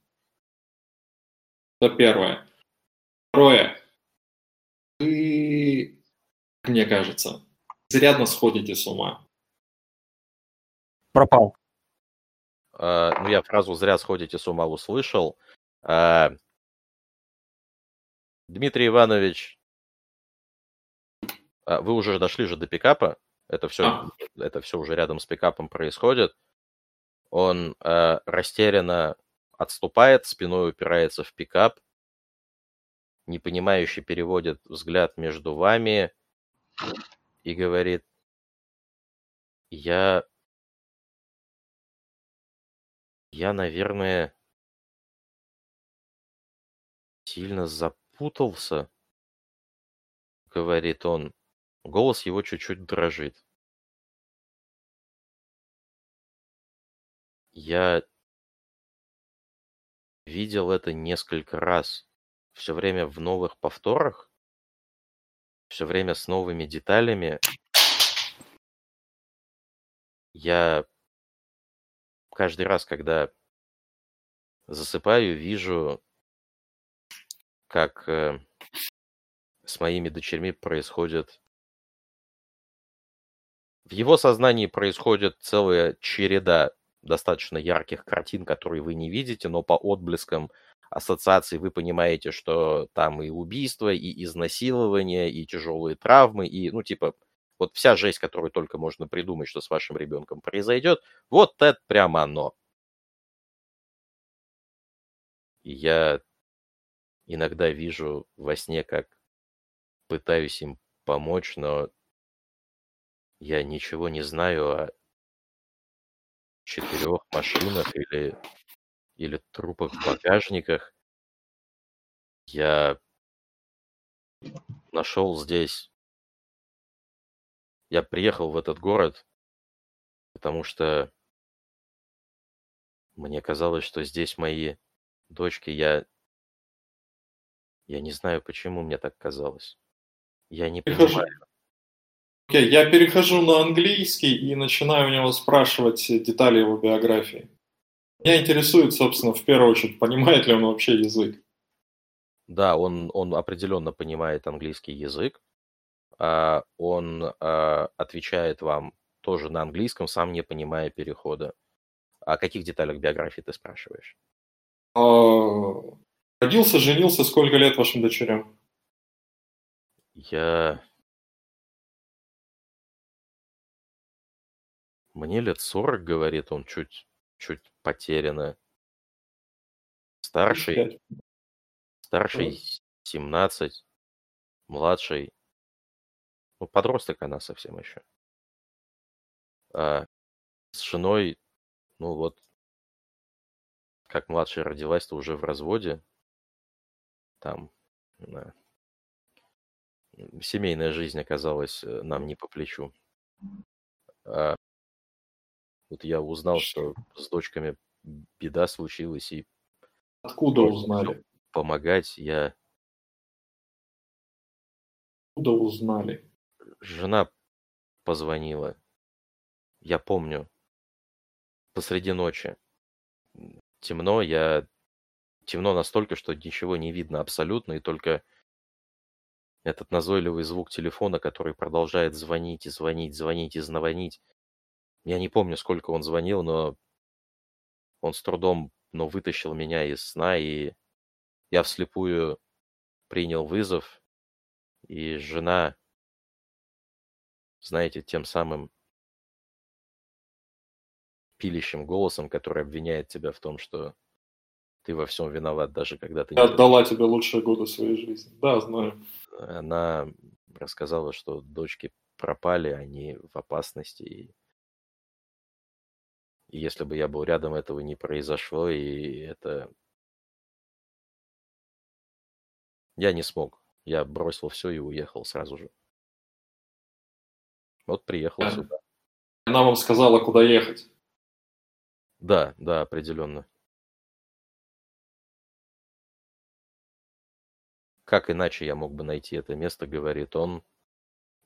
Это первое. Второе. Вы, мне кажется, зарядно сходите с ума. Пропал. Uh, ну, я фразу «зря сходите с ума» услышал. Uh, Дмитрий Иванович а, вы уже дошли же до пикапа. Это все, а. это все уже рядом с пикапом происходит. Он э, растерянно отступает, спиной упирается в пикап, непонимающе переводит взгляд между вами и говорит, я... Я, наверное, сильно запутался, говорит он. Голос его чуть-чуть дрожит. Я видел это несколько раз. Все время в новых повторах, все время с новыми деталями. Я каждый раз, когда засыпаю, вижу, как э, с моими дочерьми происходит в его сознании происходит целая череда достаточно ярких картин, которые вы не видите, но по отблескам ассоциаций вы понимаете, что там и убийство, и изнасилование, и тяжелые травмы, и, ну, типа, вот вся жесть, которую только можно придумать, что с вашим ребенком произойдет, вот это прямо оно. И я иногда вижу во сне, как пытаюсь им помочь, но я ничего не знаю о четырех машинах или, или трупах в багажниках. Я нашел здесь... Я приехал в этот город Потому что мне казалось, что здесь мои дочки, я... Я не знаю, почему мне так казалось. Я не Перехожу. понимаю. Окей, я перехожу на английский и начинаю у него спрашивать детали его биографии. Меня интересует, собственно, в первую очередь, понимает ли он вообще язык. Да, он, он определенно понимает английский язык. А, Он а, отвечает вам тоже на английском, сам не понимая перехода. О каких деталях биографии ты спрашиваешь? Родился, женился, сколько лет вашим дочерям? Я... Мне лет 40, говорит он, чуть, чуть потеряно. Старший, старший 17, младший, ну, подросток она совсем еще. А с женой, ну вот, как младшая родилась, то уже в разводе. Там да, семейная жизнь оказалась э, нам не по плечу. А вот я узнал, что с дочками беда случилась, и Откуда узнали? помогать я... Откуда узнали? Жена позвонила. Я помню. Посреди ночи. Темно, я... Темно настолько, что ничего не видно абсолютно, и только этот назойливый звук телефона, который продолжает звонить и звонить, звонить и звонить. Я не помню, сколько он звонил, но он с трудом, но вытащил меня из сна, и я вслепую принял вызов, и жена, знаете, тем самым пилящим голосом, который обвиняет тебя в том, что ты во всем виноват, даже когда ты не... Отдала тебе лучшие годы своей жизни. Да, знаю. Она рассказала, что дочки пропали, они в опасности, и и если бы я был рядом, этого не произошло, и это... Я не смог. Я бросил все и уехал сразу же. Вот приехал Да. сюда. Она вам сказала, куда ехать. Да, да, определенно. Как иначе я мог бы найти это место, говорит он.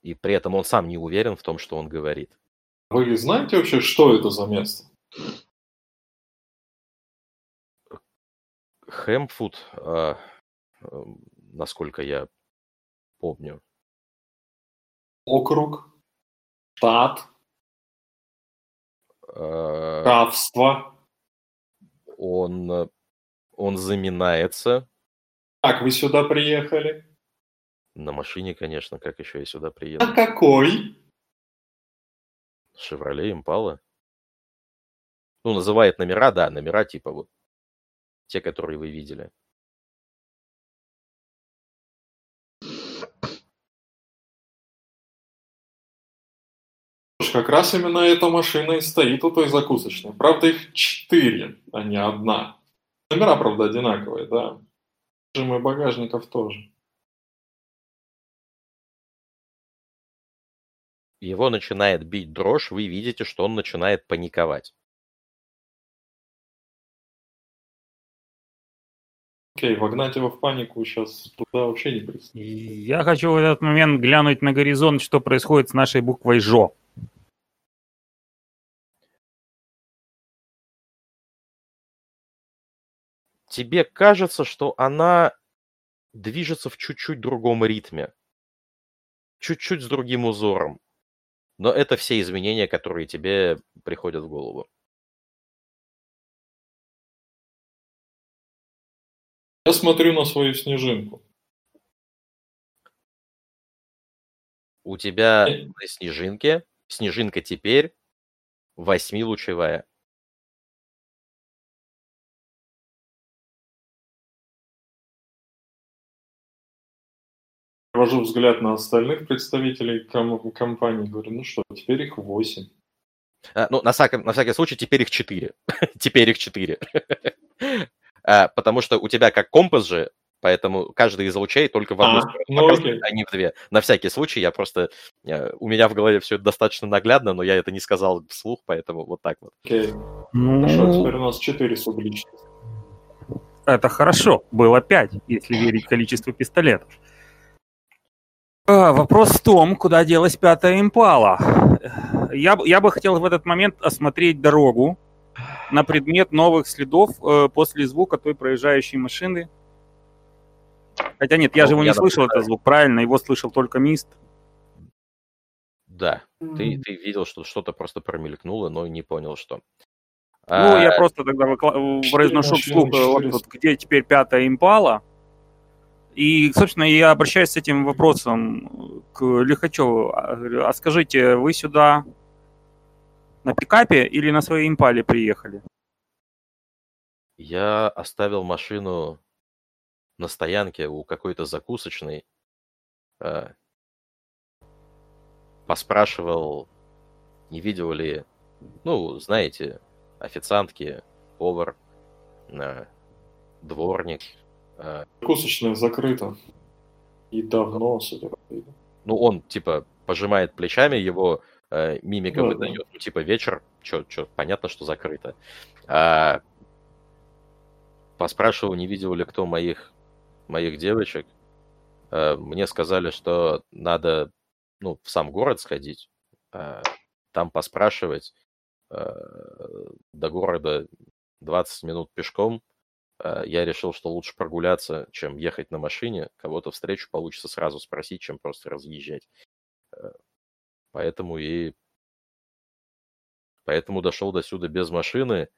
И при этом он сам не уверен в том, что он говорит. Вы знаете вообще, что это за место? Хэмфуд, а, эм, насколько я помню, Округ, штат, а, графство. он, э, он заминается Как вы сюда приехали? на машине, конечно, как еще я сюда приеду. какой? Шевроле Импала. Ну, называет номера, да, номера типа вот те, которые вы видели. Как раз именно эта машина и стоит у той закусочной. Правда, их четыре, а не одна. Номера, правда, одинаковые, да. Режимы багажников тоже. Его начинает бить дрожь, вы видите, что он начинает паниковать. Окей, вогнать его в панику сейчас туда вообще не представляю. Я хочу в этот момент глянуть на горизонт, что происходит с нашей буквой ЖО. Тебе кажется, что она движется в чуть-чуть другом ритме, чуть-чуть с другим узором. Но это все изменения, которые тебе приходят в голову. Я смотрю на свою снежинку. У тебя Э. на снежинке, снежинка теперь восьмилучевая. Провожу взгляд на остальных представителей ком- компании. Говорю, ну что, теперь их восемь. А, ну, на всякий, на всякий случай, теперь их четыре. теперь их четыре. А, Потому что у тебя как компас же Поэтому каждый из лучей только в одну А, сторону ну показывает, а не в две. На всякий случай я просто... э, У меня в голове все это достаточно наглядно, но я это не сказал вслух, поэтому вот так вот. Окей. Ну, Хорошо, теперь у нас четыре субличности. это хорошо. Было пять, если верить количеству пистолетов. А, вопрос в том, куда делась пятая импала. Я, я бы хотел в этот момент осмотреть дорогу на предмет новых следов э, после звука той проезжающей машины. Хотя нет, я Ну, же его я не слышал, этот звук, правильно, его слышал только Мист. Да, ты, ты видел, что что-то просто промелькнуло, но не понял, что. Ну, А, я просто тогда выкла- произношу вслух, э, вот, вот где теперь пятая импала. И, собственно, я обращаюсь с этим вопросом к Лихачеву. А, А скажите, вы сюда на пикапе или на своей импале приехали? Я оставил машину на стоянке у какой-то закусочной. э, Поспрашивал, не видел ли, ну, знаете, официантки, повар, э, дворник. Закусочная закрыта. И давно, судя по виду. Ну, он, типа, пожимает плечами, его э, мимика Да, выдает, ну, типа, вечер, чё, чё, понятно, что закрыто. А, поспрашивал, не видел ли кто моих, моих девочек. Э, мне сказали, что надо, ну, в сам город сходить, э, там поспрашивать. Э, до города 20 минут пешком. Э, я решил, что лучше прогуляться, чем ехать на машине. Кого-то встречу получится сразу спросить, чем просто разъезжать. Э, Поэтому и... Поэтому дошел до сюда без машины,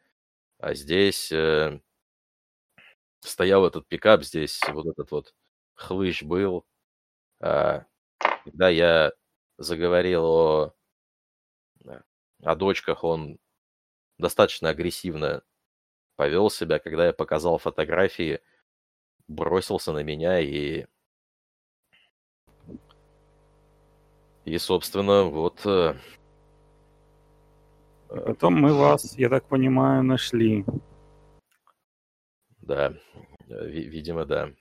а здесь э, стоял этот пикап, здесь вот этот вот хлыщ был. А, когда я заговорил о, о дочках, он достаточно агрессивно повел себя. Когда я показал фотографии, бросился на меня и... И, собственно, вот... э, И потом мы вас, я так понимаю, нашли. Да, э, ви- видимо, да.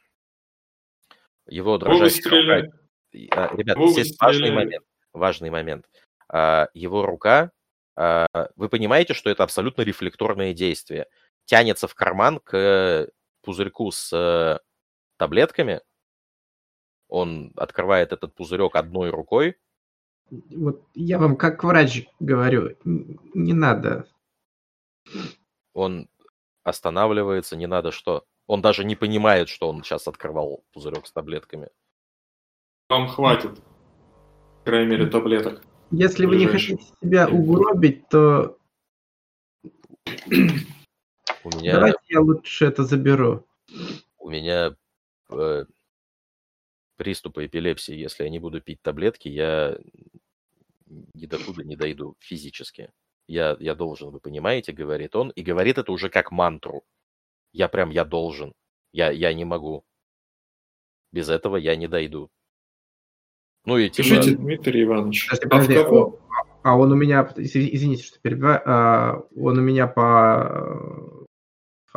Его дрожащая рука... а, Ребят, Вы здесь важный момент. Важный момент. А, Его рука, а, вы понимаете, что это абсолютно рефлекторное действие. Тянется в карман к пузырьку с э, таблетками. Он открывает этот пузырек одной рукой. Вот я вам как врач говорю, не надо. Он останавливается, не надо что. Он даже не понимает, что он сейчас открывал пузырек с таблетками. Вам хватит. По крайней мере, таблеток. Если вы не хотите себя угробить, то У меня давайте я лучше это заберу. у меня э, приступы эпилепсии, если я не буду пить таблетки, я ни до туда не дойду физически. Я, я должен, вы понимаете, говорит он, и говорит это уже как мантру. Я прям, я должен. Я, я не могу. Без этого я не дойду. Ну и типа, Пишите, Дмитрий Иванович. Подожди, А в подожди, кого? А он у меня, изв- извините, что перебиваю, а, он у меня по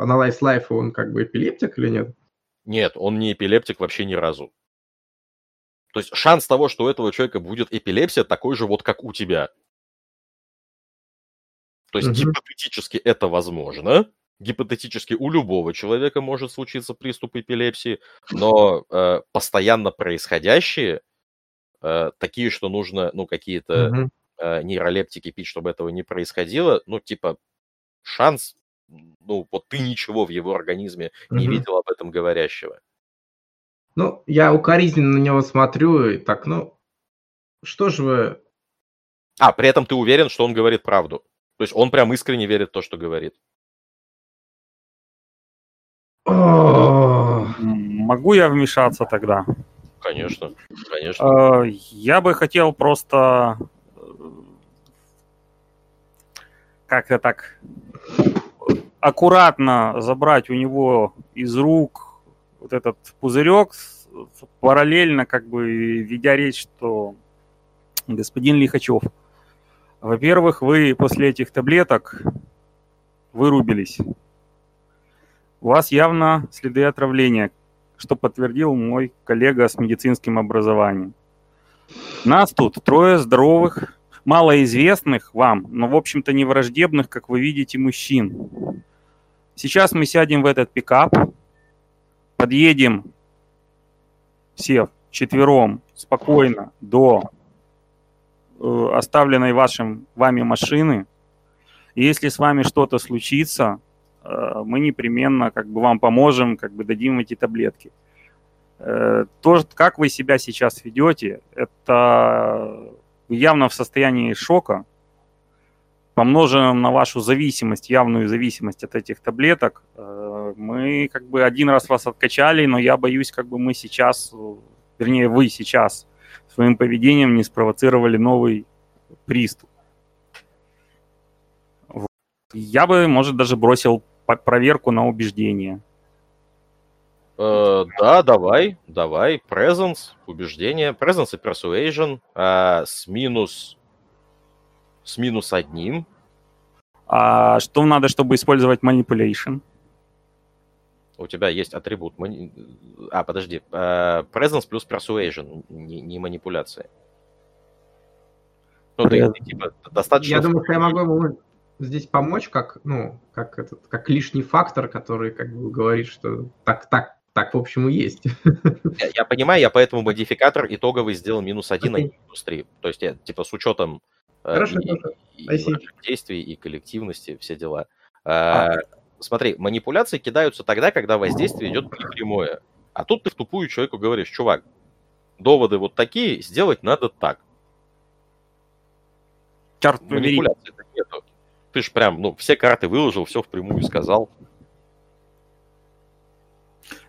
Analyze Life, он как бы эпилептик или нет? нет, он не эпилептик вообще ни разу. То есть шанс того, что у этого человека будет эпилепсия, такой же вот, как у тебя. То есть Мгм. гипотетически это возможно. Гипотетически у любого человека может случиться приступ эпилепсии, но э, постоянно происходящие, э, такие, что нужно, ну, какие-то Мгм. э, нейролептики пить, чтобы этого не происходило, ну, типа, шанс, ну, вот ты ничего в его организме не Мгм. видел об этом говорящего. Ну, я укоризненно на него смотрю и так, ну, что же вы... А, при этом ты уверен, что он говорит правду. То есть он прям искренне верит в то, что говорит. Могу я вмешаться тогда? Конечно, конечно. Э, Я бы хотел просто э, как-то так аккуратно забрать у него из рук вот этот пузырек, параллельно как бы ведя речь, что господин Лихачев, во-первых, вы после этих таблеток вырубились. У вас явно следы отравления. что подтвердил мой коллега с медицинским образованием. Нас тут трое здоровых, малоизвестных вам, но, в общем-то, не враждебных, как вы видите, мужчин. Сейчас мы сядем в этот пикап, подъедем все четвером спокойно до э, оставленной вашим вами машины. И если с вами что-то случится, э, мы непременно как бы вам поможем, как бы дадим эти таблетки. Э, то, как вы себя сейчас ведете, это явно в состоянии шока, помноженном на вашу зависимость, явную зависимость от этих таблеток, э, мы как бы один раз вас откачали, но я боюсь, как бы мы сейчас, вернее, вы сейчас своим поведением не спровоцировали новый приступ. Я бы, может, даже бросил проверку на убеждение. Э, да, давай, давай. Presence, убеждение. Presence и persuasion э, с минус с минус одним. А что надо, чтобы использовать manipulation? У тебя есть атрибут. Мани... А, подожди. Э, presence плюс persuasion, не, не манипуляция. Ну, ты, ты, типа, достаточно... Я думаю, что я могу ему здесь помочь, как, ну, как, этот, как лишний фактор, который как бы говорит, что так, так, так, в общем, и есть. Я, я понимаю, я поэтому модификатор итоговый сделал минус один, а не минус три. То есть, я, типа, с учетом э, Хорошо, и, и, и действий, и коллективности, все дела. А. А, смотри, манипуляции кидаются тогда, когда воздействие идет прямое. А тут ты в тупую человеку говоришь, чувак, доводы вот такие, сделать надо так. Черт Манипуляции нету. Ты ж прям, ну, все карты выложил, все впрямую сказал.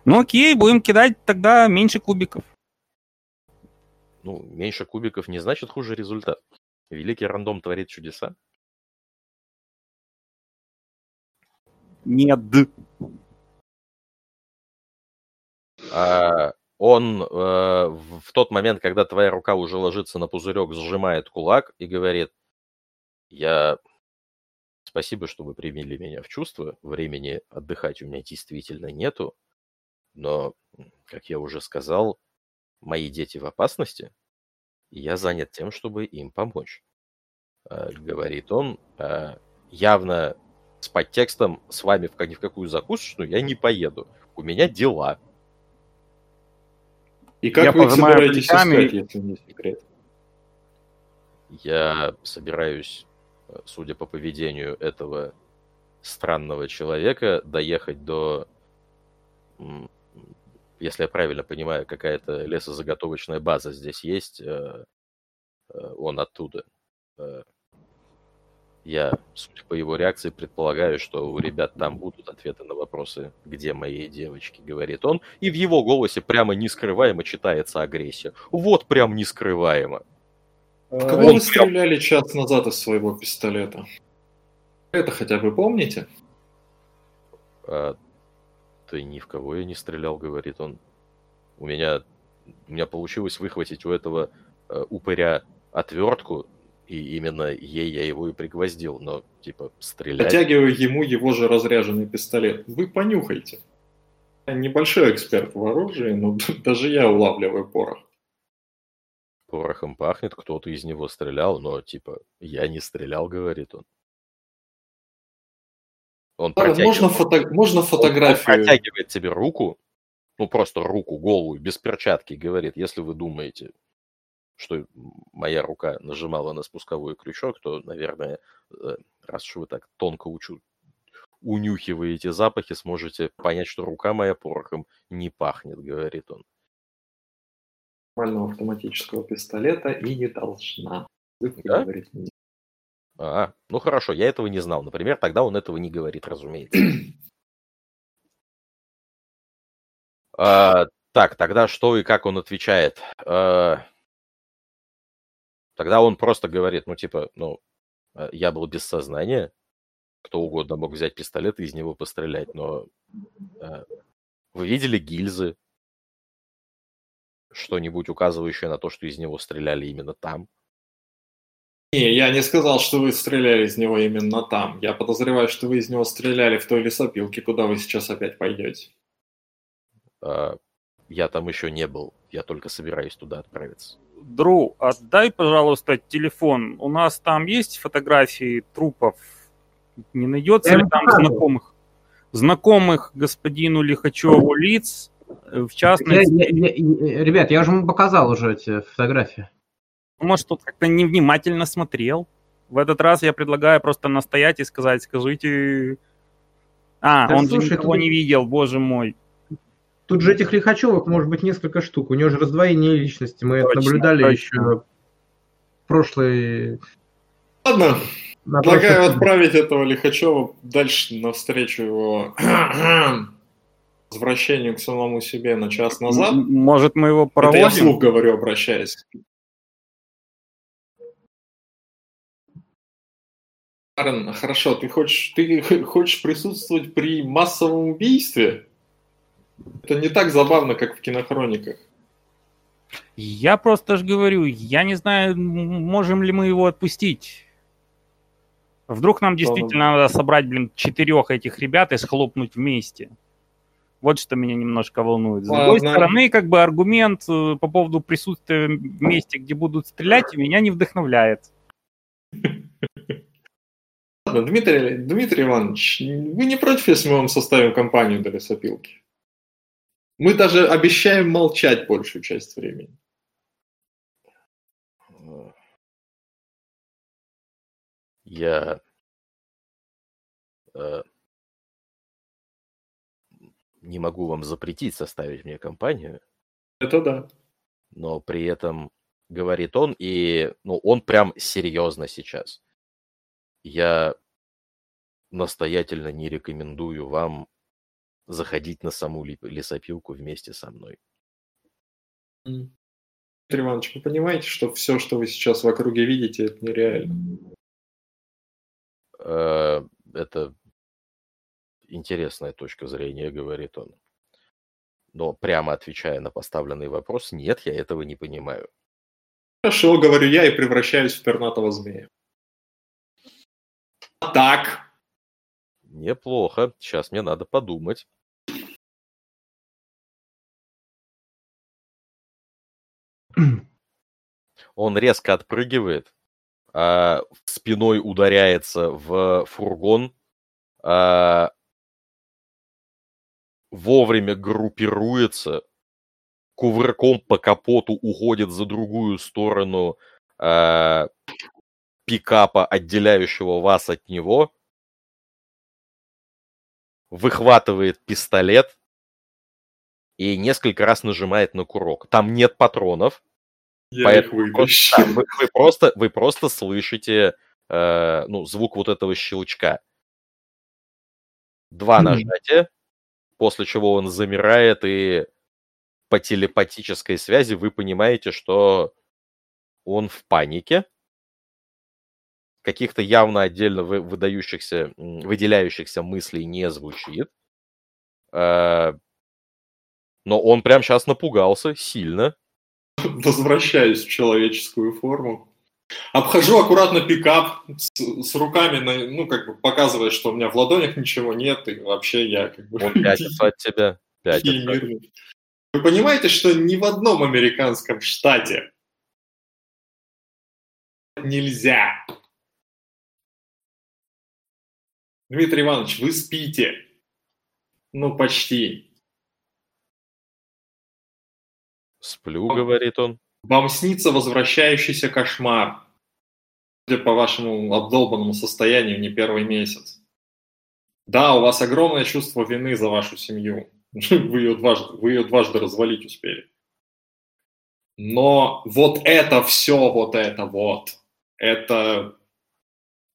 Ну окей, будем кидать тогда меньше кубиков. Ну, меньше кубиков не значит хуже результат. Великий рандом творит чудеса. Нет. А, он э, в тот момент, когда твоя рука уже ложится на пузырек, сжимает кулак и говорит, я... Спасибо, что вы приняли меня в чувство. Времени отдыхать у меня действительно нету. Но, как я уже сказал, мои дети в опасности, я занят тем, чтобы им помочь. Э, говорит он, э, явно с подтекстом с вами в, ни в какую закусочную я не поеду. У меня дела. И как я вы их собираетесь плечами... искать, если не секрет? Я собираюсь, э, судя по поведению этого странного человека, доехать до если я правильно понимаю, какая-то лесозаготовочная база здесь есть, э, э, он оттуда. Э, я, судя по его реакции, предполагаю, что у ребят там будут ответы на вопросы, где мои девочки, говорит он. И в его голосе прямо нескрываемо читается агрессия. Вот прям нескрываемо. В кого он вы стреляли час назад из своего пистолета? Это хотя бы помните? Да ни в кого я не стрелял, говорит он. У меня, у меня получилось выхватить у этого э, упыря отвертку, и именно ей я его и пригвоздил, но, типа, стрелять... Протягиваю ему его же разряженный пистолет. Вы понюхайте. Я небольшой эксперт в оружии, но даже я улавливаю порох. Порохом пахнет, кто-то из него стрелял, но, типа, я не стрелял, говорит он. Он а, можно, фото... можно фотографию. Он протягивает тебе руку, ну просто руку, голую, без перчатки, говорит, если вы думаете, что моя рука нажимала на спусковой крючок, то, наверное, э, раз уж вы так тонко учу, унюхиваете запахи, сможете понять, что рука моя порохом не пахнет, говорит он. Нормального автоматического пистолета и не должна. Да? говорите, а, ну хорошо, я этого не знал. Например, тогда он этого не говорит, разумеется. а, так, тогда что и как он отвечает? А, тогда он просто говорит, ну типа, ну, э, я был без сознания, кто угодно мог взять пистолет и из него пострелять, но а, вы видели гильзы? Что-нибудь указывающее на то, что из него стреляли именно там? Не, я не сказал, что вы стреляли из него именно там. Я подозреваю, что вы из него стреляли в той лесопилке, куда вы сейчас опять пойдете. А, Я там еще не был. Я только собираюсь туда отправиться. Дру, отдай, пожалуйста, телефон. У нас там есть фотографии трупов? Не найдется Я ли там знакомых? Знакомых господину Лихачеву лиц, э, в частности... я- я- я- ребят, я уже ему показал уже эти фотографии. Может, тут как-то невнимательно смотрел. В этот раз я предлагаю просто настоять и сказать, скажите... А, Да он слушай, же никого тут- не видел, боже мой. Тут же этих Лихачевых может быть несколько штук. У него же раздвоение личности. Мы это Точно, наблюдали точно. еще в прошлый... Ладно, на предлагаю прошлый- отправить этого Лихачева дальше навстречу его возвращению к самому себе на час назад. Может, мы его Это я проводим? вслух говорю, обращаясь. Карен, хорошо, ты хочешь, ты хочешь присутствовать при массовом убийстве? Это не так забавно, как в кинохрониках. Я просто ж говорю, я не знаю, можем ли мы его отпустить. Вдруг нам действительно надо собрать, блин, четырех этих ребят и схлопнуть вместе. Вот что меня немножко волнует. С другой Ладно. стороны, как бы аргумент э, по поводу присутствия в месте, где будут стрелять, меня не вдохновляет. Ладно, Дмитрий, Дмитрий Иванович, вы не против, если мы вам составим компанию для лесопилки? Мы даже обещаем молчать большую часть времени. Я э, не могу вам запретить составить мне компанию, Это да. но при этом говорит он, и ну, он прям серьезно сейчас. Я настоятельно не рекомендую вам заходить на саму лесопилку вместе со мной. Дмитрий Иванович, вы понимаете, что все, что вы сейчас в округе видите, это нереально? Э, Это интересная точка зрения, говорит он. Но прямо отвечая на поставленный вопрос, нет, я этого не понимаю. Хорошо, говорю я и превращаюсь в пернатого змея. Так, Неплохо. Сейчас мне надо подумать. Он резко отпрыгивает, а, спиной ударяется в фургон, а, вовремя группируется, кувырком по капоту уходит за другую сторону а, пикапа, отделяющего вас от него, выхватывает пистолет и несколько раз нажимает на курок. Там нет патронов, я Поэтому их просто- да, вы, вы просто, вы просто слышите э, ну, звук вот этого щелчка. Два нажатия, после чего он замирает, и по телепатической связи вы понимаете, что он в панике. Каких-то явно отдельно вы- выдающихся, выделяющихся мыслей не звучит. Э, но он прям сейчас напугался сильно. Возвращаюсь в человеческую форму. Обхожу аккуратно пикап с, с руками, на- ну, как бы показывая, что у меня в ладонях ничего нет, и вообще я как бы Он пятится от тебя. Пятится. Вы понимаете, что ни в одном американском штате нельзя. Дмитрий Иванович, вы спите. Ну, почти. Сплю, говорит он. Вам снится возвращающийся кошмар. Судя по вашему обдолбанному состоянию не первый месяц. Да, у вас огромное чувство вины за вашу семью. Вы ее дважды, вы ее дважды развалить успели. Но вот это все, вот это вот, это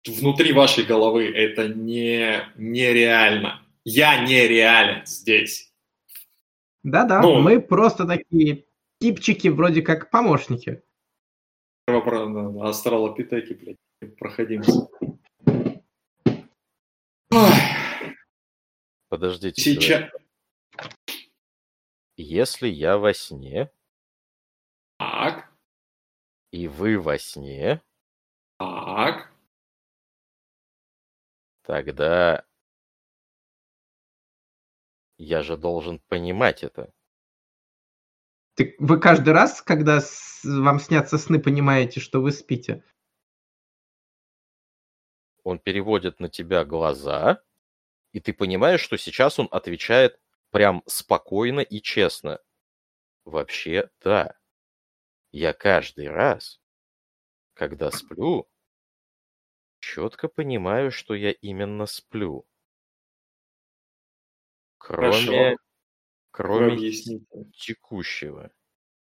внутри вашей головы, это не, нереально. Я нереален здесь. Да-да, Ну. мы просто такие типчики, вроде как помощники. Астралопитеки, блядь, проходимся. Ой, Подождите. Сейчас... Если я во сне, Так, и вы во сне, так. Тогда я же должен понимать это. Ты, вы каждый раз, когда с- вам снятся сны, понимаете, что вы спите? Он переводит на тебя глаза, и ты понимаешь, что сейчас он отвечает прям спокойно и честно. Вообще, да. Я каждый раз, когда сплю, четко понимаю, что я именно сплю. Кроме, кроме объясните текущего.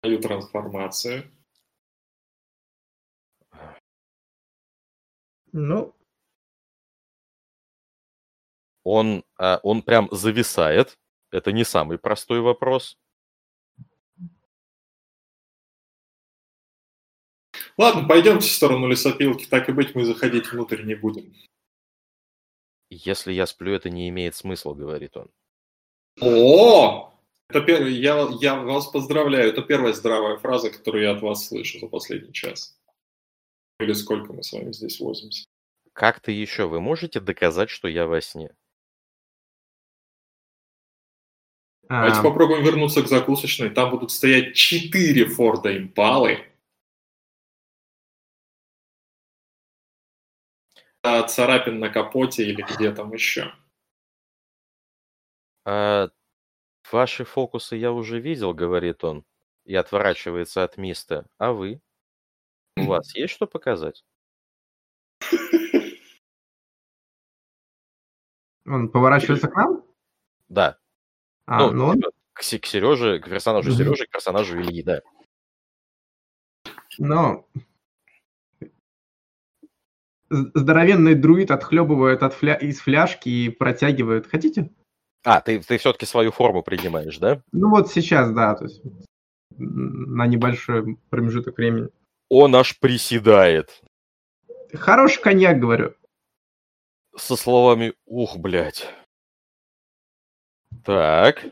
мою трансформацию. Ну, Он, а, он прям зависает. Это не самый простой вопрос. Ладно, пойдемте в сторону лесопилки. Так и быть, мы заходить внутрь не будем. Если я сплю, это не имеет смысла, говорит он. О! Это первый, я, я вас поздравляю. Это первая здравая фраза, которую я от вас слышу за последний час. Или сколько мы с вами здесь возимся. Как-то еще вы можете доказать, что я во сне? Давайте а, попробуем вернуться к закусочной. Там будут стоять четыре Форда Импалы. А царапин на капоте или где там еще. А, ваши фокусы я уже видел, говорит он, и отворачивается от Миста. А вы? У вас есть что показать? он поворачивается к нам? Да. А, ну, ну, он, типа, к, к Сереже, к персонажу. Сережи, к персонажу Ильи, да. но... Здоровенный друид отхлебывает от фля... из фляжки и протягивает. Хотите? А, ты, ты все-таки свою форму принимаешь, да? Ну вот сейчас, да, то есть на небольшой промежуток времени. Он аж приседает. Хороший коньяк, говорю. Со словами «Ух, блядь». Так.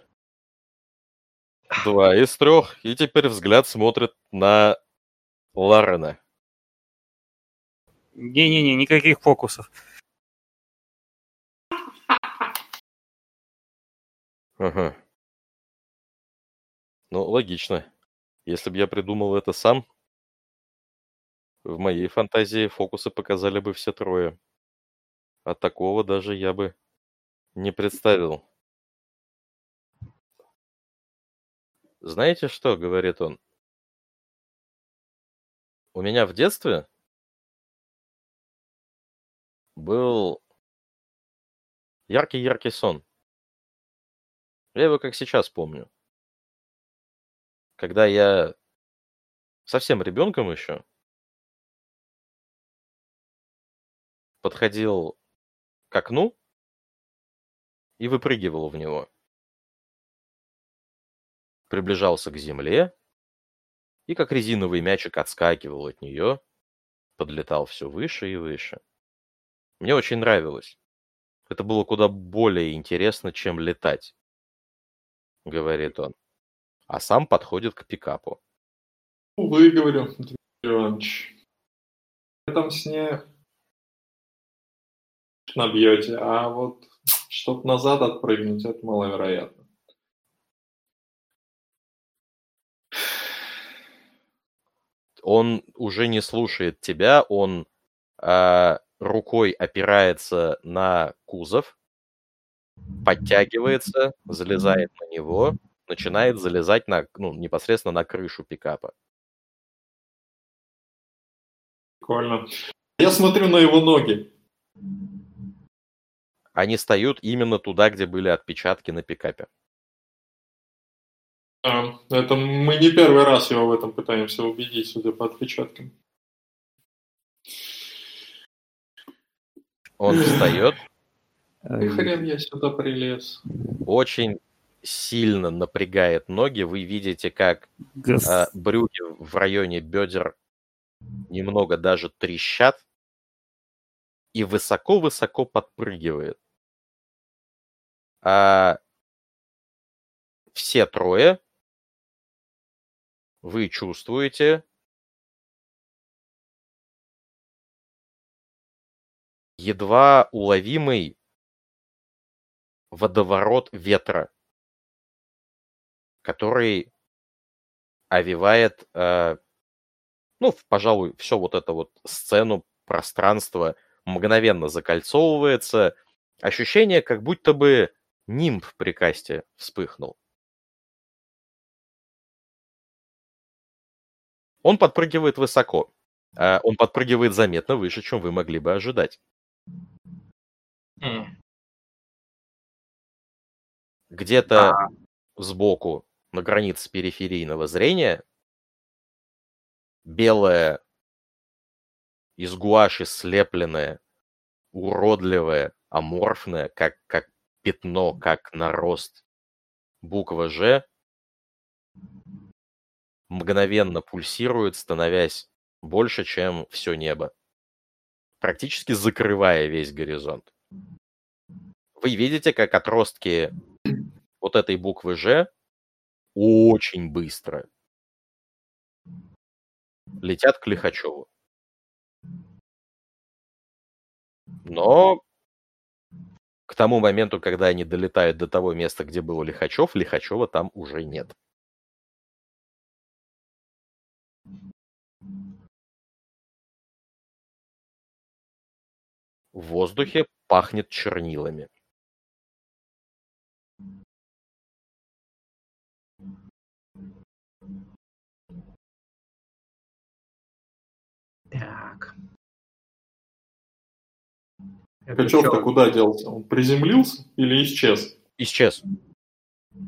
Два из трех. И теперь взгляд смотрит на Ларена. Не-не-не, никаких фокусов. Ага. Ну, логично. Если бы я придумал это сам, в моей фантазии фокусы показали бы все трое. А такого даже я бы не представил. Знаете что, говорит он? У меня в детстве был яркий-яркий сон. Я его как сейчас помню. Когда я совсем ребенком еще подходил к окну и выпрыгивал в него. Приближался к земле и как резиновый мячик отскакивал от нее, подлетал все выше и выше. Мне очень нравилось. Это было куда более интересно, чем летать, говорит он. А сам подходит к пикапу. Увы, говорю, Дмитрий Иванович. В этом сне набьете, а вот чтоб назад отпрыгнуть, это маловероятно. Он уже не слушает тебя, он а, рукой опирается на кузов, подтягивается, залезает на него, начинает залезать на, ну, непосредственно на крышу пикапа. Прикольно. Я смотрю на его ноги. Они встают именно туда, где были отпечатки на пикапе. А, это мы не первый раз его в этом пытаемся убедить, судя по отпечаткам. Он встает, И хрен я сюда прилез. очень сильно напрягает ноги. Вы видите, как Гос- а, брюки в районе бедер немного даже трещат и высоко-высоко подпрыгивает. А все трое вы чувствуете едва уловимый водоворот ветра, который овивает, э, ну, пожалуй, все вот это вот сцену, пространство мгновенно закольцовывается. Ощущение, как будто бы нимб при касте вспыхнул. Он подпрыгивает высоко. А он подпрыгивает заметно выше, чем вы могли бы ожидать. Где-то а. сбоку, на границе периферийного зрения, белая, из гуаши слепленная, уродливая, аморфная, как, как пятно, как нарост буква «Ж» мгновенно пульсирует, становясь больше, чем все небо, практически закрывая весь горизонт. Вы видите, как отростки вот этой буквы «Ж» очень быстро летят к Лихачеву. Но к тому моменту, когда они долетают до того места, где был Лихачев, Лихачева там уже нет. В воздухе пахнет чернилами. Так. Качев-то куда делся? Он приземлился или исчез? Исчез.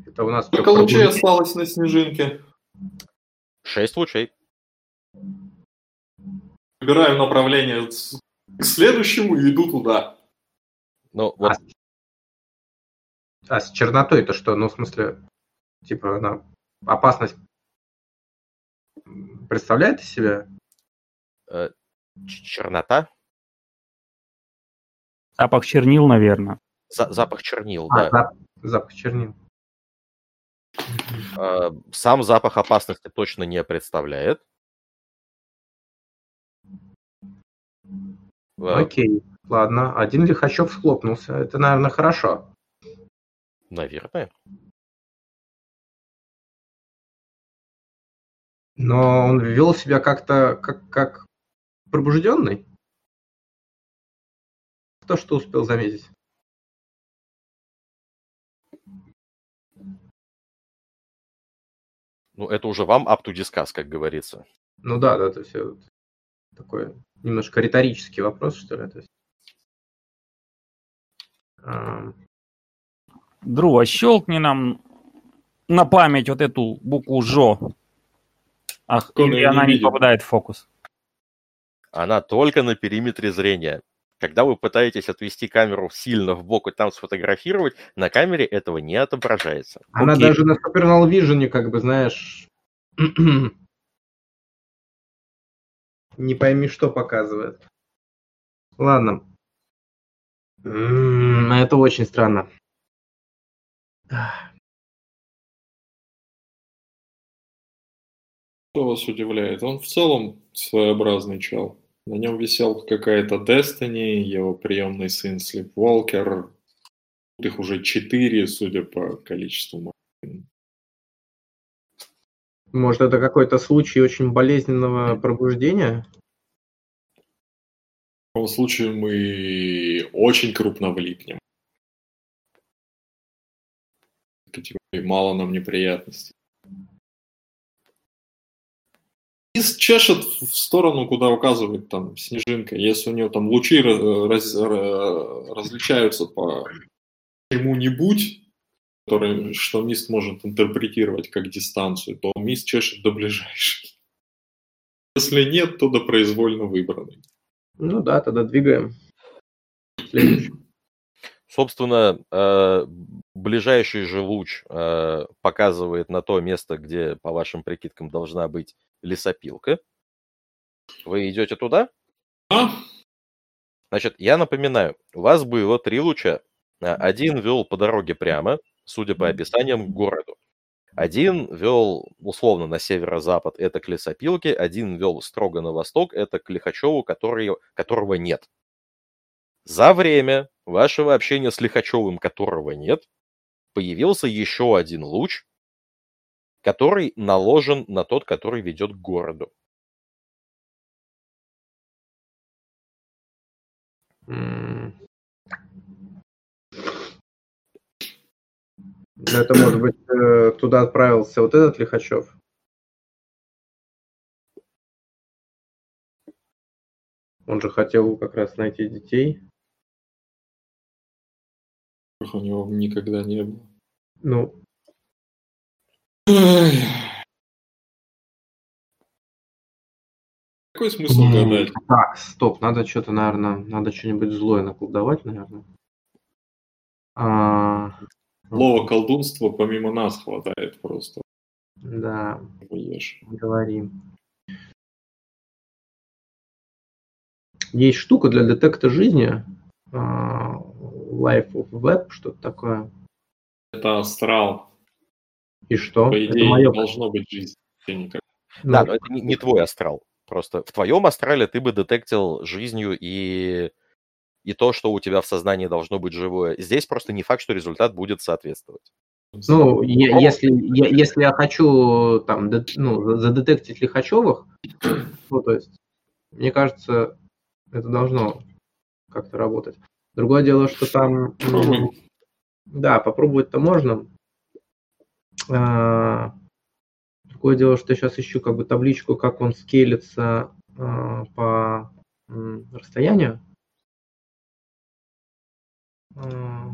Это у нас Сколько лучей осталось на снежинке? Шесть лучей. Выбираю направление к следующему и иду туда. Ну, вот. А, а с чернотой-то что? Ну, в смысле, типа, она опасность представляет из себя? Э, чернота? Запах чернил, наверное. За запах чернил, а, да. Зап запах чернил. Э, сам запах опасности точно не представляет. Окей, ладно. Один Лихачев схлопнулся. Это, наверное, хорошо. Наверное. Но он вел себя как-то как, как пробужденный. Кто что успел заметить? Ну, это уже вам up to discuss, как говорится. Ну да, да, это все такое немножко риторический вопрос, что ли. То есть, а... Друга, щелкни нам на память вот эту букву ЖО. Ах, или она не, не попадает в фокус? Она только на периметре зрения. Когда вы пытаетесь отвести камеру сильно в бок и там сфотографировать, на камере этого не отображается. Она Окей. даже на Supernal Vision, как бы, знаешь, не пойми, что показывает. Ладно. М-м, это очень странно. Что вас удивляет? Он в целом своеобразный чел. На нем висел какая-то Destiny, его приемный сын Sleepwalker. Их уже четыре, судя по количеству может, это какой-то случай очень болезненного пробуждения? В таком случае мы очень крупно влипнем. Мало нам неприятностей. И чешет в сторону, куда указывает там снежинка. Если у нее там лучи раз, различаются по чему-нибудь, который, что мист может интерпретировать как дистанцию, то мист чешет до ближайшей. Если нет, то до произвольно выбранной. Ну да, тогда двигаем. Собственно, э, ближайший же луч э, показывает на то место, где, по вашим прикидкам, должна быть лесопилка. Вы идете туда? А? Значит, я напоминаю, у вас было три луча. Один вел по дороге прямо, судя по описаниям, к городу. Один вел условно на северо-запад, это к лесопилке, один вел строго на восток, это к Лихачеву, который, которого нет. За время вашего общения с Лихачевым, которого нет, появился еще один луч, который наложен на тот, который ведет к городу. Это может быть э, туда отправился вот этот Лихачев. Он же хотел как раз найти детей. У него никогда не было. Ну, Какой смысл м, гадать? так, стоп, надо что-то, наверное, надо что-нибудь злое наколдовать, наверное. А, Слово колдунство помимо нас хватает просто. да, Ешь. говорим. Есть штука для детекта жизни. а, Life of Web, что-то такое. Это астрал. И что? По Это идее, мое- не должно быть никак. Да, ну, но это не, не твой астрал. Просто в твоем астрале ты бы детектил жизнью и, и то, что у тебя в сознании должно быть живое. Здесь просто не факт, что результат будет соответствовать. Ну, е- если, е- если я хочу там, дет- ну, за- задетектить Лихачевых, ну, то есть, мне кажется, это должно как-то работать. Другое дело, что там... Да, попробовать-то можно. А, Другое дело, что я сейчас ищу как бы табличку, как он скейлится а, по расстоянию. А,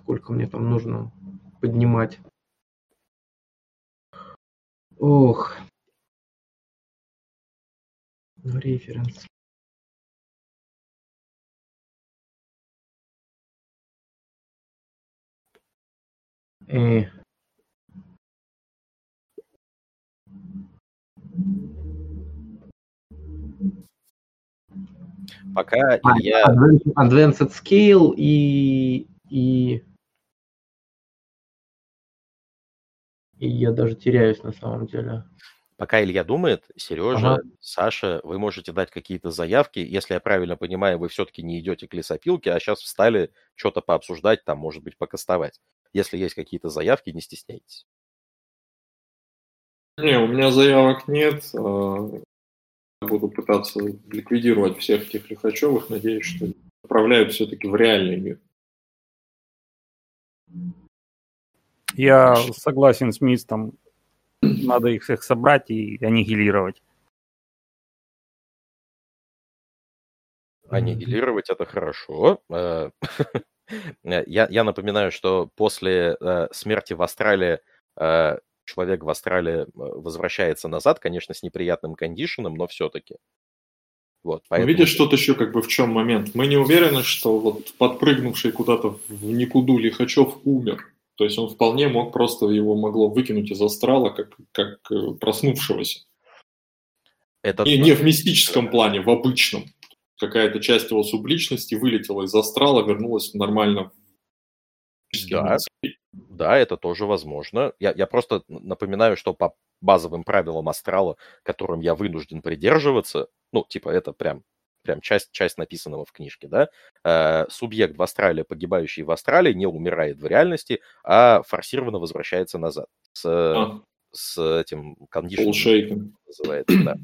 Сколько мне там нужно поднимать. Ох. Референс. Э, Пока а. Advanced Advanced Scale и, и... И я даже теряюсь на самом деле. Пока Илья думает, Сережа, Ага. Саша, вы можете дать какие-то заявки. Если я правильно понимаю, вы все-таки не идете к лесопилке, а сейчас встали что-то пообсуждать, там, может быть, покастовать. Если есть какие-то заявки, не стесняйтесь. Не, у меня заявок нет. а, Буду пытаться ликвидировать всех этих Лихачевых. Надеюсь, что отправляют все-таки в реальный мир. Я согласен с Мистом. Надо их всех собрать и аннигилировать. Аннигилировать это хорошо. Э, Я, я напоминаю, что после э, смерти в Австралии э, человек в Австралии э, возвращается назад, конечно, с неприятным кондишеном, но все-таки. Вот, Но поэтому... Видишь, тут еще как бы в чем момент. Мы не уверены, что вот подпрыгнувший куда-то в никуду Лихачев умер. То есть он вполне мог просто его могло выкинуть из астрала, как, как э, проснувшегося. это... Не, не в мистическом плане, в обычном. Какая-то часть его субличности вылетела из астрала, вернулась нормально. Да. Да, это тоже возможно. Я, я просто напоминаю, что по базовым правилам астрала, которым я вынужден придерживаться, ну, типа, это прям, прям часть, часть написанного в книжке, да, э, субъект в астрале, погибающий в астрале, не умирает в реальности, а форсированно возвращается назад с, А, с этим кондишном, называется, да.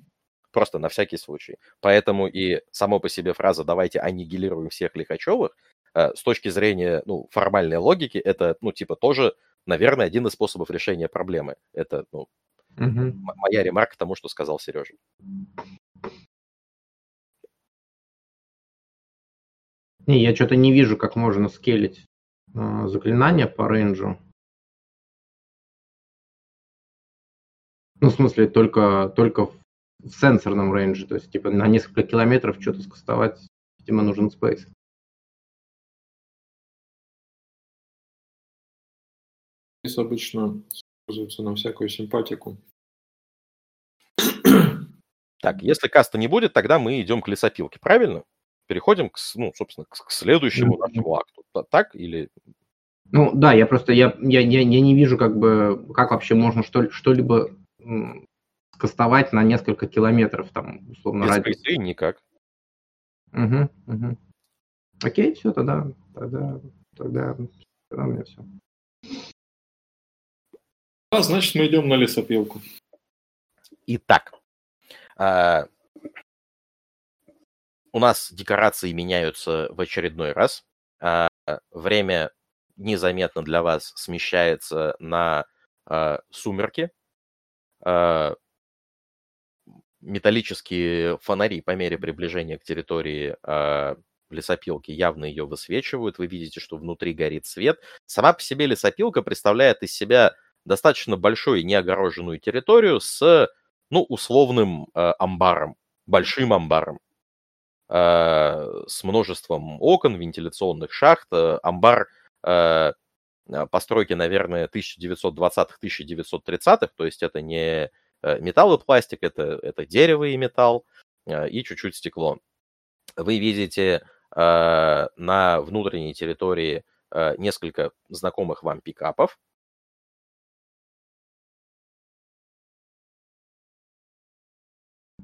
Просто на всякий случай. Поэтому и само по себе фраза «давайте аннигилируем всех Лихачевых» э, с точки зрения ну, формальной логики, это, ну, типа, тоже, наверное, один из способов решения проблемы. Это, ну, м- моя ремарка тому, что сказал Сережа. Не, я что-то не вижу, как можно скелить э, заклинание по рейнджу. Ну, в смысле, только, только в сенсорном рейнже. То есть, типа, на несколько километров что-то скастовать, видимо, нужен спейс. Здесь обычно используется на всякую симпатику. Так, если каста не будет, тогда мы идем к лесопилке, правильно? Переходим, к, ну, собственно, к, следующему Мгм. нашему акту. Та- Так или... Ну, да, я просто, я, я, я, я не вижу, как бы, как вообще можно что, что-либо скастовать на несколько километров, там, условно, Без радиус. никак. Угу, угу. Окей, все, тогда, тогда, тогда, тогда у меня все. А, значит, мы идем на лесопилку. Итак, а, у нас декорации меняются в очередной раз. А, время незаметно для вас смещается на а, сумерки. А, металлические фонари по мере приближения к территории а, лесопилки явно ее высвечивают. Вы видите, что внутри горит свет. Сама по себе лесопилка представляет из себя достаточно большую неогороженную территорию с, ну, условным э, амбаром, большим амбаром, э, с множеством окон, вентиляционных шахт. Э, амбар э, постройки, наверное, 1920-1930-х, то есть это не э, металл и пластик, это, это дерево и металл, э, и чуть-чуть стекло. Вы видите э, на внутренней территории э, несколько знакомых вам пикапов,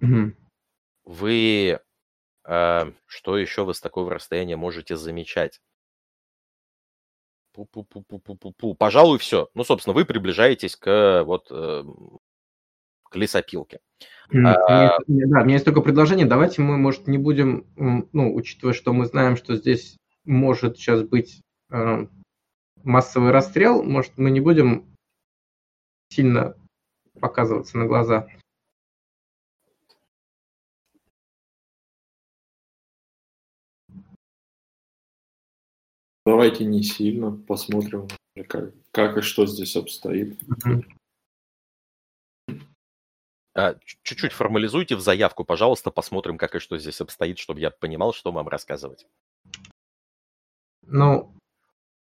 Мгм. Вы, э, что еще вы с такого расстояния можете замечать? Пу-пу-пу-пу-пу-пу. Пожалуй, все. Ну, собственно, вы приближаетесь к вот э, к лесопилке. А, Да, у меня есть только предложение. Давайте мы, может, не будем, ну, учитывая, что мы знаем, что здесь может сейчас быть э, массовый расстрел, может, мы не будем сильно показываться на глаза. Давайте не сильно посмотрим, как, как и что здесь обстоит. Мгм. А, чуть-чуть формализуйте в заявку, пожалуйста, посмотрим, как и что здесь обстоит, чтобы я понимал, что вам рассказывать. Ну,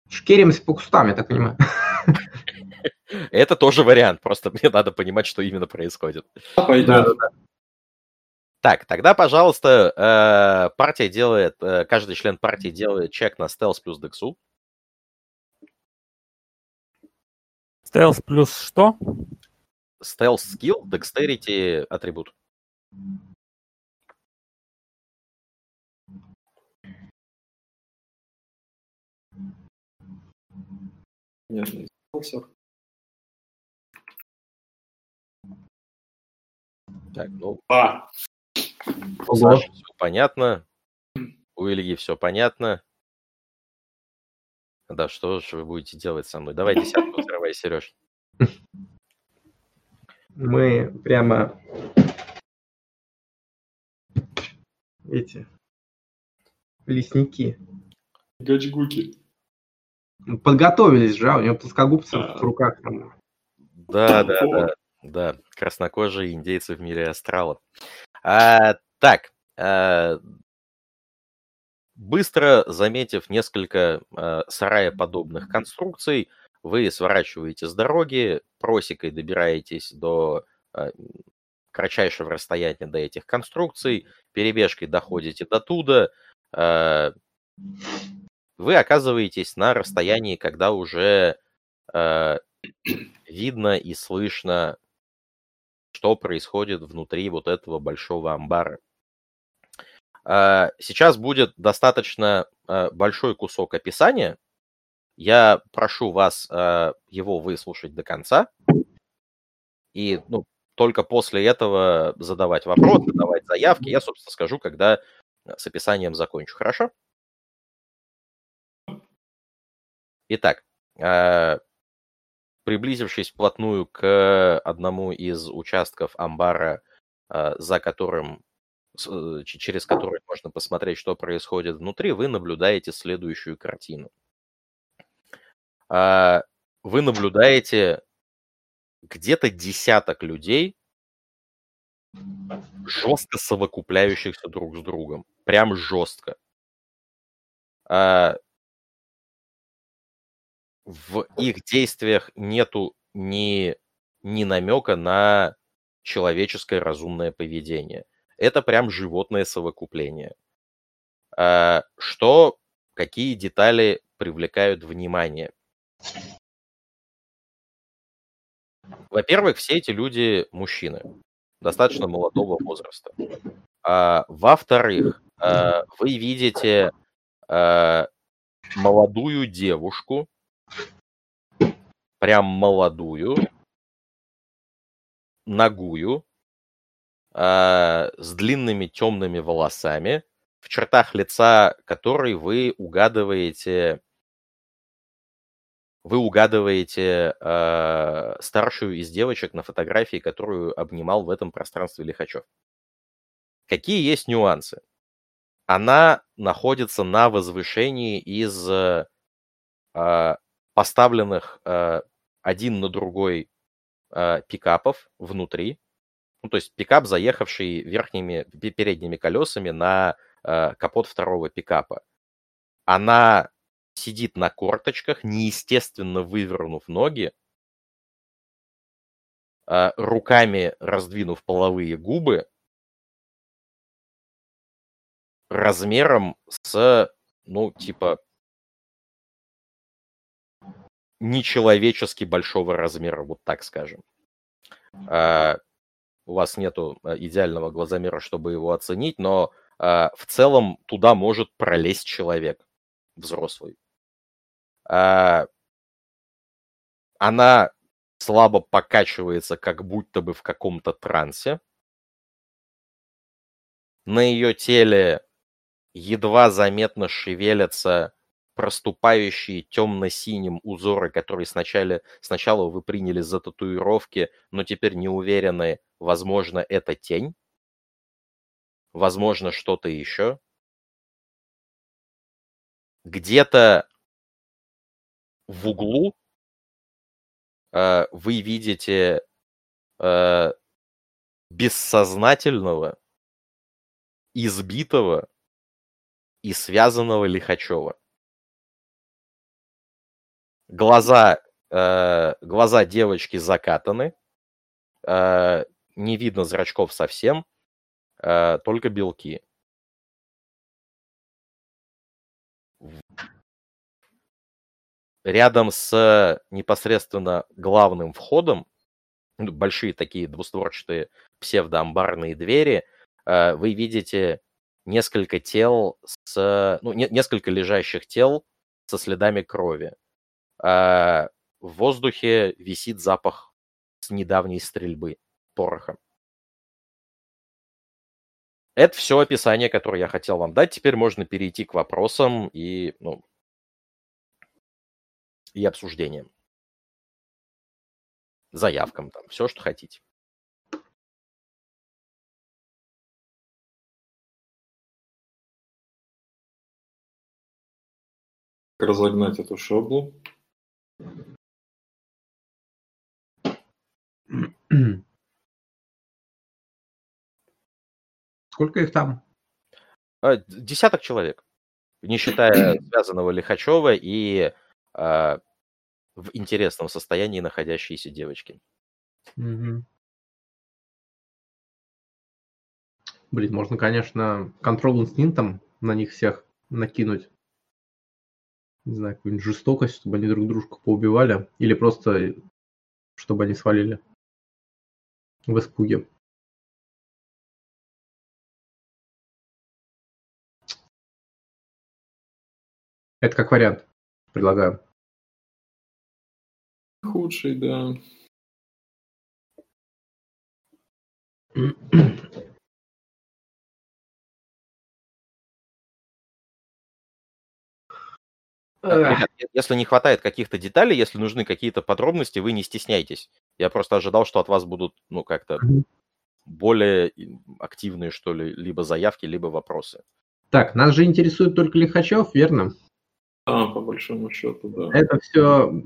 шкеримся по кустам, я так понимаю. Это тоже вариант, просто мне надо понимать, что именно происходит. Пойдет. Так, тогда, пожалуйста, э, партия делает, э, каждый член партии делает чек на стелс плюс дексу. Стелс плюс что? Стелс скилл, декстерити атрибут. Не сделался. Так, ну, А. Саши все понятно, у Ильи все понятно. Да, что же вы будете делать со мной? Давай десятку взрывай, Сереж. Мы прямо эти лесники. гачгуки. Подготовились же, а у него плоскогубцы Да. в руках. там. Да, да, да, да. Краснокожие индейцы в мире астрала. А, так, а, быстро заметив несколько а, сараеподобных конструкций, вы сворачиваете с дороги, просекой добираетесь до а, кратчайшего расстояния до этих конструкций, перебежкой доходите до туда, а, вы оказываетесь на расстоянии, когда уже а, видно и слышно, что происходит внутри вот этого большого амбара. Сейчас будет достаточно большой кусок описания. Я прошу вас а, его выслушать до конца. И ну, только после этого задавать вопросы, давать заявки. Я, собственно, скажу, когда с описанием закончу. Хорошо? Итак, а, приблизившись вплотную к одному из участков амбара, а, за которым, э, через который можно посмотреть, что происходит внутри, вы наблюдаете следующую картину. А, Вы наблюдаете где-то десяток людей, жестко совокупляющихся друг с другом. Прям жестко. А, В их действиях нету ни, ни намека на человеческое разумное поведение. Это прям животное совокупление. А, Что, какие детали привлекают внимание? Во-первых, все эти люди мужчины, достаточно молодого возраста. А, Во-вторых, а, вы видите а, молодую девушку, прям молодую, нагую, э, с длинными темными волосами, в чертах лица которой вы угадываете вы угадываете э, старшую из девочек на фотографии, которую обнимал в этом пространстве Лихачев. Какие есть нюансы? Она находится на возвышении из э, поставленных э, один на другой э, пикапов внутри. Ну, то есть пикап, заехавший верхними передними колесами на э, капот второго пикапа. Она сидит на корточках, неестественно вывернув ноги, а, руками раздвинув половые губы, размером с, ну, типа, нечеловечески большого размера, вот так скажем. А, у вас нету а, идеального глазомера, чтобы его оценить, но в целом туда может пролезть человек взрослый. А, она слабо покачивается, как будто бы в каком-то трансе. На ее теле едва заметно шевелятся проступающие темно-синим узоры, которые сначала, сначала вы приняли за татуировки, но теперь не уверены, возможно, это тень, возможно, что-то еще. Где-то в углу э, вы видите э, бессознательного, избитого и связанного Лихачева. Глаза, э, глаза девочки закатаны, не видно зрачков совсем, только белки. Рядом с непосредственно главным входом, ну, большие такие двустворчатые псевдоамбарные двери, э, вы видите несколько тел с... Ну, не, несколько лежащих тел со следами крови. Э, в воздухе висит запах с недавней стрельбы порохом. Это все описание, которое я хотел вам дать. Теперь можно перейти к вопросам и ну, и обсуждениям. Заявкам там, все, что хотите. разогнать эту шаблу. Сколько их там? А, десяток человек, не считая связанного Лихачева и а, в интересном состоянии находящиеся девочки. Угу. Блин, можно, конечно, контрол инстинктом на них всех накинуть. Не знаю, какую-нибудь жестокость, чтобы они друг дружку поубивали. Или просто, чтобы они свалили в испуге. Это как вариант предлагаю. Худший, да. Ребят, если не хватает каких-то деталей, если нужны какие-то подробности, вы не стесняйтесь. Я просто ожидал, что от вас будут, ну, как-то более активные, что ли, либо заявки, либо вопросы. Так, нас же интересует только Лихачев, верно? Да, по большому счету, да. Это все,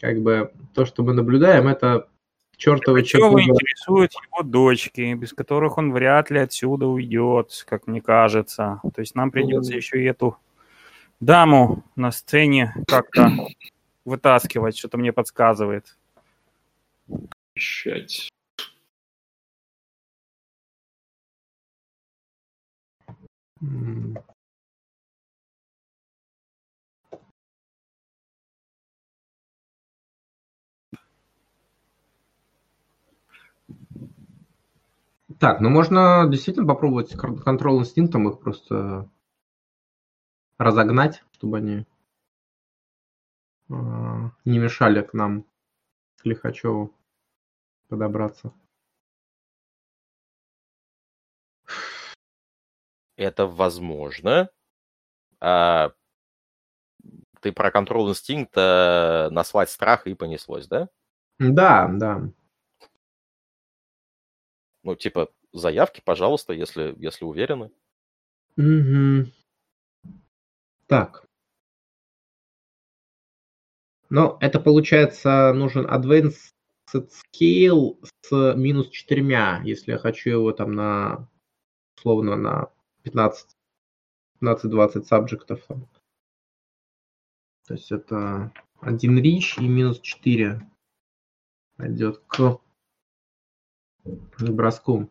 как бы, то, что мы наблюдаем, это чертовы Чего интересуют его дочки, без которых он вряд ли отсюда уйдет, как мне кажется. То есть нам придется ну, еще и эту даму на сцене как-то вытаскивать, что-то мне подсказывает. Ищать. Так, ну можно действительно попробовать контрол инстинктом их просто разогнать, чтобы они а, не мешали к нам к Лихачеву подобраться. Это возможно. А, ты про контрол инстинкта э, наслать страх и понеслось, да? Да, да. Ну, типа, заявки, пожалуйста, если, если уверены. Угу. Так. Ну, это получается нужен advanced scale с минус четырьмя, если я хочу его там на, условно, на 15 15-20 сабжектов. То есть это один рич и минус 4 идет к броску.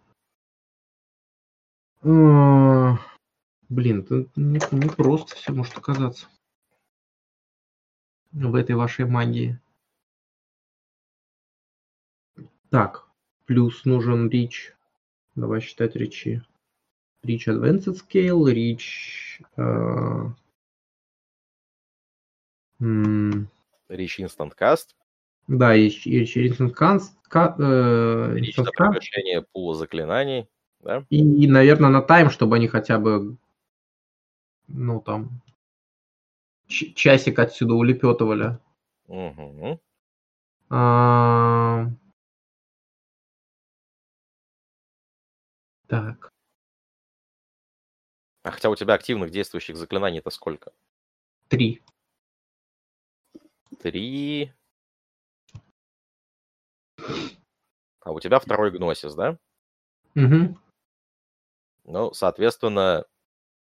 Блин, это не, не просто все может оказаться в этой вашей магии. Так, плюс нужен рич. Давай считать речи. Reach Advanced Scale, Reach... Uh, Reach Instant Cast. Да, Cast. Uh, Reach Instant на превращение пула заклинаний. Да? И, и, наверное, на тайм, чтобы они хотя бы, ну, там, часик отсюда улепетывали. Угу. А... Так. А хотя у тебя активных действующих заклинаний-то сколько? Три. Три. А у тебя второй гносис, да? Угу. Ну, соответственно,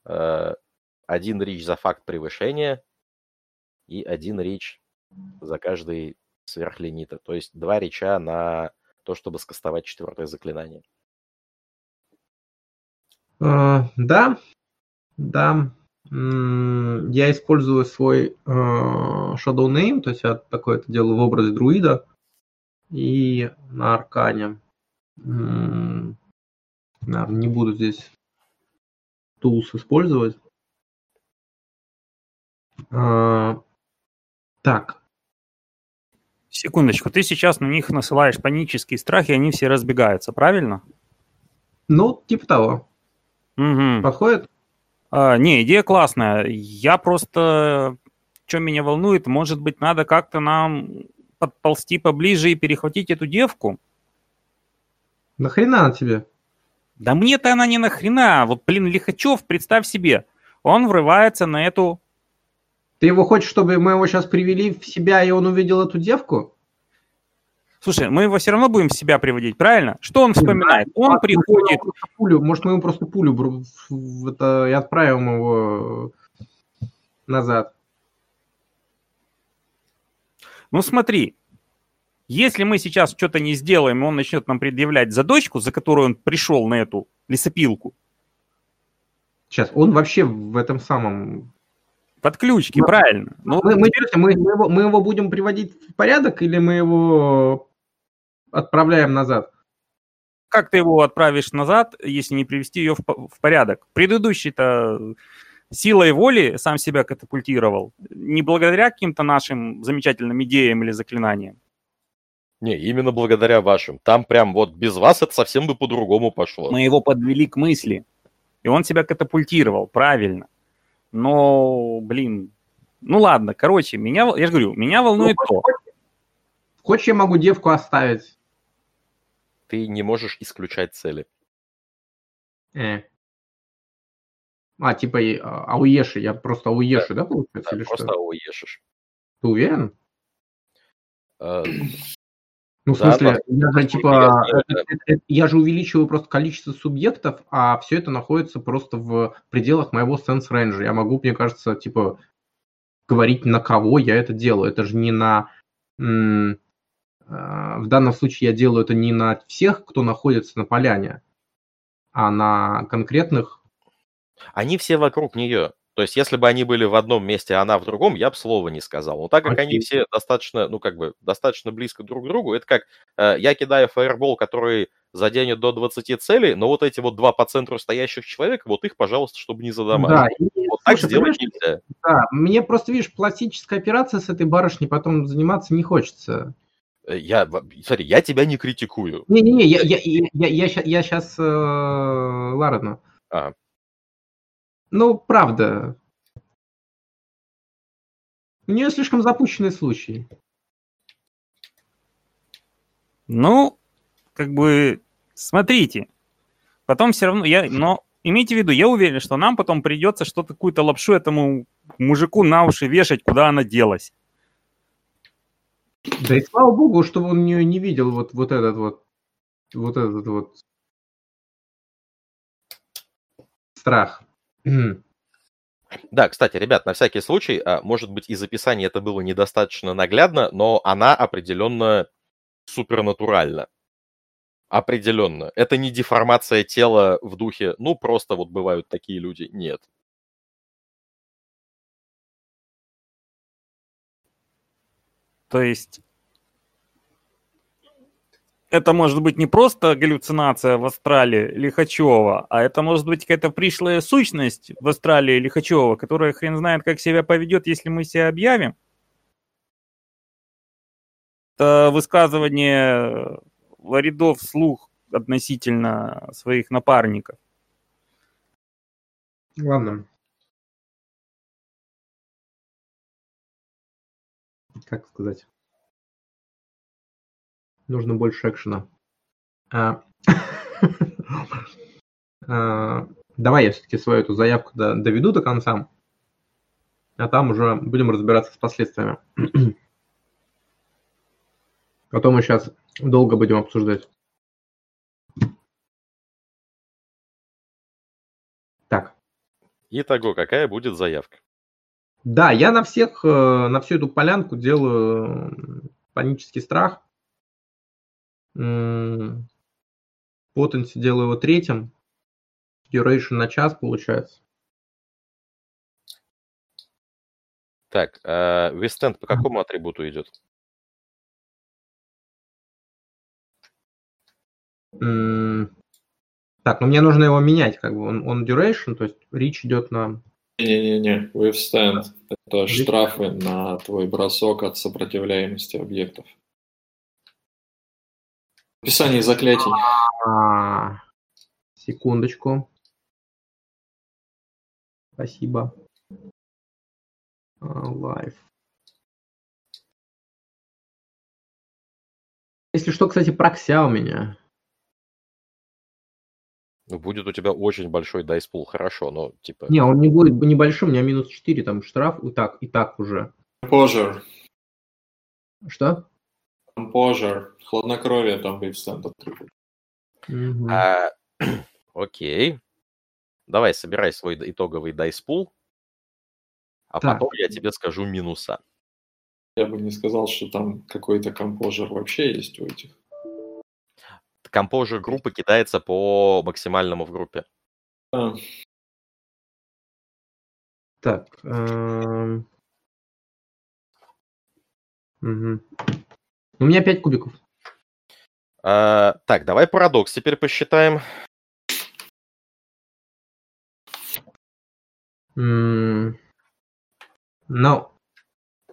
э, один рич за факт превышения и один рич за каждый сверхлимита. То есть два рича на то, чтобы скастовать четвертое заклинание. Uh, да, да, я использую свой э, Shadow Name, то есть я такое это делаю в образе друида и на аркане. Наверное, не буду здесь tools использовать. А, так. Секундочку, ты сейчас на них насылаешь панический страх, и они все разбегаются, правильно? Ну, типа того. Угу. Подходит? А, не, идея классная. Я просто, что меня волнует, может быть, надо как-то нам подползти поближе и перехватить эту девку? Нахрена она тебе? Да мне-то она не нахрена. Вот, блин, Лихачев, представь себе, он врывается на эту... Ты его хочешь, чтобы мы его сейчас привели в себя, и он увидел эту девку? Слушай, мы его все равно будем в себя приводить, правильно? Что он вспоминает? Он а, приходит... Пулю, может, мы ему просто пулю это, и отправим его назад. Ну смотри, если мы сейчас что-то не сделаем, он начнет нам предъявлять за дочку, за которую он пришел на эту лесопилку. Сейчас, он вообще в этом самом... Подключки, мы, правильно. Ну, мы, мы, мы, мы, его, мы его будем приводить в порядок или мы его отправляем назад. Как ты его отправишь назад, если не привести ее в, в порядок? Предыдущий-то силой воли сам себя катапультировал, не благодаря каким-то нашим замечательным идеям или заклинаниям. Не, именно благодаря вашим. Там прям вот без вас это совсем бы по-другому пошло. Мы его подвели к мысли, и он себя катапультировал, правильно. Но, блин, ну ладно, короче, меня, я же говорю, меня волнует ну, то. Хочешь, я могу девку оставить? ты не можешь исключать цели. Э. А, типа а, ауеши, я просто ауеши, да, да получается? Да, или просто что? ауешишь. Ты уверен? Uh, ну, в смысле, я же, типа, я, я же увеличиваю просто количество субъектов, а все это находится просто в пределах моего sense range. Я могу, мне кажется, типа, говорить, на кого я это делаю. Это же не на в данном случае я делаю это не на всех, кто находится на поляне, а на конкретных. Они все вокруг нее. То есть, если бы они были в одном месте, а она в другом, я бы слова не сказал. Но так как okay. они все достаточно, ну, как бы, достаточно близко друг к другу, это как э, я кидаю фаербол, который заденет до 20 целей, но вот эти вот два по центру стоящих человек, вот их, пожалуйста, чтобы не задамажить. Да, и, вот слушай, так сделать нельзя. Да, мне просто, видишь, пластическая операция с этой барышней потом заниматься не хочется. Э, я, смотри, я тебя не критикую. Не-не-не, я, я, я, я, я, я сейчас, э, ладно. А. Ну, правда. У нее слишком запущенный случай. Ну, как бы, смотрите. Потом все равно, я, но имейте в виду, я уверен, что нам потом придется что-то, какую-то лапшу этому мужику на уши вешать, куда она делась. Да и слава богу, что он ее не видел вот, вот этот вот, вот этот вот страх. Да, кстати, ребят, на всякий случай, а, может быть, из описания это было недостаточно наглядно, но она определенно супернатуральна. Определенно. Это не деформация тела в духе, ну, просто вот бывают такие люди. Нет. То есть это может быть не просто галлюцинация в астрале Лихачева, а это может быть какая-то пришлая сущность в астрале Лихачева, которая хрен знает, как себя поведет, если мы себя объявим. Это высказывание Ларидов вслух относительно своих напарников. Ладно. Как сказать? Нужно больше экшена. А, а, давай я все-таки свою эту заявку доведу до конца, а там уже будем разбираться с последствиями. Потом мы сейчас долго будем обсуждать. Так. Итого, какая будет заявка? Да, я на всех, э, на всю эту полянку делаю панический страх. Potency делаю его третьим. Duration на час получается. Так, а Вестенд по какому атрибуту идет? Так, ну мне нужно его менять, как бы он, он duration, то есть reach идет на... Не-не-не, withstand – это штрафы на твой бросок от сопротивляемости объектов. Описание заклятий. А, секундочку. Спасибо. Live. Если что, кстати, прокся у меня. Ну, будет у тебя очень большой дайспул, хорошо, но типа... Не, он не будет небольшим, у меня минус 4, там штраф, и так, и так уже. Позже. Что? Composure, хладнокровие там вейвстенд атрибут. Угу. А, окей. Давай, собирай свой итоговый дайспул, а так. потом я тебе скажу минуса. Я бы не сказал, что там какой-то компожер вообще есть у этих. Компожер группы кидается по максимальному в группе. А. Так. Угу. У меня 5 кубиков. А, так, давай парадокс теперь посчитаем. Mm. Ну,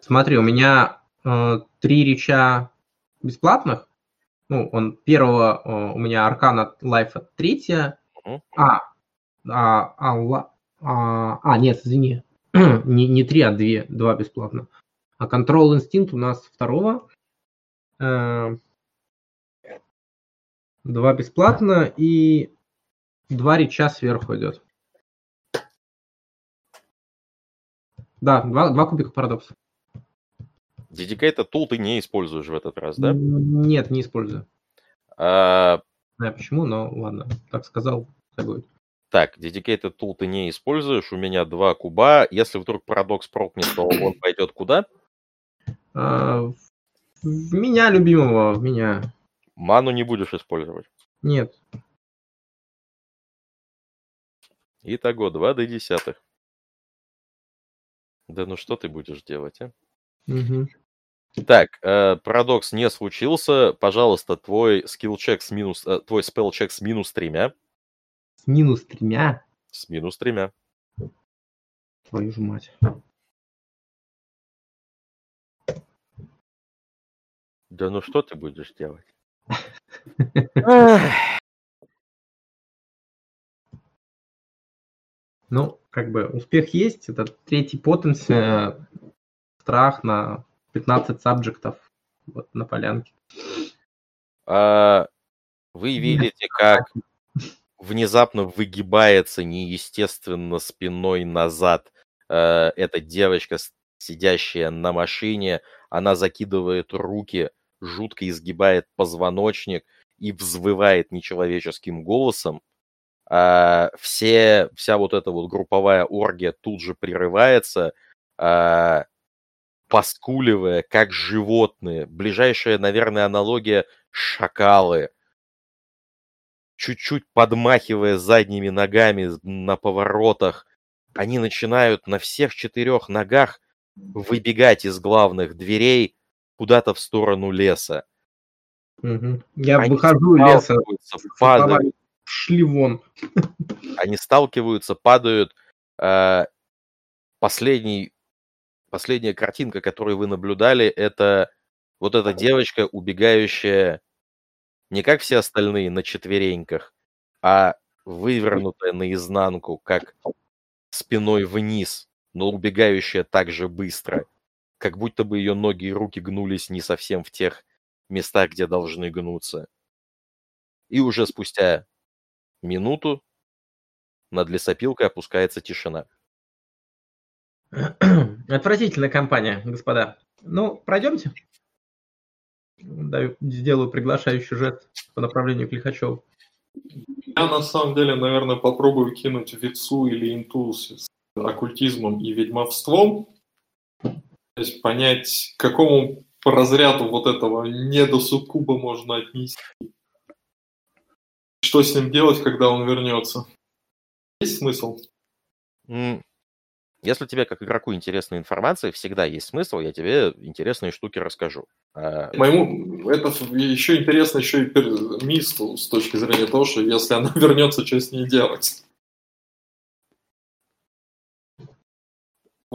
смотри, у меня э, три реча бесплатных. Ну, он первого э, у меня аркана лайфа третья. А, а, а, а, а, нет, извини. не, не три, а две, два бесплатно. А Control Instinct у нас второго. Э, два бесплатно и два реча сверху идет. Да, два, два кубика парадокса. Dedicated tool ты не используешь в этот раз, да? Нет, не использую. А... Не знаю почему, но ладно, так сказал, так будет. Так, Dedicated tool ты не используешь, у меня два куба. Если вдруг парадокс прокнет, то он пойдет куда? А, в меня любимого, в меня. Ману не будешь использовать? Нет. Итого 2 до десятых. Да ну что ты будешь делать, а? Угу. Так, э, парадокс не случился. Пожалуйста, твой скилл-чек с минус... Э, твой спелл-чек с минус тремя. С минус тремя? С минус тремя. Твою же мать. Да ну что ты будешь делать? Ну, как бы успех есть. Это третий потенция, страх на 15 сабжектов вот на полянке. А, вы видите, как внезапно выгибается неестественно спиной назад э, эта девочка, сидящая на машине. Она закидывает руки, жутко изгибает позвоночник и взвывает нечеловеческим голосом. А, все, вся вот эта вот групповая оргия тут же прерывается, а, поскуливая, как животные. Ближайшая, наверное, аналогия – шакалы. Чуть-чуть подмахивая задними ногами на поворотах, они начинают на всех четырех ногах выбегать из главных дверей куда-то в сторону леса. Угу. Я они выхожу из леса, падают. Шли вон. Они сталкиваются, падают. Э, последний, последняя картинка, которую вы наблюдали, это вот эта девочка, убегающая не как все остальные на четвереньках, а вывернутая наизнанку, как спиной вниз, но убегающая так же быстро, как будто бы ее ноги и руки гнулись не совсем в тех местах, где должны гнуться. И уже спустя минуту над лесопилкой опускается тишина. Отвратительная компания, господа. Ну, пройдемте. Даю, сделаю приглашающий жест по направлению к Лихачеву. Я на самом деле, наверное, попробую кинуть Вицу или Инту с оккультизмом и ведьмовством. Есть понять, к какому разряду вот этого недосуккуба можно отнести. Что с ним делать, когда он вернется? Есть смысл? Если тебе как игроку интересна информация, всегда есть смысл, я тебе интересные штуки расскажу. А, Моему это еще интересно еще и мисту с точки зрения того, что если она вернется, что с ней делать.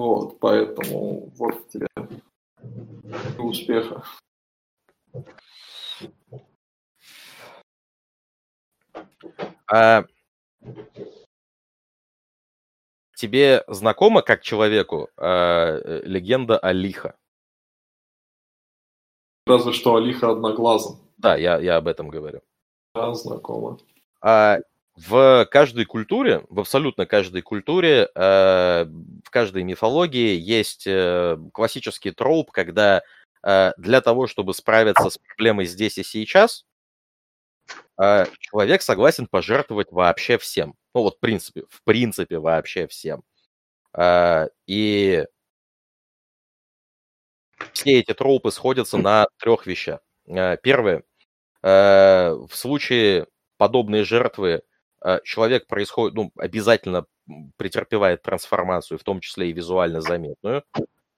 Вот, поэтому вот тебе успеха. А, тебе знакома как человеку э, легенда о Лиха? Разве что Алиха одноглазым. Да, я, я об этом говорю. Да, знакомо. А, в каждой культуре, в абсолютно каждой культуре, э, в каждой мифологии есть э, классический троп, когда э, для того, чтобы справиться с проблемой здесь и сейчас, человек согласен пожертвовать вообще всем. Ну вот в принципе, в принципе вообще всем. И все эти тропы сходятся на трех вещах. Первое. В случае подобной жертвы человек происходит, ну, обязательно претерпевает трансформацию, в том числе и визуально заметную.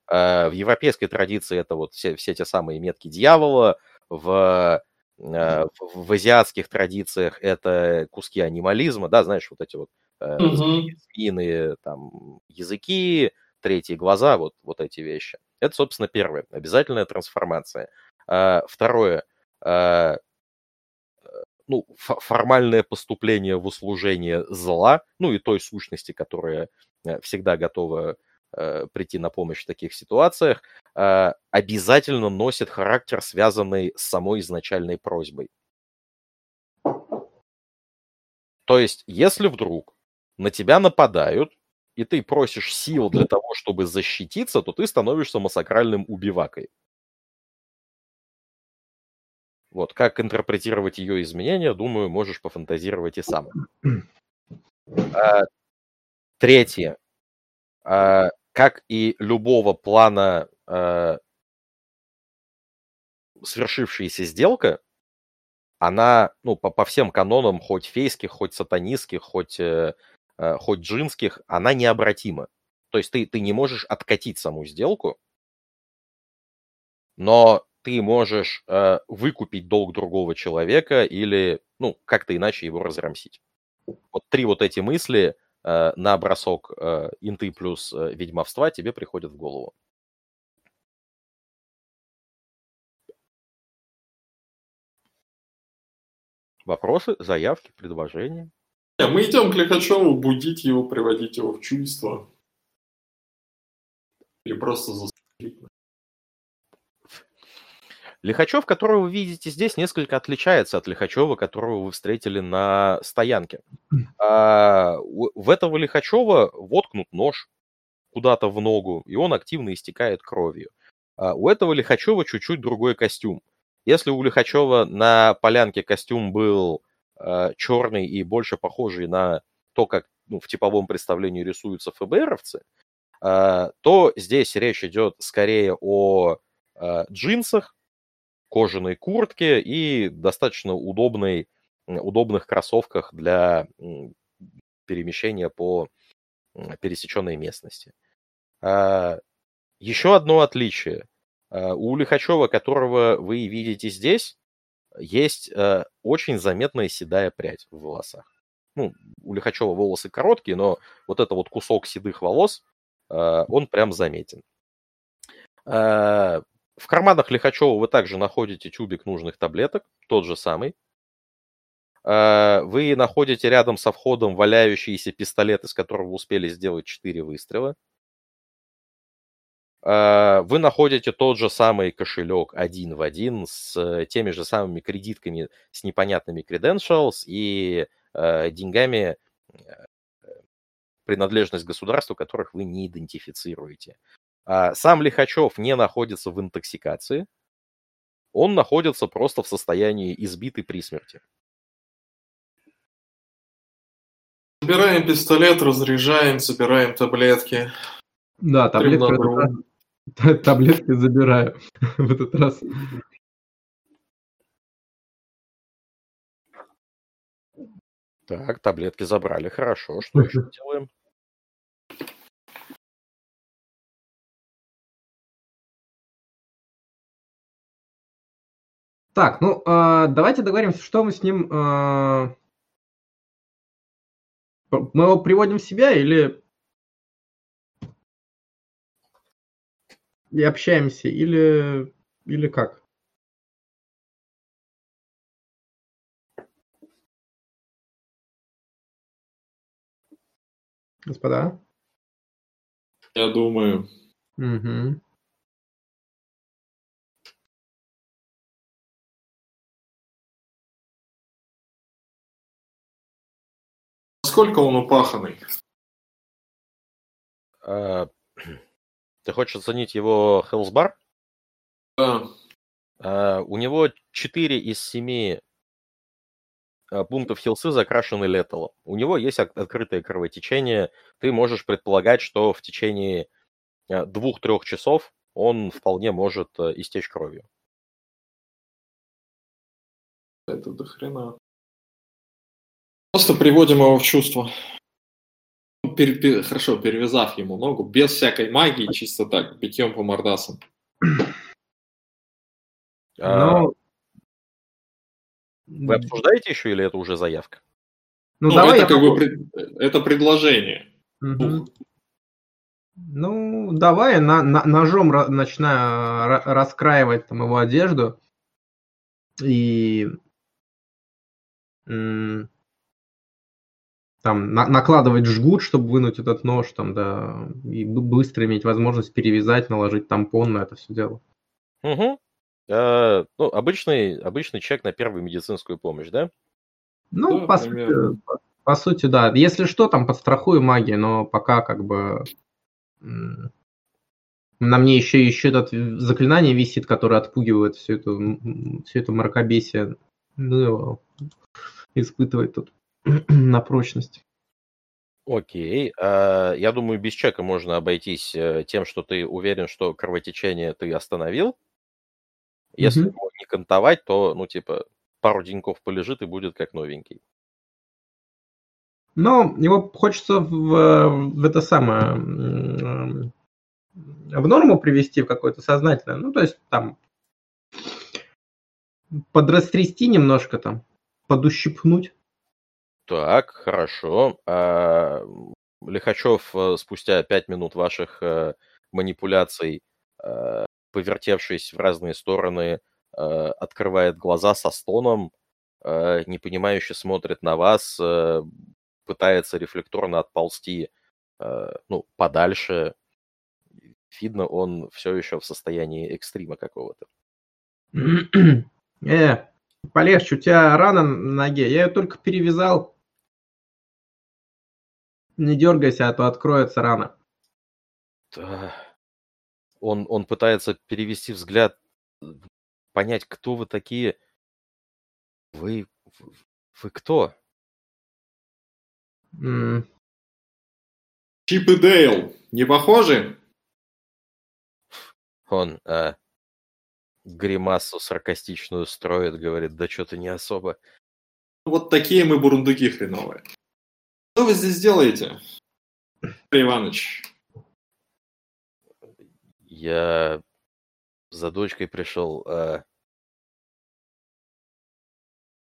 В европейской традиции это вот все, все те самые метки дьявола, в, в, в азиатских традициях это куски анимализма, да, знаешь, вот эти вот mm-hmm. змеиные там языки, третьи глаза, вот, вот эти вещи. Это, собственно, первое. Обязательная трансформация. Второе. Ну, формальное поступление в услужение зла, ну и той сущности, которая э, всегда готова э, прийти на помощь в таких ситуациях, а, обязательно носит характер, связанный с самой изначальной просьбой. То есть, если вдруг на тебя нападают, и ты просишь сил для того, чтобы защититься, то ты становишься массакральным убивакой. Вот, как интерпретировать ее изменения, думаю, можешь пофантазировать и сам. А, третье. А, как и любого плана а, свершившаяся сделка, она, ну, по, по всем канонам, хоть фейских, хоть сатанистских, хоть э, Э, хоть джинских, она необратима. То есть ты, ты не можешь откатить саму сделку, но ты можешь э, выкупить долг другого человека или, ну, как-то иначе его разрамсить. Вот три вот эти мысли э, на бросок э, инты плюс э, ведьмовства тебе приходят в голову. Вопросы, заявки, предложения? Не, мы идем к Лихачеву будить его, приводить его в чувство. Или просто застрелить. Лихачев, которого вы видите здесь, несколько отличается от Лихачева, которого вы встретили на стоянке. А, в этого Лихачева воткнут нож куда-то в ногу, и он активно истекает кровью. А у этого Лихачева чуть-чуть другой костюм. Если у Лихачева на полянке костюм был э, черный и больше похожий на то, как ну, в типовом представлении рисуются ФБРовцы, э, то здесь речь идет скорее о э, джинсах, кожаной куртке и достаточно удобной, удобных кроссовках для перемещения по пересеченной местности. А, еще одно отличие. А, у Лихачева, которого вы видите здесь, есть а, очень заметная седая прядь в волосах. Ну, у Лихачева волосы короткие, но вот это вот кусок седых волос, он прям заметен. В карманах Лихачева вы также находите тюбик нужных таблеток, тот же самый. А, вы находите рядом со входом валяющийся пистолет, из которого успели сделать 4 выстрела. А, вы находите тот же самый кошелек один в один с теми же самыми кредитками с непонятными credentials и деньгами, принадлежность государству, которых вы не идентифицируете. А сам Лихачев не находится в интоксикации, он находится просто в состоянии избитый при смерти. Собираем пистолет, разряжаем, собираем таблетки. Да, таблетки, таблетки забираю в этот раз. Так, таблетки забрали, хорошо. Что еще делаем? Так, ну, э, давайте договоримся, что мы с ним... Э, мы его приводим в себя или... И общаемся, или, или как? Господа? Я думаю. Угу. Насколько он упаханный? А, ты хочешь оценить его хелсбар? Да. А, у него 4 из 7 а, пунктов хилсы закрашены леталом. У него есть открытое кровотечение. Ты можешь предполагать, что в течение двух-трех часов он вполне может истечь кровью. Это до хрена. Просто приводим его в чувство. Пер, пер, хорошо, перевязав ему ногу, без всякой магии, чисто так, битьем по мордасам. А, ну, Вы обсуждаете еще или это уже заявка? Ну, ну давай это, как могу... бы, это предложение. Угу. Ну, давай на, на, ножом начинаю раскраивать там его одежду. И там на, накладывать жгут, чтобы вынуть этот нож, там, да, и быстро иметь возможность перевязать, наложить тампон на это все дело. Угу. А, ну, обычный, обычный чек на первую медицинскую помощь, да? Ну, да, по, сути, по, по сути, да. Если что, там подстрахую магию, но пока как бы на мне еще, еще это заклинание висит, которое отпугивает всю эту, всю эту мракобесие. Ну, испытывать тут. на прочность. Окей. А, я думаю, без чека можно обойтись э, тем, что ты уверен, что кровотечение ты остановил. Если его не кантовать, то, ну, типа, пару деньков полежит и будет как новенький. Но его хочется в, в это самое в норму привести, в какое-то сознательное. Ну, то есть там подрастрясти немножко там, подущипнуть. Так, хорошо. А, Лихачев э, спустя пять минут ваших э, манипуляций, э, повертевшись в разные стороны, открывает глаза со стоном, непонимающе смотрит на вас, пытается рефлекторно отползти э, ну, подальше. Видно, он все еще в состоянии экстрима какого-то. э, полегче, у тебя рана на ноге. Я ее только перевязал. Не дергайся, а то откроется рана. Да. Он, он пытается перевести взгляд, понять, кто вы такие. Вы, вы кто? М, Чип и Дейл, не похожи? Он э, гримасу саркастичную строит, говорит, да что-то не особо. Вот такие мы бурундуки хреновые. Что вы здесь делаете, Андрей Иванович? Я за дочкой пришел. а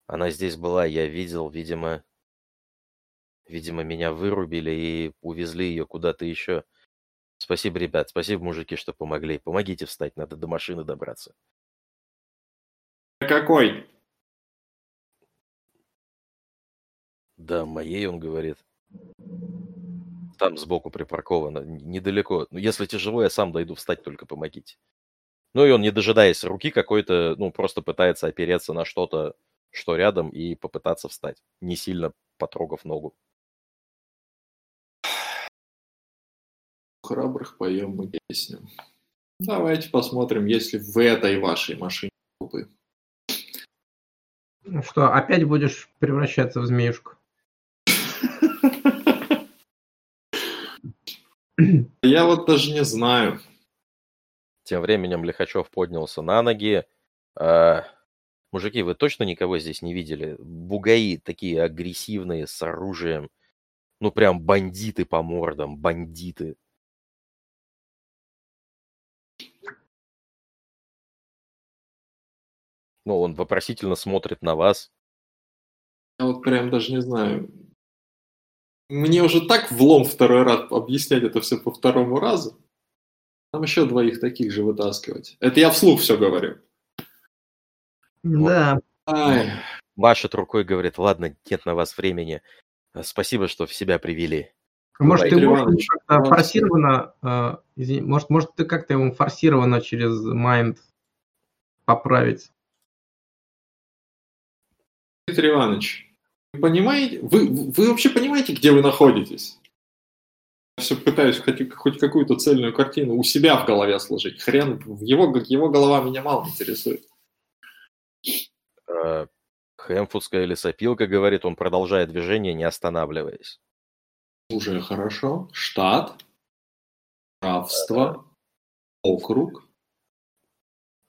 Она здесь была, я видел, видимо, видимо, меня вырубили и увезли ее куда-то еще. Спасибо, ребят, спасибо, мужики, что помогли. Помогите встать, надо до машины добраться. Какой? Да, моей, он говорит. Там сбоку припарковано, недалеко. Ну, если тяжело, я сам дойду, встать только помогите. Ну и он, не дожидаясь руки какой-то, ну, просто пытается опереться на что-то, что рядом, и попытаться встать, не сильно потрогав ногу. Храбрых поем мы песню. Давайте посмотрим, есть ли в этой вашей машине трупы. Ну что, опять будешь превращаться в змеюшку? Я вот даже не знаю. Тем временем Лихачев поднялся на ноги. А, мужики, вы точно никого здесь не видели? Бугаи такие агрессивные, с оружием. Ну, прям бандиты по мордам, бандиты. Ну, он вопросительно смотрит на вас. Я вот прям даже не знаю. Мне уже так влом второй раз объяснять это все по второму разу. Там еще двоих таких же вытаскивать. Это я вслух все говорю. Да. Ай, Машет рукой, говорит, ладно, нет на вас времени. А, Спасибо, что в себя привели. Может, ты как-то форсированно, э, извини, может, может, ты как-то ему форсированно через майнд поправить? Дмитрий Иванович, понимаете, вы, вы вообще понимаете, где вы находитесь? Я все пытаюсь хоть, хоть какую-то цельную картину у себя в голове сложить. Хрен, его, его голова меня мало интересует. Э, Хэмфудская лесопилка, говорит, он продолжает движение, не останавливаясь. Уже хорошо. Штат, графство, округ.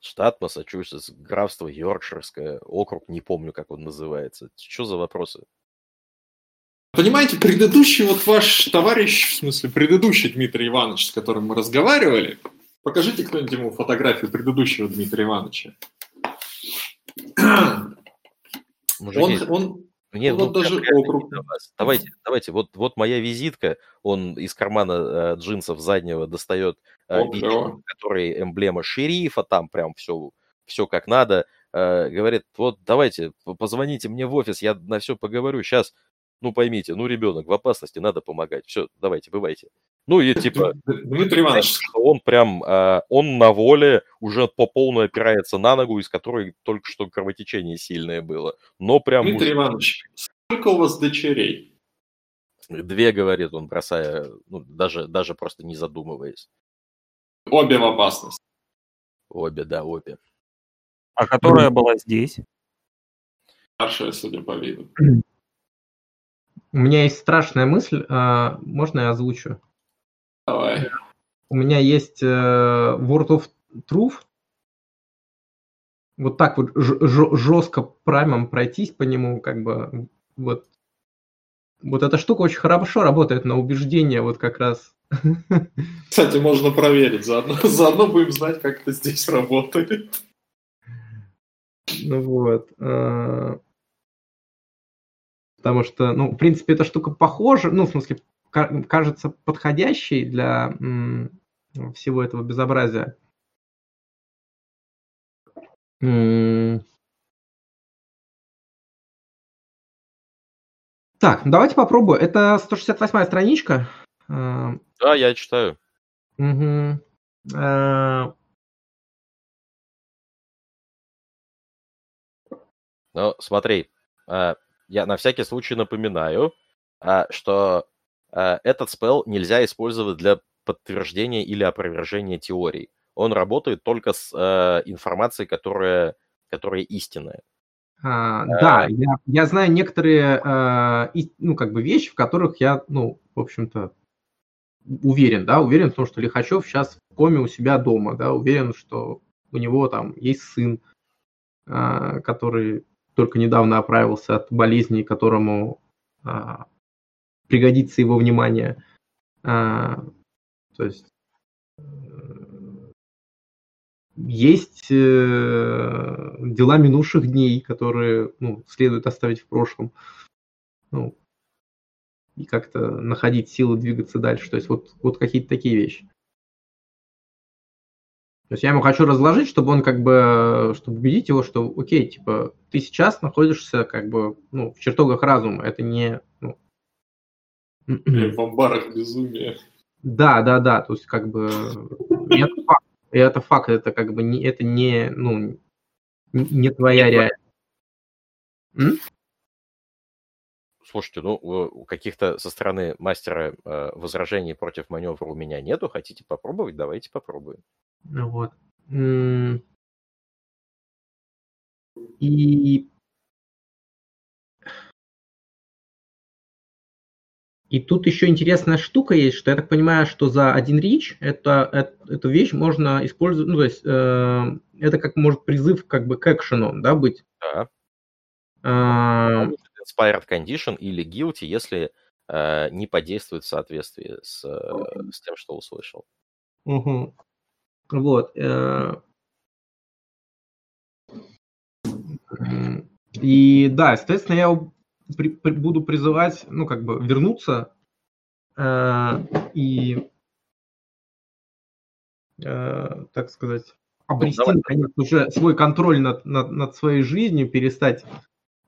Штат Массачусетс, графство Йоркширское, округ, не помню, как он называется. Что за вопросы? Понимаете, предыдущий вот ваш товарищ, в смысле предыдущий Дмитрий Иванович, с которым мы разговаривали, покажите кто-нибудь ему фотографию предыдущего Дмитрия Ивановича. Мужики, Он, он, Нет, вот ну, даже округ. Давайте, давайте, вот, вот моя визитка, он из кармана э, джинсов заднего достает э, О, бич, клево. который эмблема шерифа, там прям все, все как надо. Э, говорит, вот давайте, позвоните мне в офис, я на все поговорю. Сейчас, ну поймите, ну ребенок в опасности, надо помогать. Все, давайте, бывайте. Ну и типа, Дмитрий Иванович, что он прям, э, он на воле уже по полной опирается на ногу, из которой только что кровотечение сильное было. Но прям Дмитрий мужик- Иванович, сколько у вас дочерей? Две, говорит он, бросая, ну, даже, даже просто не задумываясь. Обе в опасности. Обе, да, обе. А которая была здесь? Старшая, судя по виду. У меня есть страшная мысль, э, можно я озвучу? Давай. У меня есть э, World of Truth. Вот так вот жестко праймом пройтись по нему, как бы вот. Вот эта штука очень хорошо работает на убеждение, вот как раз. Кстати, можно проверить. Заодно, заодно будем знать, как это здесь работает. Ну вот. э, Потому что, ну, в принципе, эта штука похожа, ну, в смысле, кажется подходящей для всего этого безобразия. Так, давайте попробую. Это 168 страничка. А, да, я читаю. Угу. Ну, смотри, а, я на всякий случай напоминаю, что этот спел нельзя использовать для подтверждения или опровержения теорий. Он работает только с информацией, которая, которая истинная. А, да, я, я знаю некоторые, а, и, ну, как бы вещи, в которых я, ну, в общем-то, уверен, да, уверен в том, что Лихачев сейчас в коме у себя дома, да, уверен, что у него там есть сын, а, который только недавно оправился от болезни, которому пригодится его внимание. А, то есть есть э, дела минувших дней, которые ну, следует оставить в прошлом. Ну, и как-то находить силы двигаться дальше. То есть вот, вот какие-то такие вещи. То есть я ему хочу разложить, чтобы он как бы, чтобы убедить его, что окей, типа, ты сейчас находишься как бы, ну, в чертогах разума, это не. В амбарах безумия. Да, да, да, то есть как бы это факт. И это факт, это как бы не, это не, ну, не твоя реальность. Слушайте, ну, у каких-то со стороны мастера э, возражений против маневра у меня нету. Хотите попробовать? Давайте попробуем. Ну вот. И И тут еще интересная штука есть, что я так понимаю, что за один рич это, это, эту вещь можно использовать, ну, то есть э, это как может призыв как бы к экшену, да, быть. Да. Uh, Inspired Condition или Guilty, если э, не подействует в соответствии с, э, с тем, что услышал. Угу. Вот. Э, и да, соответственно, я при, при, буду призывать, ну, как бы вернуться э, и, э, так сказать, обрести, ну, наконец, уже свой контроль над, над, над своей жизнью, перестать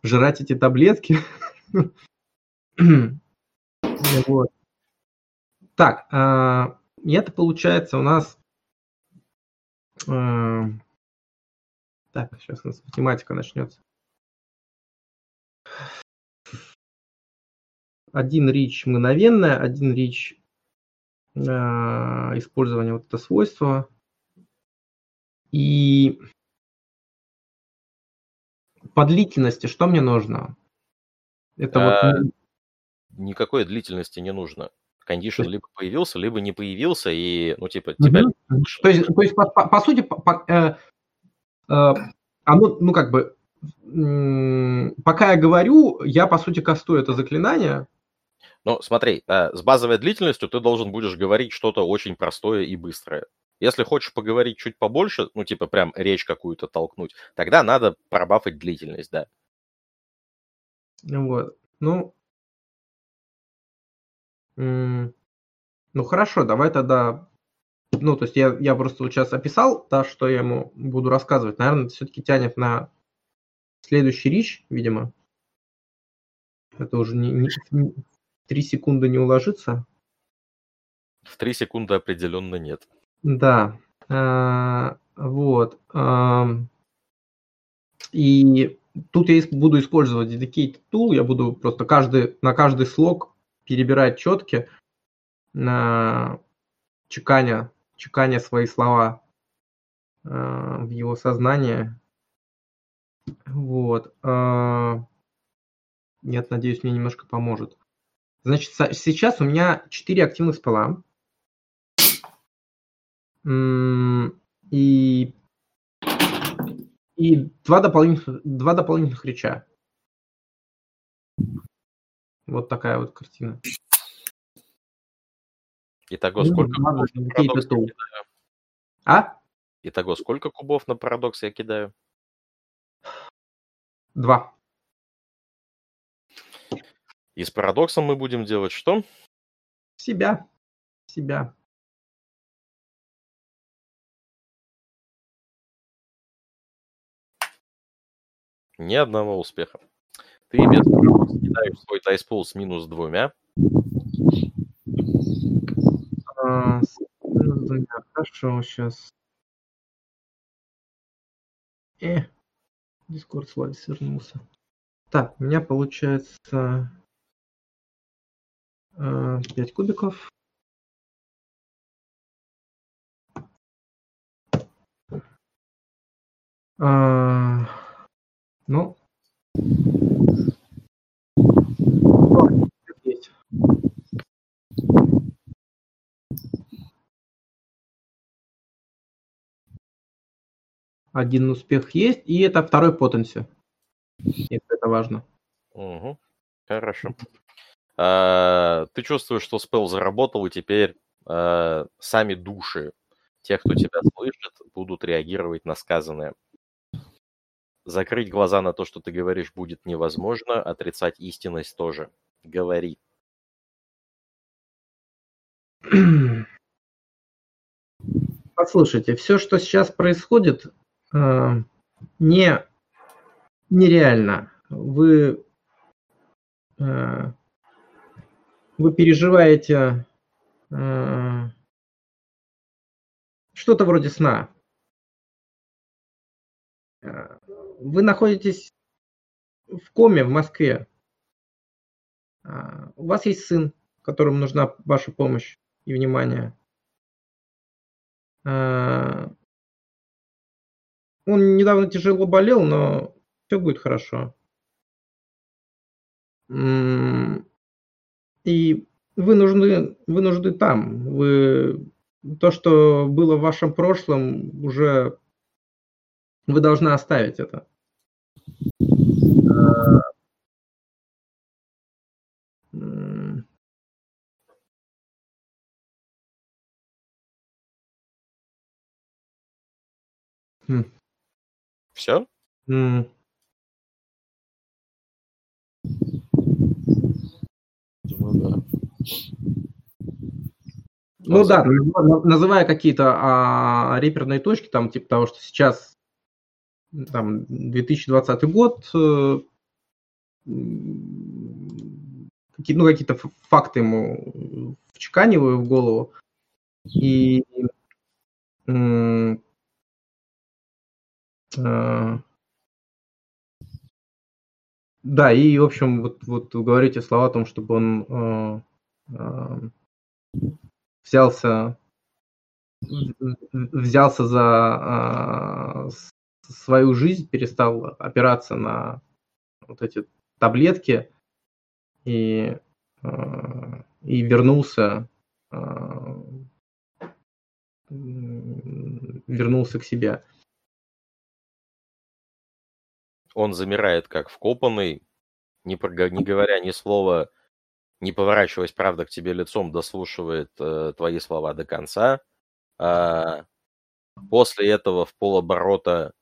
жрать эти таблетки. вот. Так, э, это получается у нас... Э, так, сейчас у нас математика начнется. Один рич мгновенное, один рич э, использование вот это свойство. И по длительности что мне нужно? Это а, вот... Никакой длительности не нужно. Кондишн либо появился, либо не появился, и, ну, типа, тебя... То есть, то есть по, по, по сути, по, по, э, э, оно, ну, как бы, пока я говорю, я, по сути, кастую это заклинание, но смотри, э, с базовой длительностью ты должен будешь говорить что-то очень простое и быстрое. Если хочешь поговорить чуть побольше, ну, типа прям речь какую-то толкнуть, тогда надо пробафать длительность, да. Вот. Ну, ну хорошо, давай тогда... Ну, то есть я, я просто сейчас описал, да, что я ему буду рассказывать. Наверное, все-таки тянет на следующий рич, видимо. Это уже не, не, три секунды не уложиться? В три секунды определенно нет. Да. А, вот. И тут я буду использовать Dedicated Tool. Я буду просто каждый, на каждый слог перебирать четки, на чеканя, чеканя свои слова а, в его сознание. Вот. Нет, надеюсь, мне немножко поможет. Значит, сейчас у меня 4 активных спала. И, и два дополнительных, два дополнительных реча. Вот такая вот картина. Итого ну, сколько кубов на парадокс я кидаю? А? Итого сколько кубов на парадокс я кидаю? Два. И с парадоксом мы будем делать что? Себя. Себя. Ни одного успеха. Ты без съедаешь свой тайспул с минус двумя. А, с минус двумя. Хорошо, сейчас. Э, Дискорд слайд свернулся. Так, у меня получается 5 кубиков. А, ну. Один успех есть, и это второй потенси. Это важно. Угу. Хорошо. А, ты чувствуешь, что спел заработал, и теперь а, сами души тех, кто тебя слышит, будут реагировать на сказанное. Закрыть глаза на то, что ты говоришь, будет невозможно, отрицать истинность тоже. Говори. Послушайте, все, что сейчас происходит, э, не нереально. Вы э, вы переживаете э, что-то вроде сна. Э, вы находитесь в коме в Москве. У вас есть сын, которому нужна ваша помощь и внимание. Он недавно тяжело болел, но все будет хорошо. И вы нужны, вы нужны там. Вы, то, что было в вашем прошлом, уже вы должны оставить это. Все? Ну да, называя какие-то а, реперные точки, там типа того, что сейчас там 2020 год, э, какие, ну, какие-то факты ему вчеканиваю в голову. И э, да, и, в общем, вот, вот вы говорите слова о том, чтобы он э, э, взялся, взялся за э, свою жизнь, перестал опираться на вот эти таблетки и, э, и вернулся, э, вернулся к себе. Он замирает как вкопанный, не, прог... не говоря ни слова, не поворачиваясь, правда, к тебе лицом, дослушивает э, твои слова до конца. А после этого в полоборота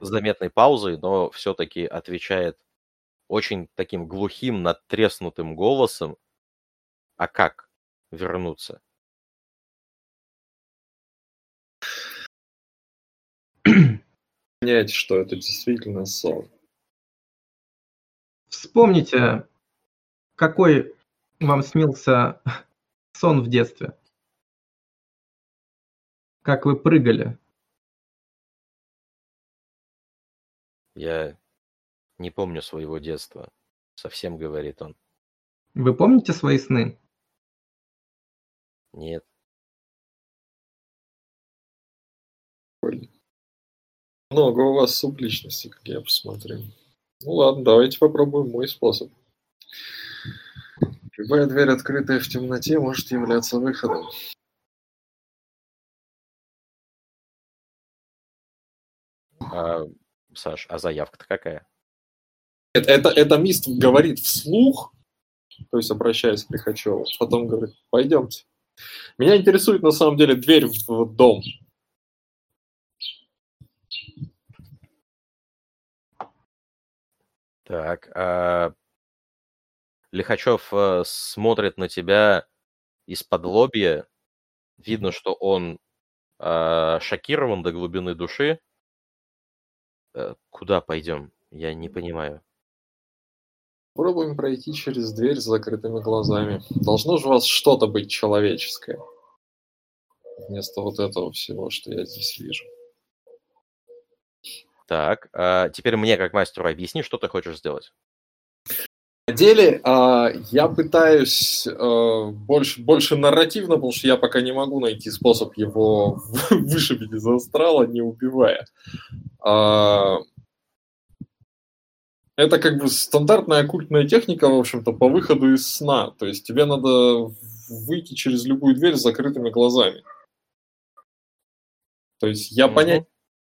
с заметной паузой, но все-таки отвечает очень таким глухим, надтреснутым голосом. А как вернуться? понять, что это действительно сон. Вспомните, какой вам снился сон в детстве. Как вы прыгали. Я не помню своего детства. Совсем, говорит он. Вы помните свои сны? Нет. Много у вас субличностей, как я посмотрю. Ну ладно, давайте попробуем мой способ. Любая дверь, открытая в темноте, может являться выходом. А, Саш, а заявка-то какая? Это, это, это Мист говорит вслух, то есть обращаясь к Лихачеву, потом говорит, пойдемте. Меня интересует на самом деле дверь в, в дом. Так, а Лихачев э, смотрит на тебя из-под лобья. Видно, что он э, шокирован до глубины души. Э, куда пойдем? Я не понимаю. Пробуем пройти через дверь с закрытыми глазами. Должно же у вас что-то быть человеческое. Вместо вот этого всего, что я здесь вижу. Так, а теперь мне, как мастеру, объясни, что ты хочешь сделать. На деле а, я пытаюсь а, больше, больше нарративно, потому что я пока не могу найти способ его вышибить из астрала, не убивая. А, это как бы стандартная оккультная техника, в общем-то, по выходу из сна. То есть тебе надо выйти через любую дверь с закрытыми глазами. То есть я mm-hmm. понять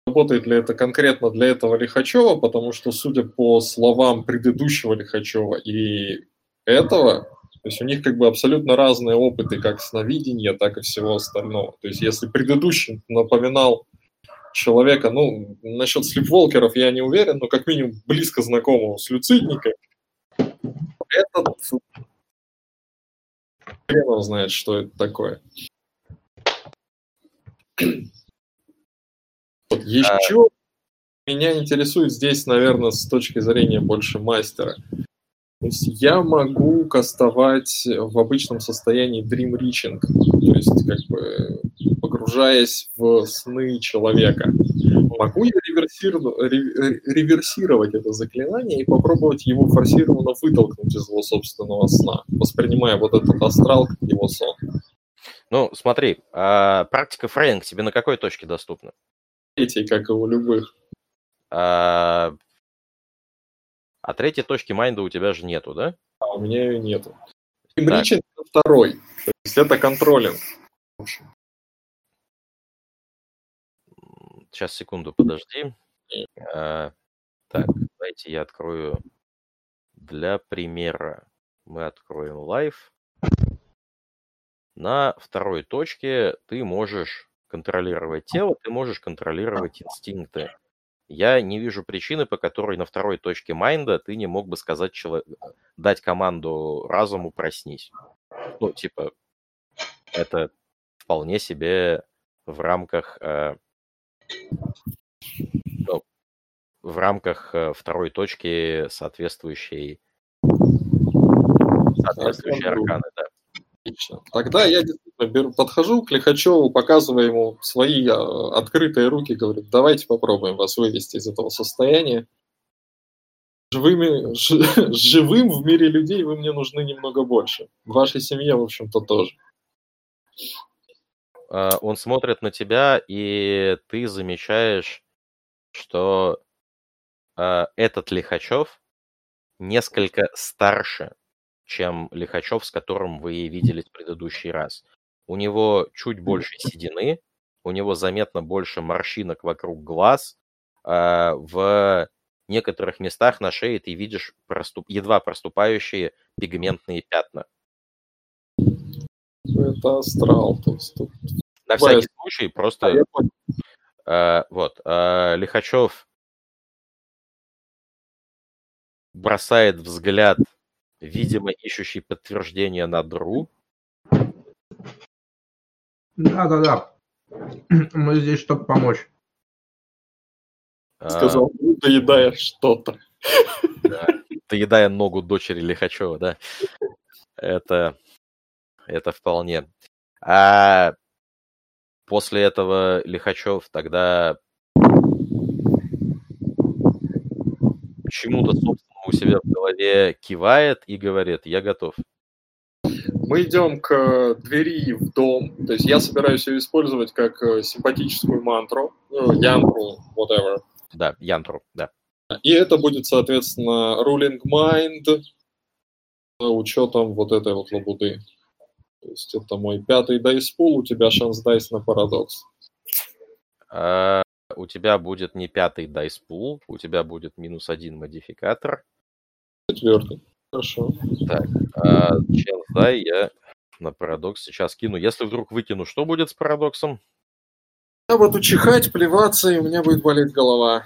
работает ли это конкретно для этого Лихачева, потому что, судя по словам предыдущего Лихачева и этого, то есть у них как бы абсолютно разные опыты как сновидения, так и всего остального. То есть если предыдущий напоминал человека, ну, насчет слепволкеров я не уверен, но как минимум близко знакомого с люцидникой, этот хрен знает, что это такое. Еще а... меня интересует здесь, наверное, с точки зрения больше мастера. То есть я могу кастовать в обычном состоянии Dream Reaching, то есть как бы погружаясь в сны человека. Могу я реверсировать это заклинание и попробовать его форсированно вытолкнуть из его собственного сна, воспринимая вот этот астрал как его сон. Ну, смотри, а практика Фрэнк тебе на какой точке доступна? Третьей, как и у любых. А, а третьей точки майнда у тебя же нету, да? А, у меня ее нету. Имричин второй. То есть это контролинг. Сейчас, секунду, подожди. А, так, давайте я открою для примера. Мы откроем live. На второй точке ты можешь контролировать тело, ты можешь контролировать инстинкты. Я не вижу причины, по которой на второй точке майнда ты не мог бы сказать человек, дать команду разуму проснись. Ну, типа, это вполне себе в рамках э, ну, в рамках э, второй точки соответствующей соответствующей арканы. Отлично. Тогда я действительно беру, подхожу к Лихачеву, показываю ему свои а, открытые руки, говорю, давайте попробуем вас вывести из этого состояния. Живыми, ж, живым в мире людей вы мне нужны немного больше. Вашей семье, в общем-то, тоже. А, он смотрит на тебя, и ты замечаешь, что э, этот Лихачев несколько старше чем Лихачев, с которым вы виделись в предыдущий раз. У него чуть больше седины, у него заметно больше морщинок вокруг глаз. А, в некоторых местах на шее ты видишь проступ... едва проступающие пигментные пятна. Это астрал. То есть тут... На всякий случай просто... А, вот. А, Лихачев бросает взгляд видимо, ищущий подтверждение на Дру. Да-да-да. Мы здесь, чтобы помочь. А, Сказал, ну, доедая что-то. Да, доедая ногу дочери Лихачева, да. Это, это вполне. А после этого Лихачев тогда чему-то, собственно, у себя в голове кивает и говорит, я готов. Мы идем к двери в дом, то есть я собираюсь ее использовать как э, симпатическую мантру, ну, янтру, whatever. Да, янтру, да. И это будет, соответственно, ruling mind с учетом вот этой вот лабуды. То есть это мой пятый дайс пул, у тебя шанс дайс на парадокс. А, у тебя будет не пятый дайс пул, у тебя будет минус один модификатор. Четвертый. Хорошо. Так, а дай я на парадокс сейчас кину. Если вдруг выкину, что будет с парадоксом? Я буду чихать, плеваться, и у меня будет болеть голова.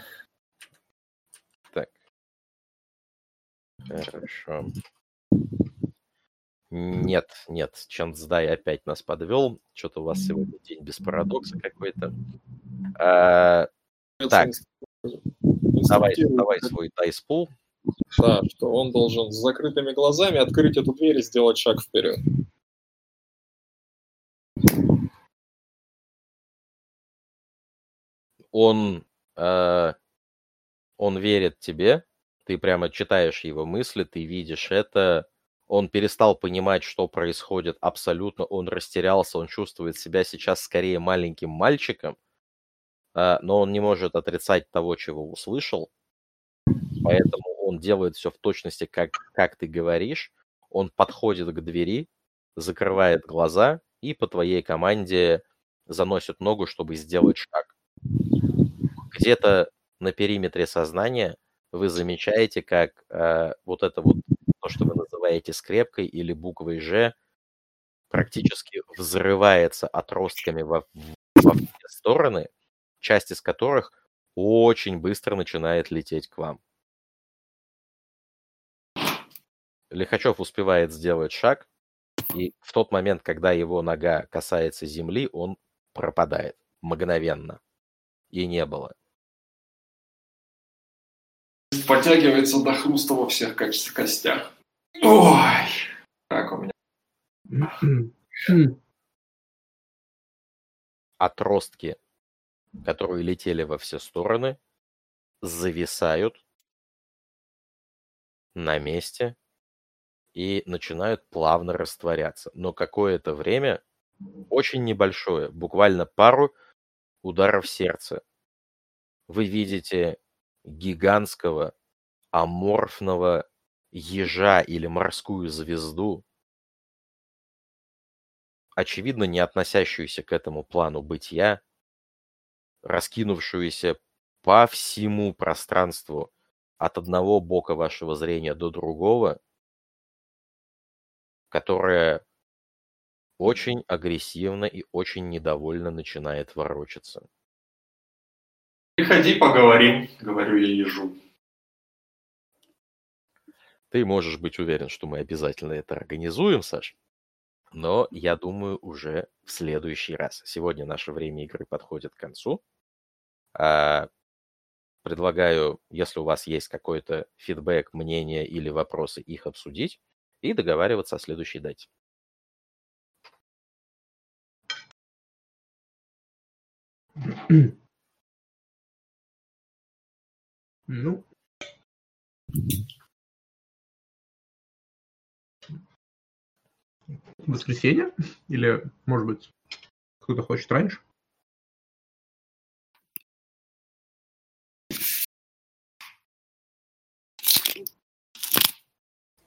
Так. Хорошо. Нет, нет, Чансдай опять нас подвел. Что-то у вас сегодня день без парадокса какой-то. А, так, давай, давай свой дайспул. Да, что он должен с закрытыми глазами открыть эту дверь и сделать шаг вперед. Он, э, он верит тебе, ты прямо читаешь его мысли, ты видишь это, он перестал понимать, что происходит абсолютно, он растерялся, он чувствует себя сейчас скорее маленьким мальчиком, а, но он не может отрицать того, чего услышал, поэтому он делает все в точности, как, как ты говоришь, он подходит к двери, закрывает глаза и по твоей команде заносит ногу, чтобы сделать шаг. Где-то на периметре сознания вы замечаете, как э, вот это вот то, что вы называете скрепкой или буквой «Ж», практически взрывается отростками во, во все стороны, часть из которых очень быстро начинает лететь к вам. Лихачев успевает сделать шаг, и в тот момент, когда его нога касается земли, он пропадает мгновенно. И не было. Подтягивается до хруста во всех костях. Ой, как у меня. Отростки, которые летели во все стороны, зависают на месте и начинают плавно растворяться. Но какое-то время, очень небольшое, буквально пару ударов сердца, вы видите гигантского аморфного ежа или морскую звезду, очевидно не относящуюся к этому плану бытия, раскинувшуюся по всему пространству от одного бока вашего зрения до другого, которая очень агрессивно и очень недовольно начинает ворочаться. Приходи, поговорим, говорю я ежу. Ты можешь быть уверен, что мы обязательно это организуем, Саш. Но я думаю уже в следующий раз. Сегодня наше время игры подходит к концу. А, предлагаю, если у вас есть какой-то фидбэк, мнение или вопросы, их обсудить и договариваться о следующей дате. Ну, воскресенье? Или, может быть, кто-то хочет раньше?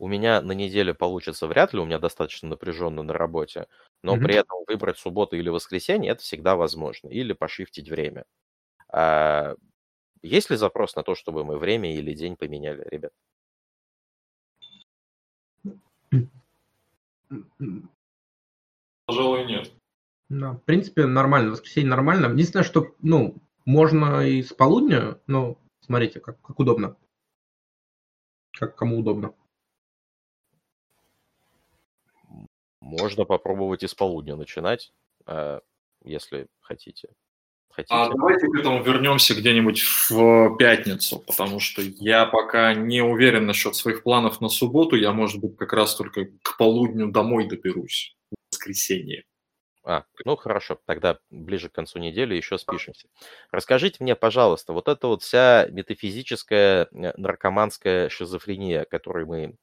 У меня на неделе получится вряд ли, у меня достаточно напряженно на работе, но Мгм. при этом выбрать субботу или воскресенье это всегда возможно, или пошифтить время. А, есть ли запрос на то, чтобы мы время или день поменяли, ребят? Пожалуй, нет. Да, в принципе, нормально. Воскресенье нормально. Единственное, что, ну, можно и с полудня, но смотрите, как, как удобно. Как кому удобно. Можно попробовать из полудня начинать, а, если хотите. Хотите. А давайте к этому вернемся где-нибудь в пятницу, потому что я пока не уверен насчет своих планов на субботу. Я, может быть, как раз только к полудню домой доберусь в воскресенье. А, ну хорошо, тогда ближе к концу недели еще спишемся. Расскажите мне, пожалуйста, вот эта вот вся метафизическая э, наркоманская шизофрения, которой мы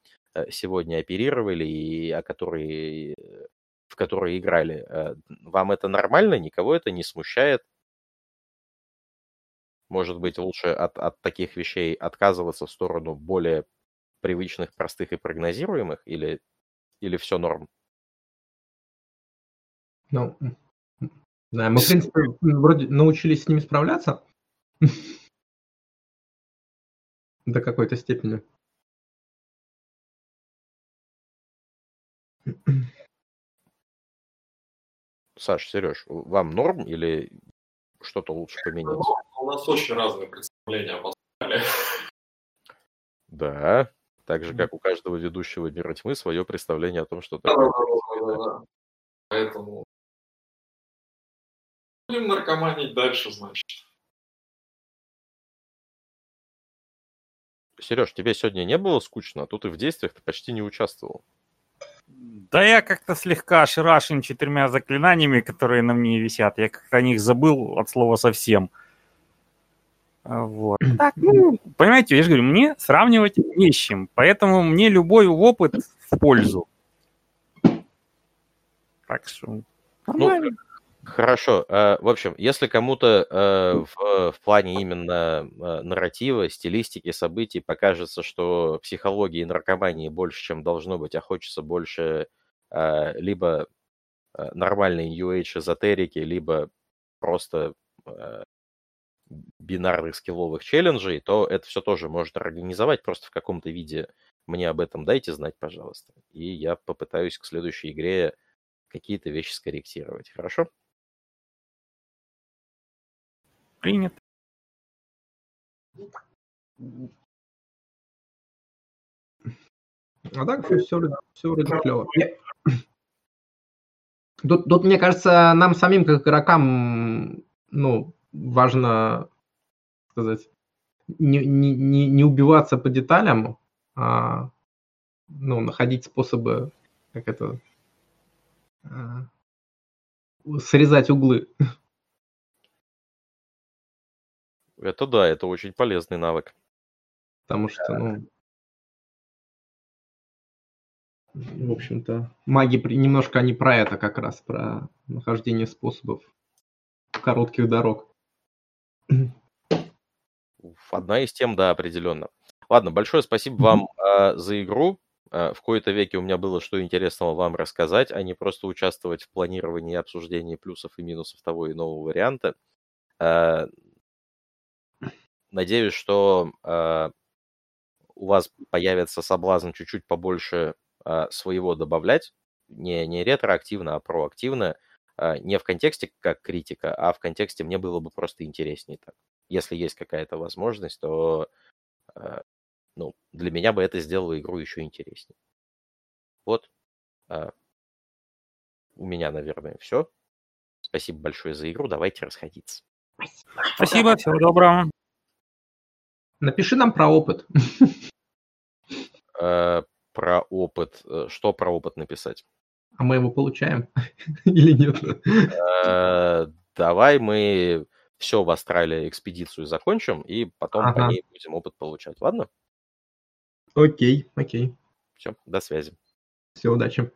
сегодня оперировали и о которой, э, в которой играли, э, вам это нормально? Никого это не смущает? Может быть, лучше от, от таких вещей отказываться в сторону более привычных, простых и прогнозируемых? Или, или все норм? Ну, да, мы, в принципе, вроде научились с ними справляться до какой-то степени. Саш, Сереж, вам норм или что-то лучше поменять? У нас очень разные представления об астрале. Да, так же, как у каждого ведущего «Мира тьмы» свое представление о том, что такое. да, да, да, да. Поэтому будем наркоманить дальше, значит. Сереж, тебе сегодня не было скучно? А тут и в действиях ты почти не участвовал. Да я как-то слегка ошарашен четырьмя заклинаниями, которые на мне висят. Я как-то о них забыл от слова совсем. А, вот. Так, ну, понимаете, я же говорю, мне сравнивать не с чем. Поэтому мне любой опыт в пользу. Так что нормально. Ну, хорошо. Э, в общем, если кому-то э, в, в плане именно э, нарратива, стилистики событий покажется, что психологии и наркомании больше, чем должно быть, а хочется больше либо нормальной New Age эзотерики, либо просто бинарных скилловых челленджей, то это все тоже можно организовать просто в каком-то виде. Мне об этом дайте знать, пожалуйста. И я попытаюсь к следующей игре какие-то вещи скорректировать. Хорошо? Принято. А так все, все, все вроде клево. Тут, тут, мне кажется, нам самим, как игрокам, ну, важно сказать, не, не, не, убиваться по деталям, а ну, находить способы, как это, а, срезать углы. Это да, это очень полезный навык. Потому что, ну, в общем-то, маги немножко они про это как раз, про нахождение способов коротких дорог. Одна из тем, да, определенно. Ладно, большое спасибо вам э, за игру. Э, в кои-то веке у меня было что интересного вам рассказать, а не просто участвовать в планировании и обсуждении плюсов и минусов того и иного варианта. Э, надеюсь, что э, у вас появится соблазн чуть-чуть побольше своего добавлять. Не, не ретроактивно, а проактивно. Э, не в контексте как критика, а в контексте мне было бы просто интереснее так. Если есть какая-то возможность, то э, ну, для меня бы это сделало игру еще интереснее. Вот. А, у меня, наверное, все. Спасибо большое за игру. Давайте расходиться. Спасибо, всего доброго. Напиши нам про опыт. Про опыт. Э, что про опыт написать? А мы его получаем или нет? А, давай мы все в Австралии экспедицию закончим, и потом ага. по ней будем опыт получать. Ладно? Окей, окей. Все, до связи. Все, удачи.